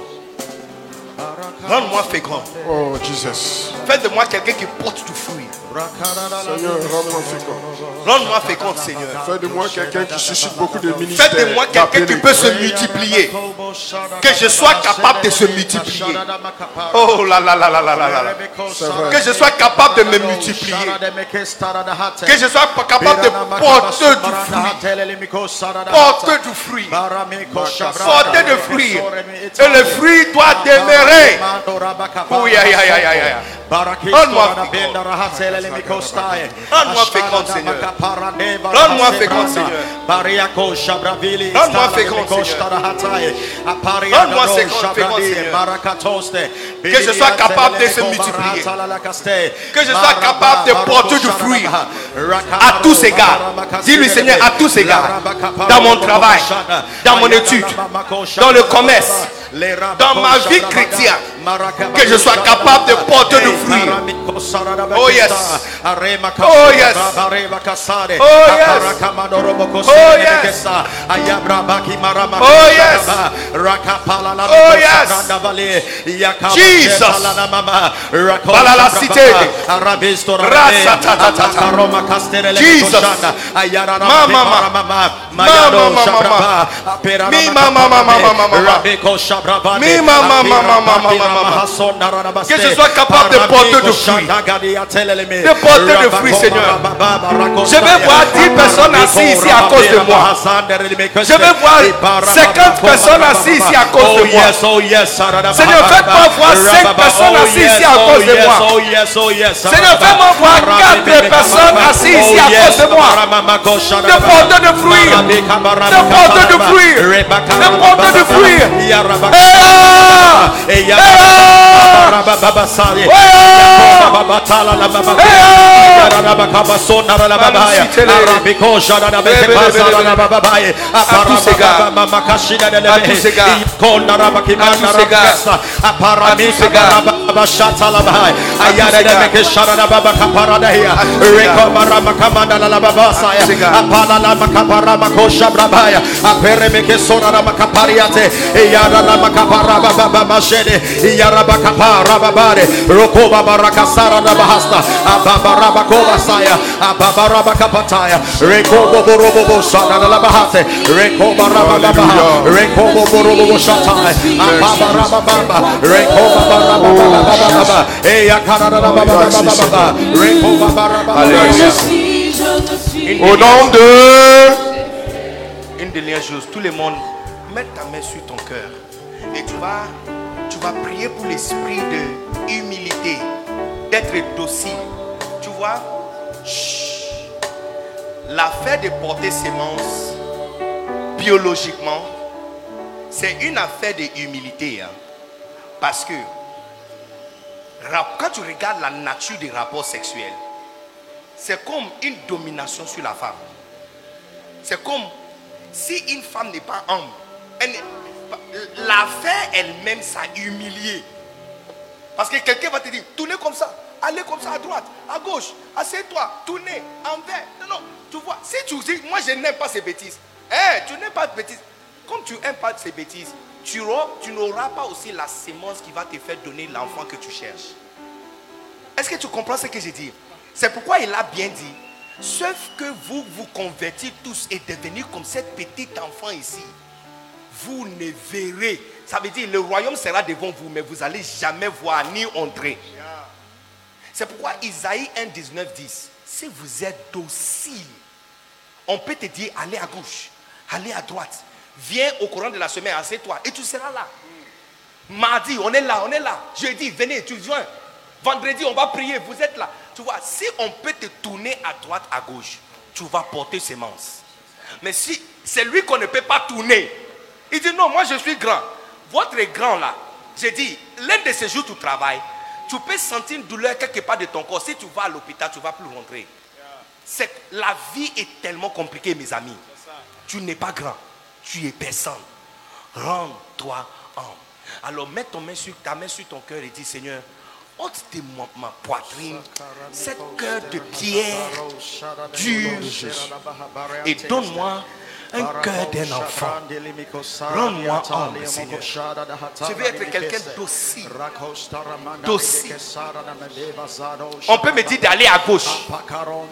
Rends-moi fécond. Oh, Jesus. Fais de moi quelqu'un qui porte du fruit. Seigneur, rends-moi fécond. Rends-moi fécond, Seigneur. Fais de moi quelqu'un qui suscite beaucoup de ministères. Fais de moi quelqu'un qui peut se multiplier. Que je sois capable de se multiplier. Oh là là là là là là là. Que je sois capable de me multiplier. Que je sois capable de porter du fruit. Porter du fruit. Porter du fruit. Et le fruit doit demeurer. Oui, aïe, aïe, aïe, aïe. Rends-moi fécond, Seigneur. Rends-moi fécond, Seigneur. Que je sois capable de se multiplier. Que je sois capable de porter du fruit à tous égards. Dis-lui, Seigneur, à tous égards. Dans mon travail, dans mon étude, dans le commerce, dans ma vie chrétienne. Que je sois capable de porter du fruit. Oh yes. Oh yes. Oh yes. Oh yes. Oh yes. Oh yes. Jesus. Voilà la cité. Jesus. Mama mama. Mama mama. Mama mama mama mama. Mi mama mama mama mama. Que je sois capable de fruit. De porter du fruit, Seigneur. Je vais voir 10 personnes assises ici à cause de moi. Je vais voir 50 personnes assises ici à cause de moi. Seigneur, faites-moi voir 5 personnes assises ici à cause de moi. Seigneur, fais-moi voir 4 personnes assises ici à cause de moi. De porter du fruit. De porter du fruit. De porter du fruit. Hey, hey, Roko Rokoba Barakasara Nabahasta, Ababaraba Ababaraba Kapataya, Rekobo Borobo Sana Labahate, Rekoba Rababaha, Rekobo Borobo Shatai, Ababaraba Baba, Rekoba Barababa, Eyakara Baba, Rekoba Barababa. Au nom de. Une dernière chose, tout le monde, mets ta main sur ton cœur et tu vas tu vas prier pour l'esprit de humilité, d'être docile. Tu vois, l'affaire de porter sémence biologiquement, c'est une affaire de humilité. Hein. Parce que quand tu regardes la nature des rapports sexuels, c'est comme une domination sur la femme. C'est comme si une femme n'est pas homme, elle, l'affaire elle-même, ça humilié. Parce que quelqu'un va te dire, tournez comme ça, allez comme ça à droite, à gauche, assieds-toi, tournez, envers. Non, non, tu vois, si tu dis, moi je n'aime pas ces bêtises, eh, tu n'aimes pas ces bêtises. Comme tu n'aimes pas ces bêtises, tu, n'auras pas aussi la sémence qui va te faire donner l'enfant que tu cherches. Est-ce que tu comprends ce que j'ai dit? C'est pourquoi il a bien dit, sauf que vous vous convertissez tous et devenir comme cette petite enfant ici vous ne verrez. Ça veut dire le royaume sera devant vous, mais vous n'allez jamais voir ni entrer. C'est pourquoi Isaïe 1, 19 dit, si vous êtes docile, on peut te dire, allez à gauche, allez à droite. Viens au courant de la semaine, assieds-toi et tu seras là. Mardi, on est là, on est là. Jeudi, venez, tu viens. Vendredi, on va prier, vous êtes là. Tu vois, si on peut te tourner à droite, à gauche, tu vas porter sémence. Mais si c'est lui qu'on ne peut pas tourner, il dit non, moi je suis grand. Votre grand là, j'ai dit, l'un de ces jours tu travailles, tu peux sentir une douleur quelque part de ton corps. Si tu vas à l'hôpital, tu ne vas plus rentrer. C'est, la vie est tellement compliquée, mes amis. Tu n'es pas grand, tu es personne. Rends-toi homme. Alors mets ton main sur, ta main sur ton cœur et dis Seigneur, ôte de ma, ma poitrine cette cœur de pierre dure et donne-moi un cœur d'un enfant. Rends-moi humble, Seigneur. Je veux être quelqu'un docile. Docile. On peut me dire d'aller à gauche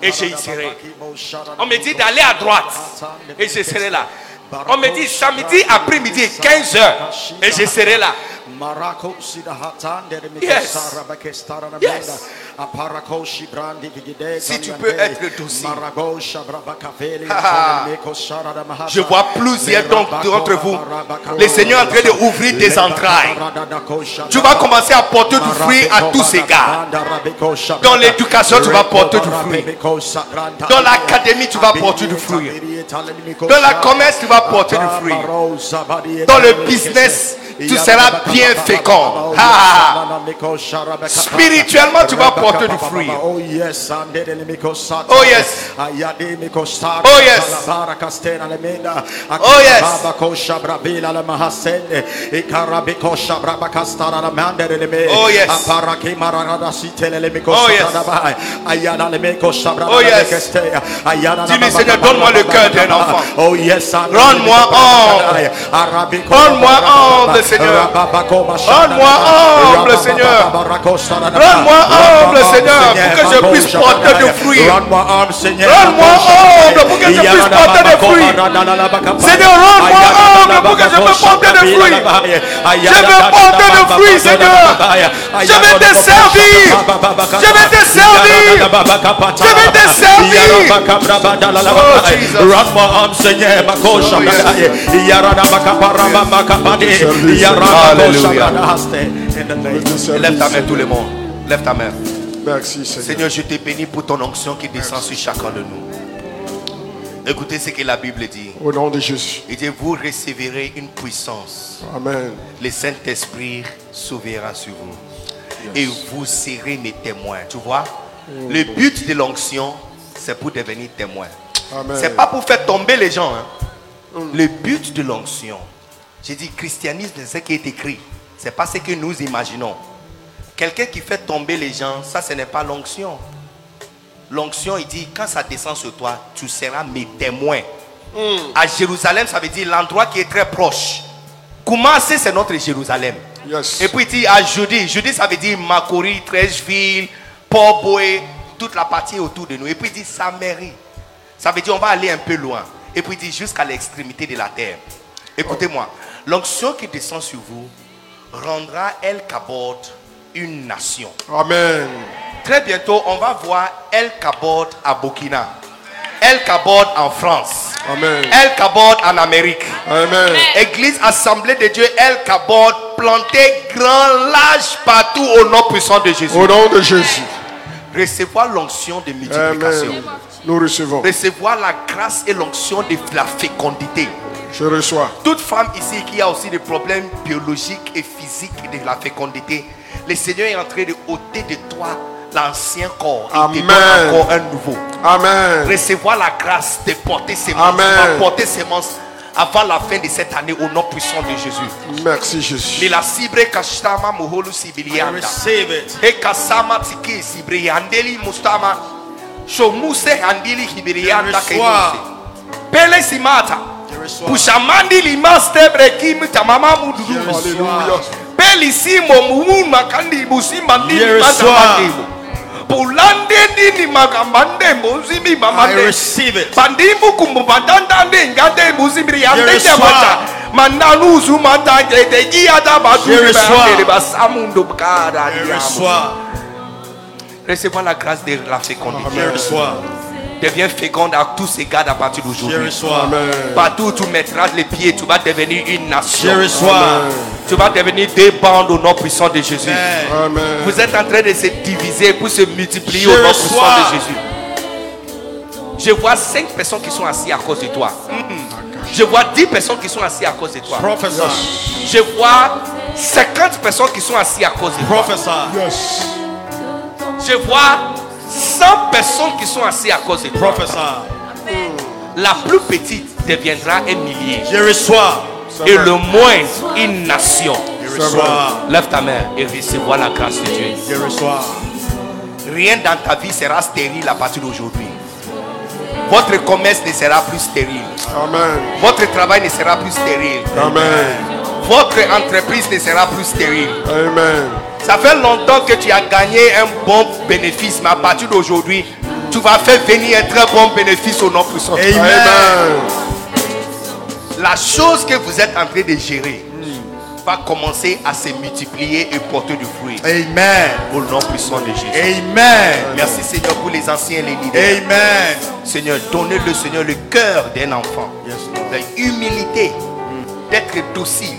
et j'y serai. On me dit d'aller à droite et je serai là. On me dit samedi après-midi, 15 h et je serai là. Yes. Yes. Si tu peux être docile. Ah. Je vois plusieurs d'entre vous. Le Seigneur est en train d'ouvrir des entrailles. Tu vas commencer à porter du fruit à tous ces gars. Dans l'éducation, tu vas porter du fruit. Dans l'académie, tu vas porter du fruit. Dans la commerce, tu vas porter du fruit. Dans le business, tu seras bien fécond. Ah. Spirituellement, tu vas porter du fruit. Oh yes. Oh yes. Oh yes. Oh yes. Oh yes. Oh yes. Dis-lui Seigneur, donne-moi le cœur d'un enfant. Oh yes. Rends-moi humble. Rends-moi humble, Seigneur. Rends-moi humble, Seigneur. Rends-moi humble, Seigneur, pour que je puisse porter des fruits. Rends-moi humble pour que je puisse porter des fruits. Seigneur, rends-moi humble pour que je puisse porter des fruits. Je veux porter des fruits, Seigneur. Je vais te servir. Je vais te servir. Je vais te servir. Rends-moi humble, Seigneur. Lève ta main, tout le monde. Lève ta main. Merci, Seigneur. Seigneur, je te bénis pour ton onction qui descend sur chacun de nous. Écoutez ce que la Bible dit. Au nom de Jésus. Il dit, vous recevrez une puissance. Amen. Le Saint-Esprit s'ouvrira sur vous. Et vous serez mes témoins. Tu vois, le but de l'onction, c'est pour devenir témoin. Amen. C'est pas pour faire tomber les gens. hein. Le but de l'onction, j'ai dit christianisme, c'est ce qui est écrit. C'est pas ce que nous imaginons. Quelqu'un qui fait tomber les gens, ça ce n'est pas l'onction. L'onction, il dit, quand ça descend sur toi, tu seras mes témoins. À Jérusalem, ça veut dire l'endroit qui est très proche. Commencez, c'est notre Jérusalem. Yes. Et puis il dit à Jeudi, Jeudi ça veut dire Makori, Trècheville, Port-Boué, toute la partie autour de nous. Et puis il dit Samérie. Ça veut dire on va aller un peu loin. Et puis il dit jusqu'à l'extrémité de la terre. Écoutez-moi, l'onction qui descend sur vous rendra El Kabod une nation. Amen. Très bientôt, on va voir El Kabod à Burkina, El Kabod en France, Amen. El Kabod en Amérique. Amen. Église Assemblée de Dieu, El Kabod, planté grand, large partout au nom puissant de Jésus. Au nom de Jésus. Recevoir l'onction de multiplication. Amen. Nous recevons. Recevoir la grâce et l'onction de la fécondité. Je reçois. Toute femme ici qui a aussi des problèmes biologiques et physiques de la fécondité, le Seigneur est en train de ôter de toi l'ancien corps et te donne Amen. encore un nouveau. Amen. Recevoir la grâce de porter semence, Amen. Porter semence avant la fin de cette année au nom puissant de Jésus. Merci Jésus. Muholu sibilianda. E kasama tiki sibriandeli mustama. Shomuse. Pele simata. Hallelujah. Kandi. I receive it. Recevoir la grâce de la fécondité. Deviens féconde à tous ces gars à partir d'aujourd'hui. Partout où tu mettras les pieds, tu vas devenir une nation. Tu vas devenir des bandes au nom puissant de Jésus. Amen. Vous êtes en train de se diviser pour se multiplier Je au nom puissant de Jésus. Je vois cinq personnes qui sont assises à cause de toi. Je vois 10 personnes qui sont assises à cause de toi. Je vois 50 personnes qui sont assises à cause de toi. Je vois 100 personnes qui sont assises à cause de toi. Prophesy. La plus petite deviendra un millier. Je reçois. Et le moins, une nation. Je reçois. Lève ta main et recevoir la grâce de Dieu. Je reçois. Rien dans ta vie sera stérile à partir d'aujourd'hui. Votre commerce ne sera plus stérile. Amen. Votre travail ne sera plus stérile. Amen. Votre entreprise ne sera plus stérile. Amen. Ça fait longtemps que tu as gagné un bon bénéfice, mais à partir d'aujourd'hui, tu vas faire venir un très bon bénéfice au nom puissant. Amen. La chose que vous êtes en train de gérer va commencer à se multiplier et porter du fruit. Amen. Au nom puissant de Jésus. Amen. Merci Seigneur pour les anciens et les leaders. Amen. Seigneur, donnez le Seigneur le cœur d'un enfant. Yes, Lord. La humilité d'être docile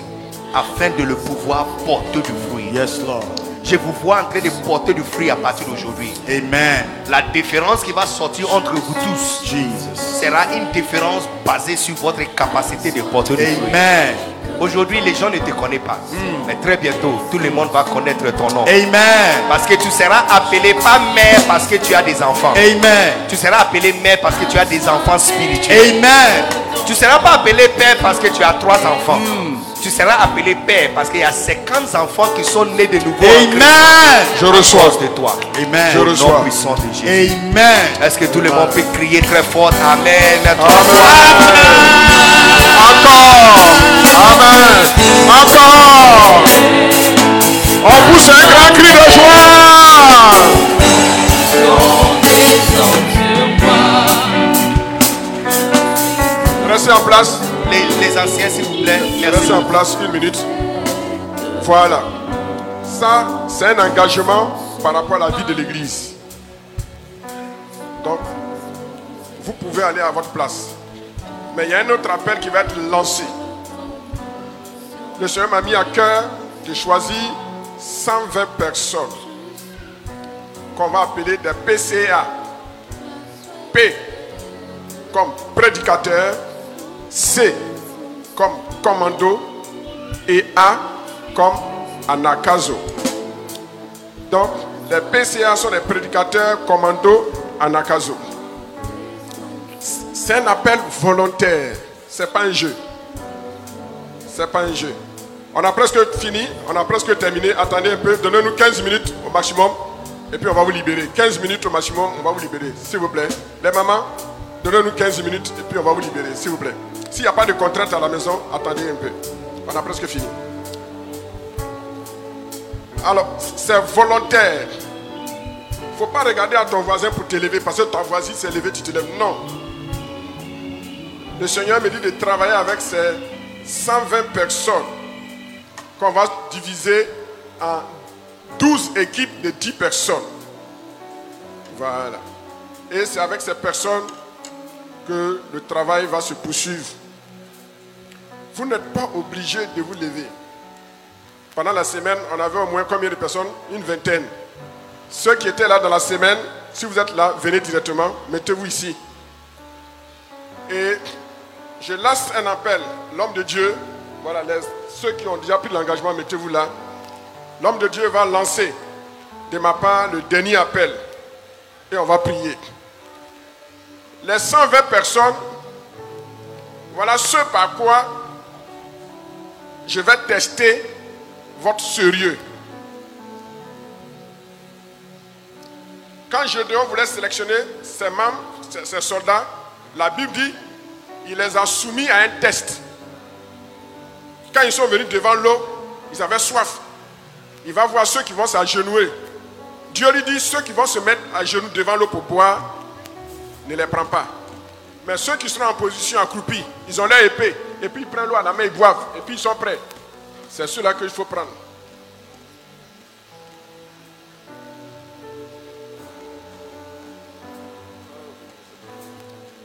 afin de le pouvoir porter du fruit. Yes, Lord. Je vous vois en train de porter du fruit à partir d'aujourd'hui. Amen. La différence qui va sortir entre vous tous Jesus. sera une différence basée sur votre capacité de porter du fruit. Amen. Aujourd'hui, les gens ne te connaissent pas. Mais très bientôt, tout le monde va connaître ton nom. Amen. Parce que tu seras appelé pas mère parce que tu as des enfants. Amen. Tu seras appelé mère parce que tu as des enfants spirituels. Amen. Tu ne seras pas appelé père parce que tu as trois enfants. Tu seras appelé père parce qu'il y a 50 enfants qui sont nés de nouveau. Amen. Je reçois. de toi. Amen. Je reçois. puissant de Jésus. Amen. Est-ce que tout le monde peut crier très fort? Amen. Encore. Amen. Encore. On pousse un grand cri de joie. Restez en place. Les, les anciens, s'il vous plaît. Merci. Restez en place une minute. Voilà. Ça, c'est un engagement par rapport à la vie de l'église. Donc, vous pouvez aller à votre place. Mais il y a un autre appel qui va être lancé. Le Seigneur m'a mis à cœur de choisir 120 personnes qu'on va appeler des PCA. P comme prédicateur, C comme commando et A comme anakazo. Donc, les PCA sont les prédicateurs, commando, anakazo. C'est un appel volontaire. C'est pas un jeu. C'est pas un jeu. On a presque fini, on a presque terminé. Attendez un peu, donnez-nous 15 minutes au maximum. Et puis on va vous libérer. 15 minutes au maximum, on va vous libérer. S'il vous plaît. Les mamans, donnez-nous 15 minutes et puis on va vous libérer. S'il vous plaît. S'il n'y a pas de contrainte à la maison, attendez un peu. On a presque fini. Alors, c'est volontaire. Il ne faut pas regarder à ton voisin pour t'élever parce que ton voisin s'est élevé, tu te lèves. Non. Le Seigneur me dit de travailler avec ces 120 personnes qu'on va diviser en 12 équipes de 10 personnes. Voilà. Et c'est avec ces personnes que le travail va se poursuivre. Vous n'êtes pas obligé de vous lever. Pendant la semaine, on avait au moins combien de personnes? Une vingtaine. Ceux qui étaient là dans la semaine, si vous êtes là, venez directement, mettez-vous ici. Et je lance un appel. L'homme de Dieu, voilà, les- ceux qui ont déjà pris l'engagement, mettez-vous là. L'homme de Dieu va lancer de ma part le dernier appel. Et on va prier. Les 120 personnes, voilà ce par quoi je vais tester votre sérieux. Quand Gédéon voulait sélectionner ses membres, ses, ses soldats, la Bible dit, il les a soumis à un test. Ils sont venus devant l'eau, ils avaient soif. Il va voir ceux qui vont s'agenouiller. Dieu lui dit, ceux qui vont se mettre à genoux devant l'eau pour boire, ne les prend pas. Mais ceux qui seront en position accroupie, ils ont leur épée, et puis ils prennent l'eau à la main, ils boivent, et puis ils sont prêts. C'est ceux-là qu'il faut prendre.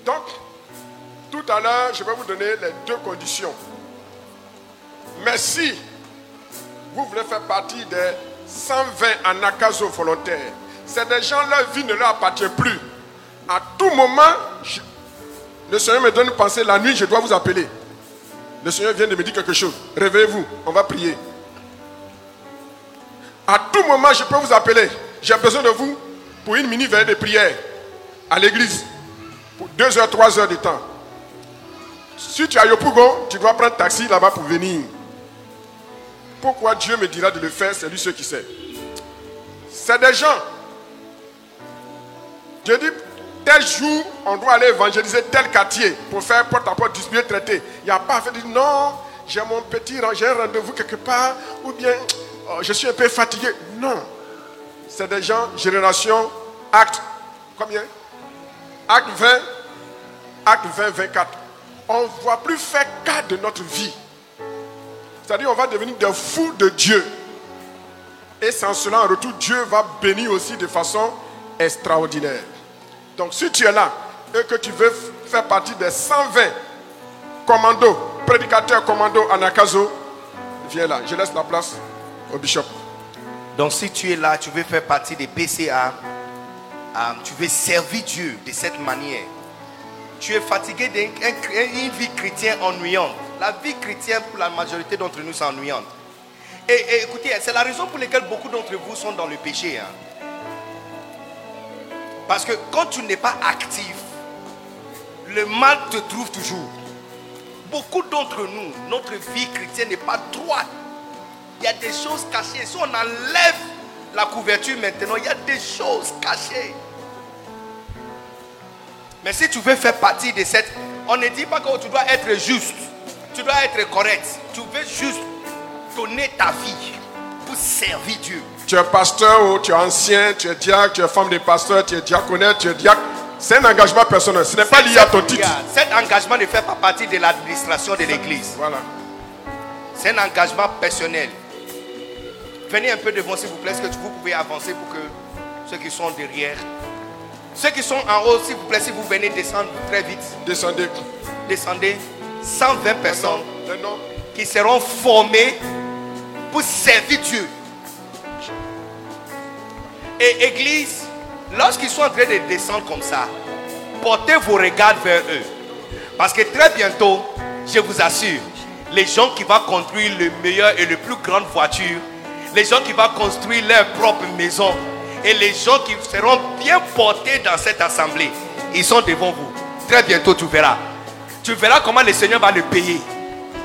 Donc, tout à l'heure, je vais vous donner les deux conditions. Mais si vous voulez faire partie des 120 anakazo volontaires, c'est des gens, leur vie ne leur appartient plus. À tout moment, le Seigneur me donne une pensée, la nuit, je dois vous appeler. Le Seigneur vient de me dire quelque chose. Réveillez-vous, on va prier. À tout moment, je peux vous appeler. J'ai besoin de vous pour une mini-veille de prière à l'église. Pour deux heures, trois heures de temps. Si tu es à Yopougon, tu dois prendre taxi là-bas pour venir. Pourquoi Dieu me dira de le faire, c'est lui seul qui sait. C'est des gens. Dieu dit, tel jour, on doit aller évangéliser tel quartier pour faire porte-à-porte, distribuer, traiter. Il n'y a pas à faire dire non, j'ai mon petit j'ai un rendez-vous quelque part, ou bien oh, je suis un peu fatigué. Non. C'est des gens, génération, acte, combien? Acte 20, acte 20, 24. On ne voit plus faire cas de notre vie. C'est-à-dire on va devenir des fous de Dieu. Et sans cela, en retour, Dieu va bénir aussi de façon extraordinaire. Donc si tu es là et que tu veux faire partie des 120 commandos, prédicateurs commandos Anakazo, viens là. Je laisse la place au bishop. Donc si tu es là, tu veux faire partie des PCA, euh, tu veux servir Dieu de cette manière. Tu es fatigué d'une vie chrétienne ennuyante. La vie chrétienne pour la majorité d'entre nous c'est ennuyante. Et, écoutez, c'est la raison pour laquelle beaucoup d'entre vous sont dans le péché. Hein. Parce que quand tu n'es pas actif, le mal te trouve toujours. Beaucoup d'entre nous, notre vie chrétienne n'est pas droite. Il y a des choses cachées. Si on enlève la couverture maintenant, il y a des choses cachées. Mais si tu veux faire partie de cette... On ne dit pas que tu dois être juste. Tu dois être correct. Tu veux juste donner ta vie pour servir Dieu. Tu es pasteur ou tu es ancien, tu es diacre, tu es femme de pasteur, tu es diaconette, tu es diacre. C'est un engagement personnel. Ce n'est pas lié à ton titre. Cet engagement ne fait pas partie de l'administration de l'église. Voilà. C'est un engagement personnel. Venez un peu devant, s'il vous plaît. Est-ce que vous pouvez avancer pour que ceux qui sont derrière. Ceux qui sont en haut, s'il vous plaît, si vous venez descendre très vite. Descendez. Descendez. 120 personnes qui seront formées pour servir Dieu. Et Église, lorsqu'ils sont en train de descendre comme ça, portez vos regards vers eux. Parce que très bientôt, je vous assure, les gens qui vont construire le meilleur et le plus grande voiture, les gens qui vont construire leur propre maison, et les gens qui seront bien portés dans cette assemblée, ils sont devant vous. Très bientôt, tu verras. Tu verras comment le Seigneur va le payer.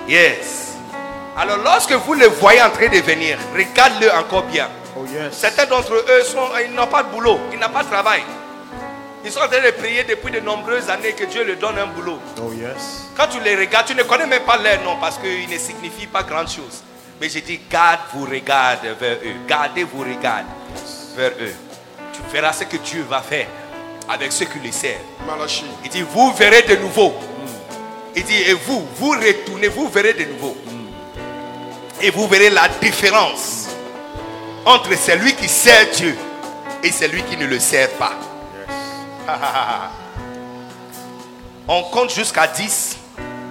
Yes. Alors lorsque vous les voyez en train de venir, regarde-le encore bien. Oh, Certains d'entre eux sont, ils n'ont pas de boulot, ils n'ont pas de travail. Ils sont en train de prier depuis de nombreuses années que Dieu leur donne un boulot. Oh yes. Quand tu les regardes, tu ne connais même pas leur nom parce qu'ils ne signifient pas grand chose. Mais je dis, garde vos regards vers eux. Gardez vos regards vers eux. Tu verras ce que Dieu va faire avec ceux qui les servent. Il dit, vous verrez de nouveau. Il dit, et vous, vous retournez, vous verrez de nouveau. Et vous verrez la différence entre celui qui sert Dieu et celui qui ne le sert pas. On compte jusqu'à 10.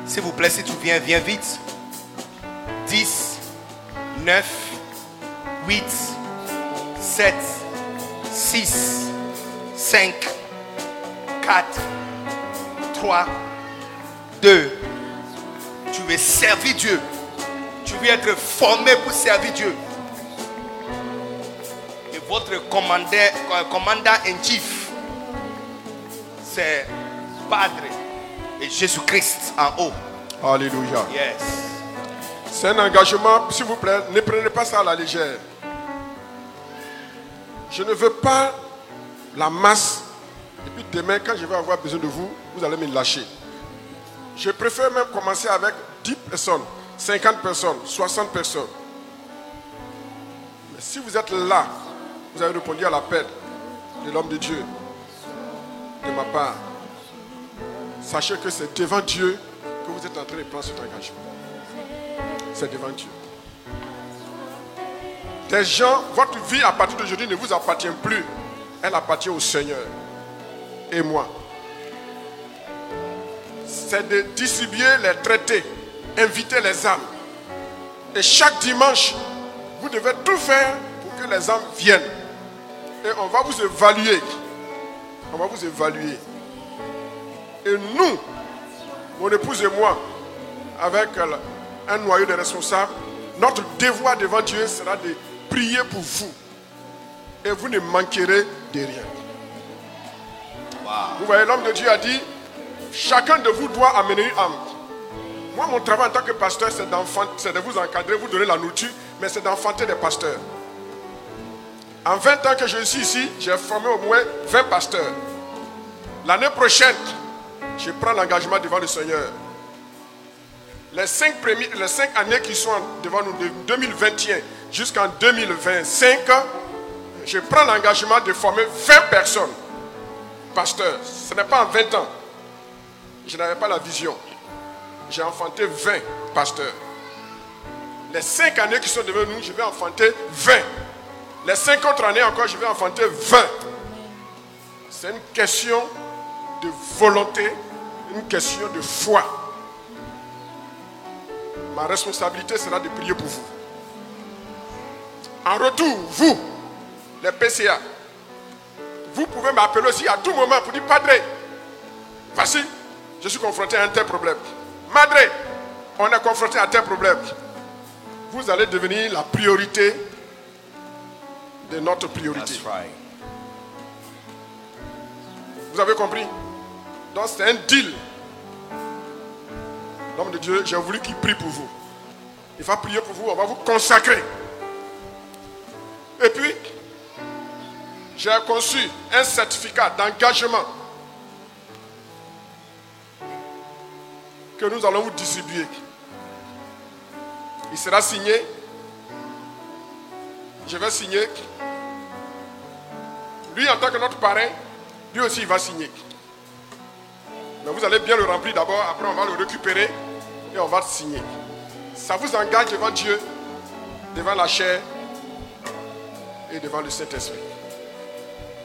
S'il vous plaît, si tu viens, viens vite. 10, 9, 8, 7, 6, 5, 4, 3, 2. Tu veux servir Dieu. Tu veux être formé pour servir Dieu votre commandant, commandant en chief, c'est Padre et Jésus-Christ en haut. Alléluia. Yes. C'est un engagement, s'il vous plaît, ne prenez pas ça à la légère. Je ne veux pas la masse. Et puis demain, quand je vais avoir besoin de vous, vous allez me lâcher. Je préfère même commencer avec 10 personnes, 50 personnes, 60 personnes. Mais si vous êtes là, vous avez répondu à l'appel de l'homme de Dieu, de ma part. Sachez que c'est devant Dieu que vous êtes en train de prendre cet engagement. C'est devant Dieu. Des gens, votre vie à partir d'aujourd'hui ne vous appartient plus. Elle appartient au Seigneur et moi. C'est de distribuer les traités, inviter les âmes. Et chaque dimanche, vous devez tout faire pour que les âmes viennent. Et on va vous évaluer. On va vous évaluer. Et nous, mon épouse et moi, avec un noyau de responsables, notre devoir devant Dieu sera de prier pour vous. Et vous ne manquerez de rien. Vous voyez, l'homme de Dieu a dit, chacun de vous doit amener une âme. Moi, mon travail en tant que pasteur, c'est de vous encadrer, vous donner la nourriture, mais c'est d'enfanter des pasteurs. En 20 ans que je suis ici, j'ai formé au moins 20 pasteurs. L'année prochaine, je prends l'engagement devant le Seigneur. Les cinq, les cinq années qui sont devant nous, de 2021 jusqu'en 2025, je prends l'engagement de former 20 personnes. Pasteur, ce n'est pas en 20 ans. Je n'avais pas la vision. J'ai enfanté 20 pasteurs. Les cinq années qui sont devant nous, je vais enfanter 20. Les cinq autres années encore, je vais enfanter 20. C'est une question de volonté, une question de foi. Ma responsabilité sera de prier pour vous. En retour, vous, les PCA, vous pouvez m'appeler aussi à tout moment pour dire Padre, voici, je suis confronté à un tel problème. Madre, on est confronté à un tel problème. Vous allez devenir la priorité de notre priorité. Vous avez compris? Donc c'est un deal. L'homme de Dieu, j'ai voulu qu'il prie pour vous. Il va prier pour vous, on va vous consacrer. Et puis, j'ai conçu un certificat d'engagement que nous allons vous distribuer. Il sera signé. Je vais signer. Lui, en tant que notre parrain, lui aussi, il va signer. Mais vous allez bien le remplir d'abord, après on va le récupérer et on va signer. Ça vous engage devant Dieu, devant la chair et devant le Saint-Esprit.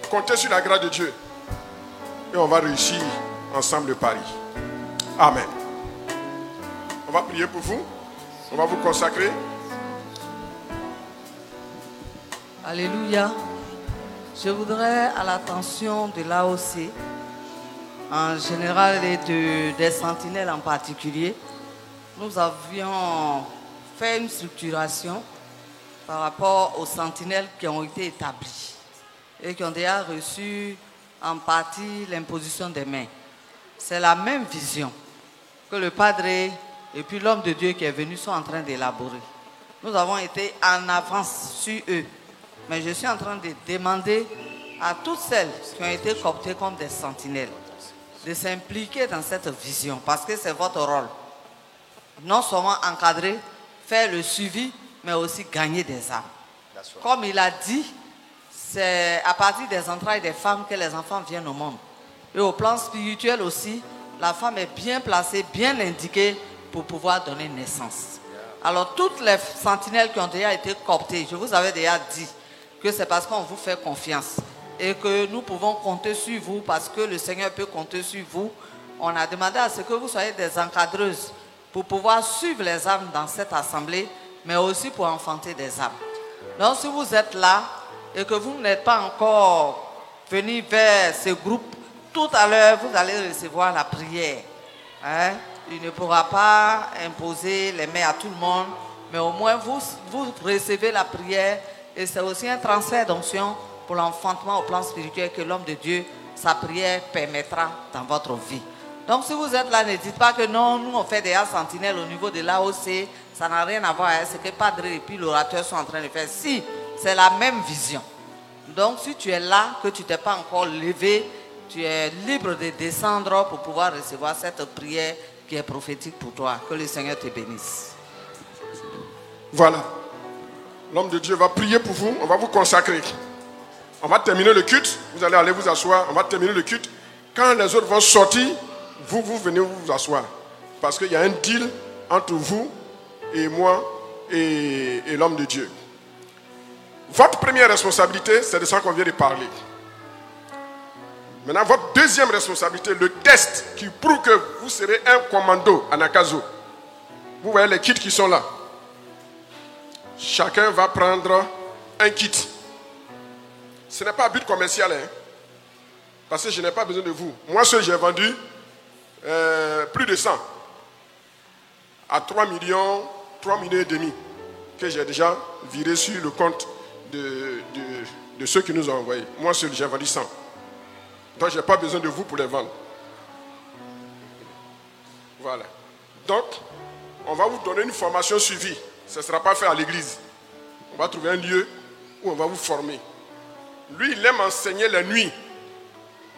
Comptez sur la grâce de Dieu et on va réussir ensemble le pari. Amen. On va prier pour vous. On va vous consacrer. Alléluia. Je voudrais, à l'attention de l'AOC, en général et de, des sentinelles en particulier, nous avions fait une structuration par rapport aux sentinelles qui ont été établies et qui ont déjà reçu en partie l'imposition des mains. C'est la même vision que le Padre et puis l'homme de Dieu qui est venu sont en train d'élaborer. Nous avons été en avance sur eux. Mais je suis en train de demander à toutes celles qui ont été cooptées comme des sentinelles de s'impliquer dans cette vision parce que c'est votre rôle. Non seulement encadrer, faire le suivi, mais aussi gagner des âmes. Comme il a dit, c'est à partir des entrailles des femmes que les enfants viennent au monde. Et au plan spirituel aussi, la femme est bien placée, bien indiquée pour pouvoir donner naissance. Alors toutes les sentinelles qui ont déjà été cooptées, je vous avais déjà dit, que c'est parce qu'on vous fait confiance et que nous pouvons compter sur vous parce que le Seigneur peut compter sur vous. On a demandé à ce que vous soyez des encadreuses pour pouvoir suivre les âmes dans cette assemblée, mais aussi pour enfanter des âmes. Donc si vous êtes là et que vous n'êtes pas encore venu vers ce groupe, tout à l'heure, vous allez recevoir la prière. Hein? Il ne pourra pas imposer les mains à tout le monde, mais au moins vous, recevez la prière et c'est aussi un transfert d'onction pour l'enfantement au plan spirituel que l'homme de Dieu, sa prière permettra dans votre vie. Donc si vous êtes là, ne dites pas que non, nous on fait des sentinelles au niveau de l'AOC, ça n'a rien à voir avec ce que Padre et puis l'orateur sont en train de faire. Si, c'est la même vision. Donc si tu es là, que tu t'es pas encore levé, tu es libre de descendre pour pouvoir recevoir cette prière qui est prophétique pour toi. Que le Seigneur te bénisse. Voilà. L'homme de Dieu va prier pour vous, on va vous consacrer. On va terminer le culte, vous allez aller vous asseoir, on va terminer le culte. Quand les autres vont sortir, vous, vous venez vous asseoir. Parce qu'il y a un deal entre vous et moi et, l'homme de Dieu. Votre première responsabilité, c'est de ça qu'on vient de parler. Maintenant, votre deuxième responsabilité, le test qui prouve que vous serez un commando à Nakazo. Vous voyez les kits qui sont là. Chacun va prendre un kit. Ce n'est pas un but commercial, hein. parce que je n'ai pas besoin de vous. Moi seul, j'ai vendu euh, plus de 100 à 3 millions, 3 millions et demi que j'ai déjà viré sur le compte de, de, ceux qui nous ont envoyés. Moi seul, j'ai vendu 100. Donc, je n'ai pas besoin de vous pour les vendre. Voilà. Donc, on va vous donner une formation suivie. Ce ne sera pas fait à l'église. On va trouver un lieu où on va vous former. Lui, il aime enseigner la nuit.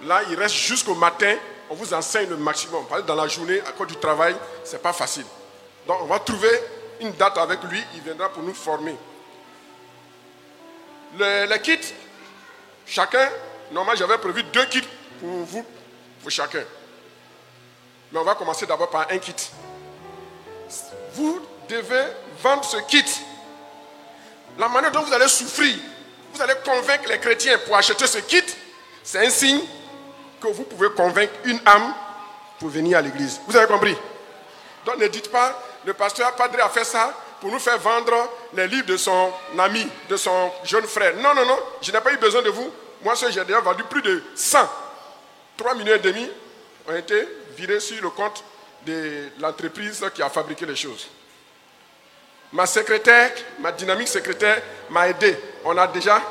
Là, il reste jusqu'au matin. On vous enseigne le maximum. Dans la journée, à cause du travail, ce n'est pas facile. Donc, on va trouver une date avec lui. Il viendra pour nous former. Le, les kits, chacun, normalement, j'avais prévu deux kits pour vous, pour chacun. Mais on va commencer d'abord par un kit. Vous devez vendre ce kit. La manière dont vous allez souffrir, vous allez convaincre les chrétiens pour acheter ce kit, c'est un signe que vous pouvez convaincre une âme pour venir à l'église. Vous avez compris? Donc ne dites pas, le pasteur Padre a fait ça pour nous faire vendre les livres de son ami, de son jeune frère. Non, non, non, je n'ai pas eu besoin de vous. Moi, j'ai déjà vendu plus de 100. 3 millions et demi ont été virés sur le compte de l'entreprise qui a fabriqué les choses. Ma secrétaire, ma dynamique secrétaire m'a aidé. On a déjà,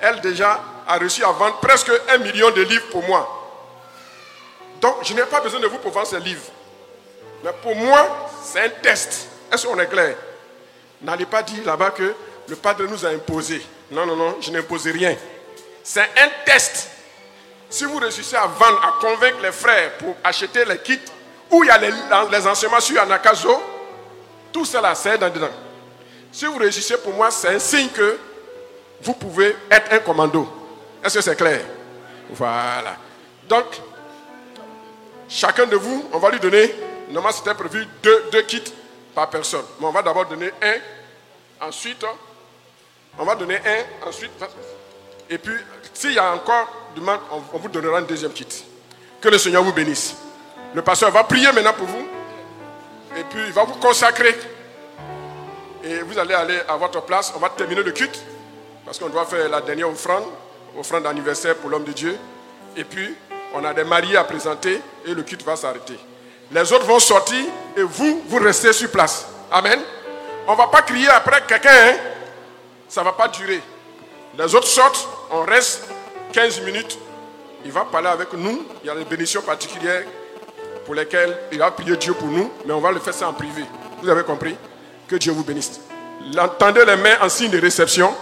elle déjà a réussi à vendre presque un million de livres pour moi. Donc, je n'ai pas besoin de vous pour vendre ces livres. Mais pour moi, c'est un test. Est-ce qu'on est clair? N'allez pas dire là-bas que le Padre nous a imposé. Non, non, non, je n'impose rien. C'est un test. Si vous réussissez à vendre, à convaincre les frères pour acheter les kits, où il y a les, les enseignements sur Anakazo, tout cela, c'est dedans. Si vous réussissez pour moi, c'est un signe que vous pouvez être un commando. Est-ce que c'est clair? Voilà. Donc, chacun de vous, on va lui donner, normalement c'était prévu deux, deux kits par personne. Mais on va d'abord donner un, ensuite, on va donner un, ensuite, et puis, s'il y a encore du manque, on, vous donnera un deuxième kit. Que le Seigneur vous bénisse. Le pasteur va prier maintenant pour vous. Et puis, il va vous consacrer. Et vous allez aller à votre place. On va terminer le culte. Parce qu'on doit faire la dernière offrande. Offrande d'anniversaire pour l'homme de Dieu. Et puis, on a des mariés à présenter. Et le culte va s'arrêter. Les autres vont sortir. Et vous, vous restez sur place. Amen. On ne va pas crier après quelqu'un. Hein? Ça ne va pas durer. Les autres sortent, on reste 15 minutes. Il va parler avec nous. Il y a des bénédictions particulières pour lesquelles il va prier Dieu pour nous, mais on va le faire ça en privé. Vous avez compris? Que Dieu vous bénisse. L'entendez les mains en signe de réception.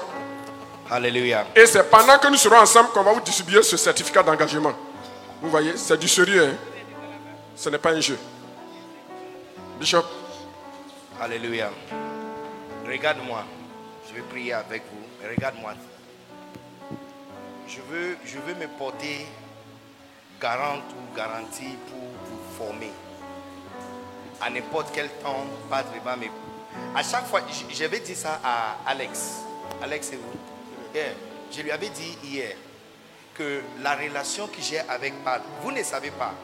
Alléluia. Et c'est pendant que nous serons ensemble qu'on va vous distribuer ce certificat d'engagement. Vous voyez, c'est du sérieux. Hein? Ce n'est pas un jeu. Bishop. Alléluia. Regarde-moi. Je vais prier avec vous. Regarde-moi je veux, je veux me porter garante ou garantie pour vous former. À n'importe quel temps, Padre va. À chaque fois, j'avais dit ça à Alex. Alex, c'est vous? Je lui avais dit hier que la relation que j'ai avec Padre, vous ne savez pas.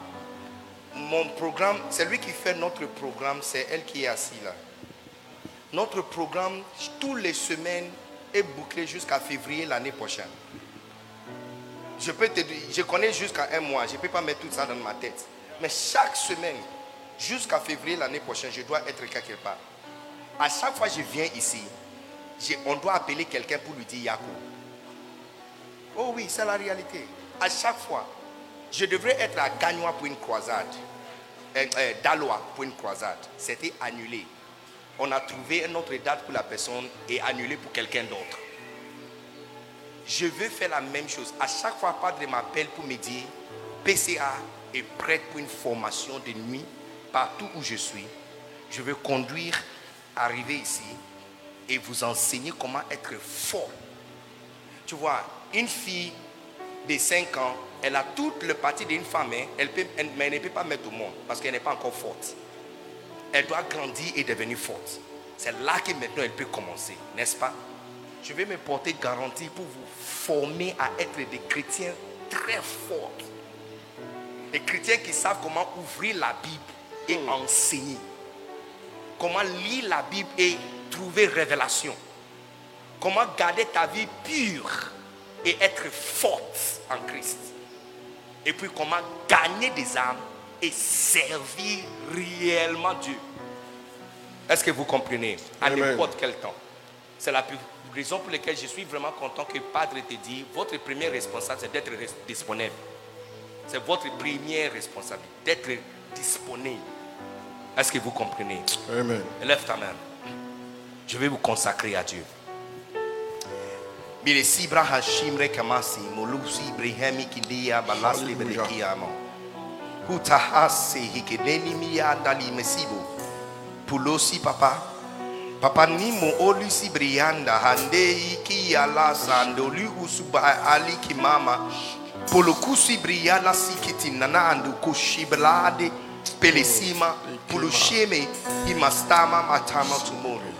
Mon programme, c'est lui qui fait notre programme, c'est elle qui est assise là. Notre programme, toutes les semaines, est bouclé jusqu'à février l'année prochaine. Je peux te je connais jusqu'à un mois, je ne peux pas mettre tout ça dans ma tête. Mais chaque semaine, jusqu'à février l'année prochaine, je dois être quelque part. À chaque fois que je viens ici, on doit appeler quelqu'un pour lui dire Yako. Oh oui, c'est la réalité. À chaque fois, je devrais être à Gagnois pour une croisade. Euh, euh, Dalois pour une croisade. C'était annulé. On a trouvé une autre date pour la personne et annulé pour quelqu'un d'autre. Je veux faire la même chose. À chaque fois, Padre m'appelle pour me dire PCA est prête pour une formation de nuit partout où je suis. Je veux conduire, arriver ici et vous enseigner comment être fort. Tu vois, une fille de 5 ans, elle a toute le parti d'une femme, hein. elle peut, mais elle ne peut pas mettre au monde parce qu'elle n'est pas encore forte. Elle doit grandir et devenir forte. C'est là que maintenant elle peut commencer, n'est-ce pas? Je vais me porter garantie pour vous former à être des chrétiens très forts. Des chrétiens qui savent comment ouvrir la Bible et hmm. enseigner. Comment lire la Bible et trouver révélation. Comment garder ta vie pure et être forte en Christ. Et puis comment gagner des âmes et servir réellement Dieu. Est-ce que vous comprenez? À n'importe quel temps. C'est la raison pour laquelle je suis vraiment content que Padre te dit, votre premier responsable, c'est d'être disponible. C'est votre première responsabilité, d'être disponible. Est-ce que vous comprenez? Amen. Lève ta main. Je vais vous consacrer à Dieu. Bile sibra hashimre kamasi molusi brihemi kindia balasli bedekiamo. Hutahase hikedeni miyandali mesibo. Pulosi papa. Papa nimo olusi brianda hande iki ala sandoli usuba ali kimama. Polokusi briana sikiti nana andu kushiblade pelesima pulusheme imastama matama tumoro.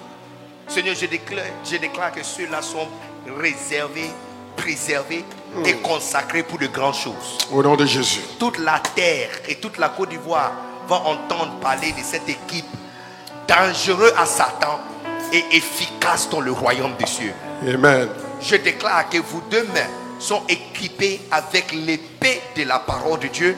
Seigneur, je déclare, je déclare que ceux-là sont réservés, préservés et consacrés pour de grandes choses. Au nom de Jésus. Toute la terre et toute la Côte d'Ivoire vont entendre parler de cette équipe dangereuse à Satan et efficace dans le royaume des cieux. Amen. Je déclare que vous deux mains sont équipés avec l'épée de la parole de Dieu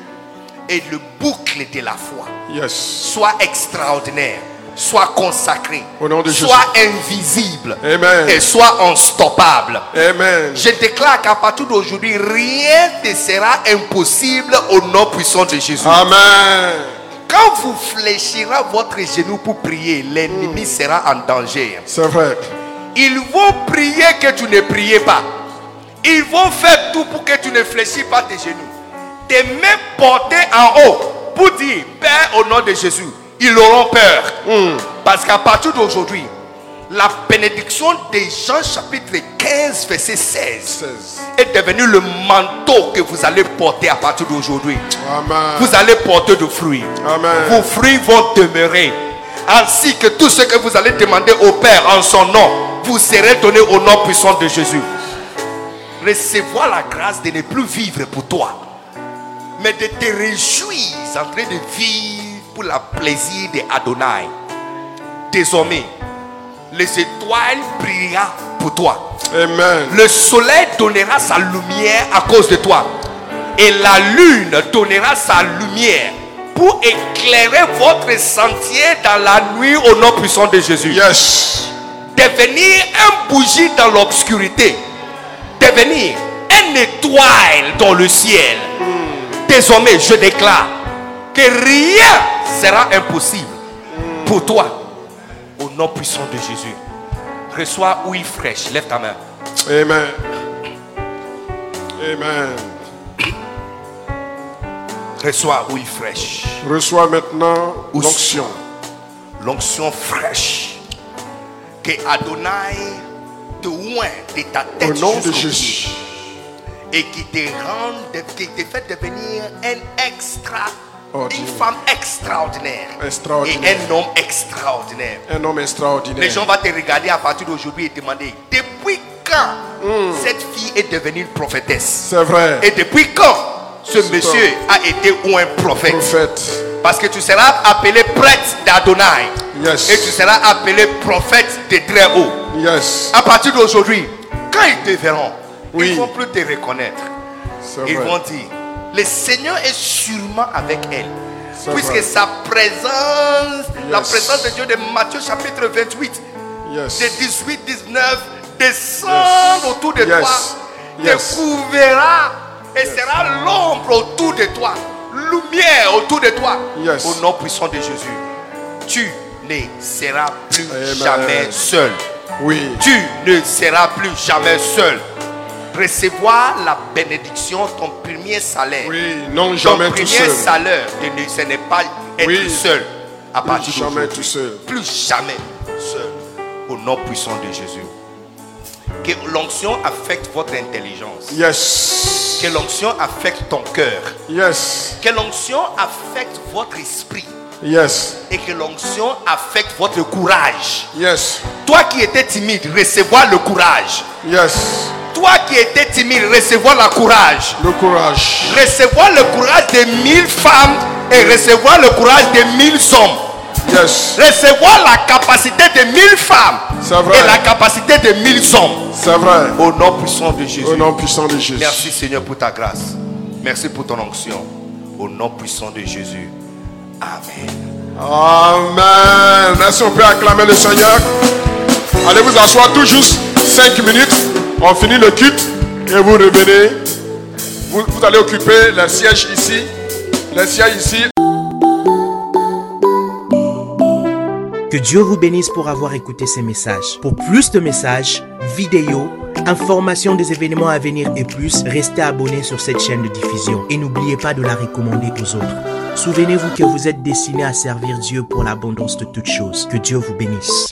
et le boucle de la foi. Yes. Soit extraordinaire, soit consacré, Au nom de soit invisible Amen. et soit unstoppable. Amen. Je déclare qu'à partir d'aujourd'hui, rien ne sera impossible au nom puissant de Jésus. Amen. Quand vous fléchirez votre genou pour prier, l'ennemi sera en danger. C'est vrai. Ils vont prier que tu ne pries pas. Ils vont faire tout pour que tu ne fléchis pas tes genoux. Tes mains portées en haut pour dire Père au nom de Jésus. Ils auront peur. Parce qu'à partir d'aujourd'hui, la bénédiction des Jean chapitre 15 verset 16 16. est devenue le manteau que vous allez porter à partir d'aujourd'hui. Amen. Vous allez porter de fruits. Amen. Vos fruits vont demeurer. Ainsi que tout ce que vous allez demander au Père en son nom, vous serez donné au nom puissant de Jésus. Recevoir la grâce de ne plus vivre pour toi, mais de te réjouir en train de vivre pour le plaisir de Adonai. Désormais, les étoiles brilleront pour toi. Amen. Le soleil donnera sa lumière à cause de toi. Et la lune donnera sa lumière pour éclairer votre sentier dans la nuit au nom puissant de Jésus. Yes. Devenir un bougie dans l'obscurité. Devenir une étoile dans le ciel. Désormais, je déclare que rien sera impossible pour toi. Au nom puissant de Jésus. Reçois huile fraîche. Lève ta main. Amen. Amen. Reçois huile fraîche. Reçois maintenant l'onction. L'onction fraîche. Que Adonai te oint de ta Au tête nom de Jésus. Et qui te rende, qui te fait devenir un extra, Ordinaire. une femme extraordinaire. Extraordinaire. Et un homme extraordinaire. Un homme extraordinaire. Les gens vont te regarder à partir d'aujourd'hui et te demander depuis quand Hmm. cette fille est devenue une prophétesse? C'est vrai. Et depuis quand ce monsieur a été ou un prophète? Prophète. Parce que tu seras appelé prêtre d'Adonai. Yes. Et tu seras appelé prophète de très haut. Yes. À partir d'aujourd'hui, quand ils te verront, Oui. ils ne vont plus te reconnaître. Ils vrai. vont dire, le Seigneur est sûrement avec elle. Puisque sa présence, la présence de Dieu de Matthieu chapitre 28, Yes. de 18, 19, descend Yes. autour de toi, te couvrira et sera l'ombre autour de toi, lumière autour de toi. Au nom puissant de Jésus, tu ne seras plus Amen. jamais seul. Oui. Tu ne seras plus jamais seul. Recevoir la bénédiction, ton premier salaire. Oui. Non jamais premier tout seul. salaire, de ne- ce n'est pas être Oui. seul. À partir jamais tout seul. Plus jamais seul. Au nom puissant de Jésus. Que l'onction affecte votre intelligence. Yes. Que l'onction affecte ton cœur. Yes. Que l'onction affecte votre esprit. Yes. Et que l'onction affecte votre courage. Yes. Toi qui étais timide, recevoir le courage. Yes. Toi qui étais timide, recevoir le courage. Le courage. Recevoir le courage de mille femmes et recevoir le courage de mille hommes. Yes. Recevoir la capacité de mille femmes C'est vrai. et la capacité de mille hommes. C'est vrai. Au nom puissant de Jésus. Au nom puissant de Jésus. Merci Seigneur pour ta grâce. Merci pour ton onction. Au nom puissant de Jésus. Amen. Amen. Merci, on peut acclamer le Seigneur. Allez vous asseoir tout juste 5 minutes. On finit le culte et vous revenez. Vous, vous allez occuper le siège ici. Le siège ici. Que Dieu vous bénisse pour avoir écouté ces messages. Pour plus de messages, vidéos Information des événements à venir et plus, restez abonnés sur cette chaîne de diffusion et n'oubliez pas de la recommander aux autres. Souvenez-vous que vous êtes destiné à servir Dieu pour l'abondance de toutes choses. Que Dieu vous bénisse.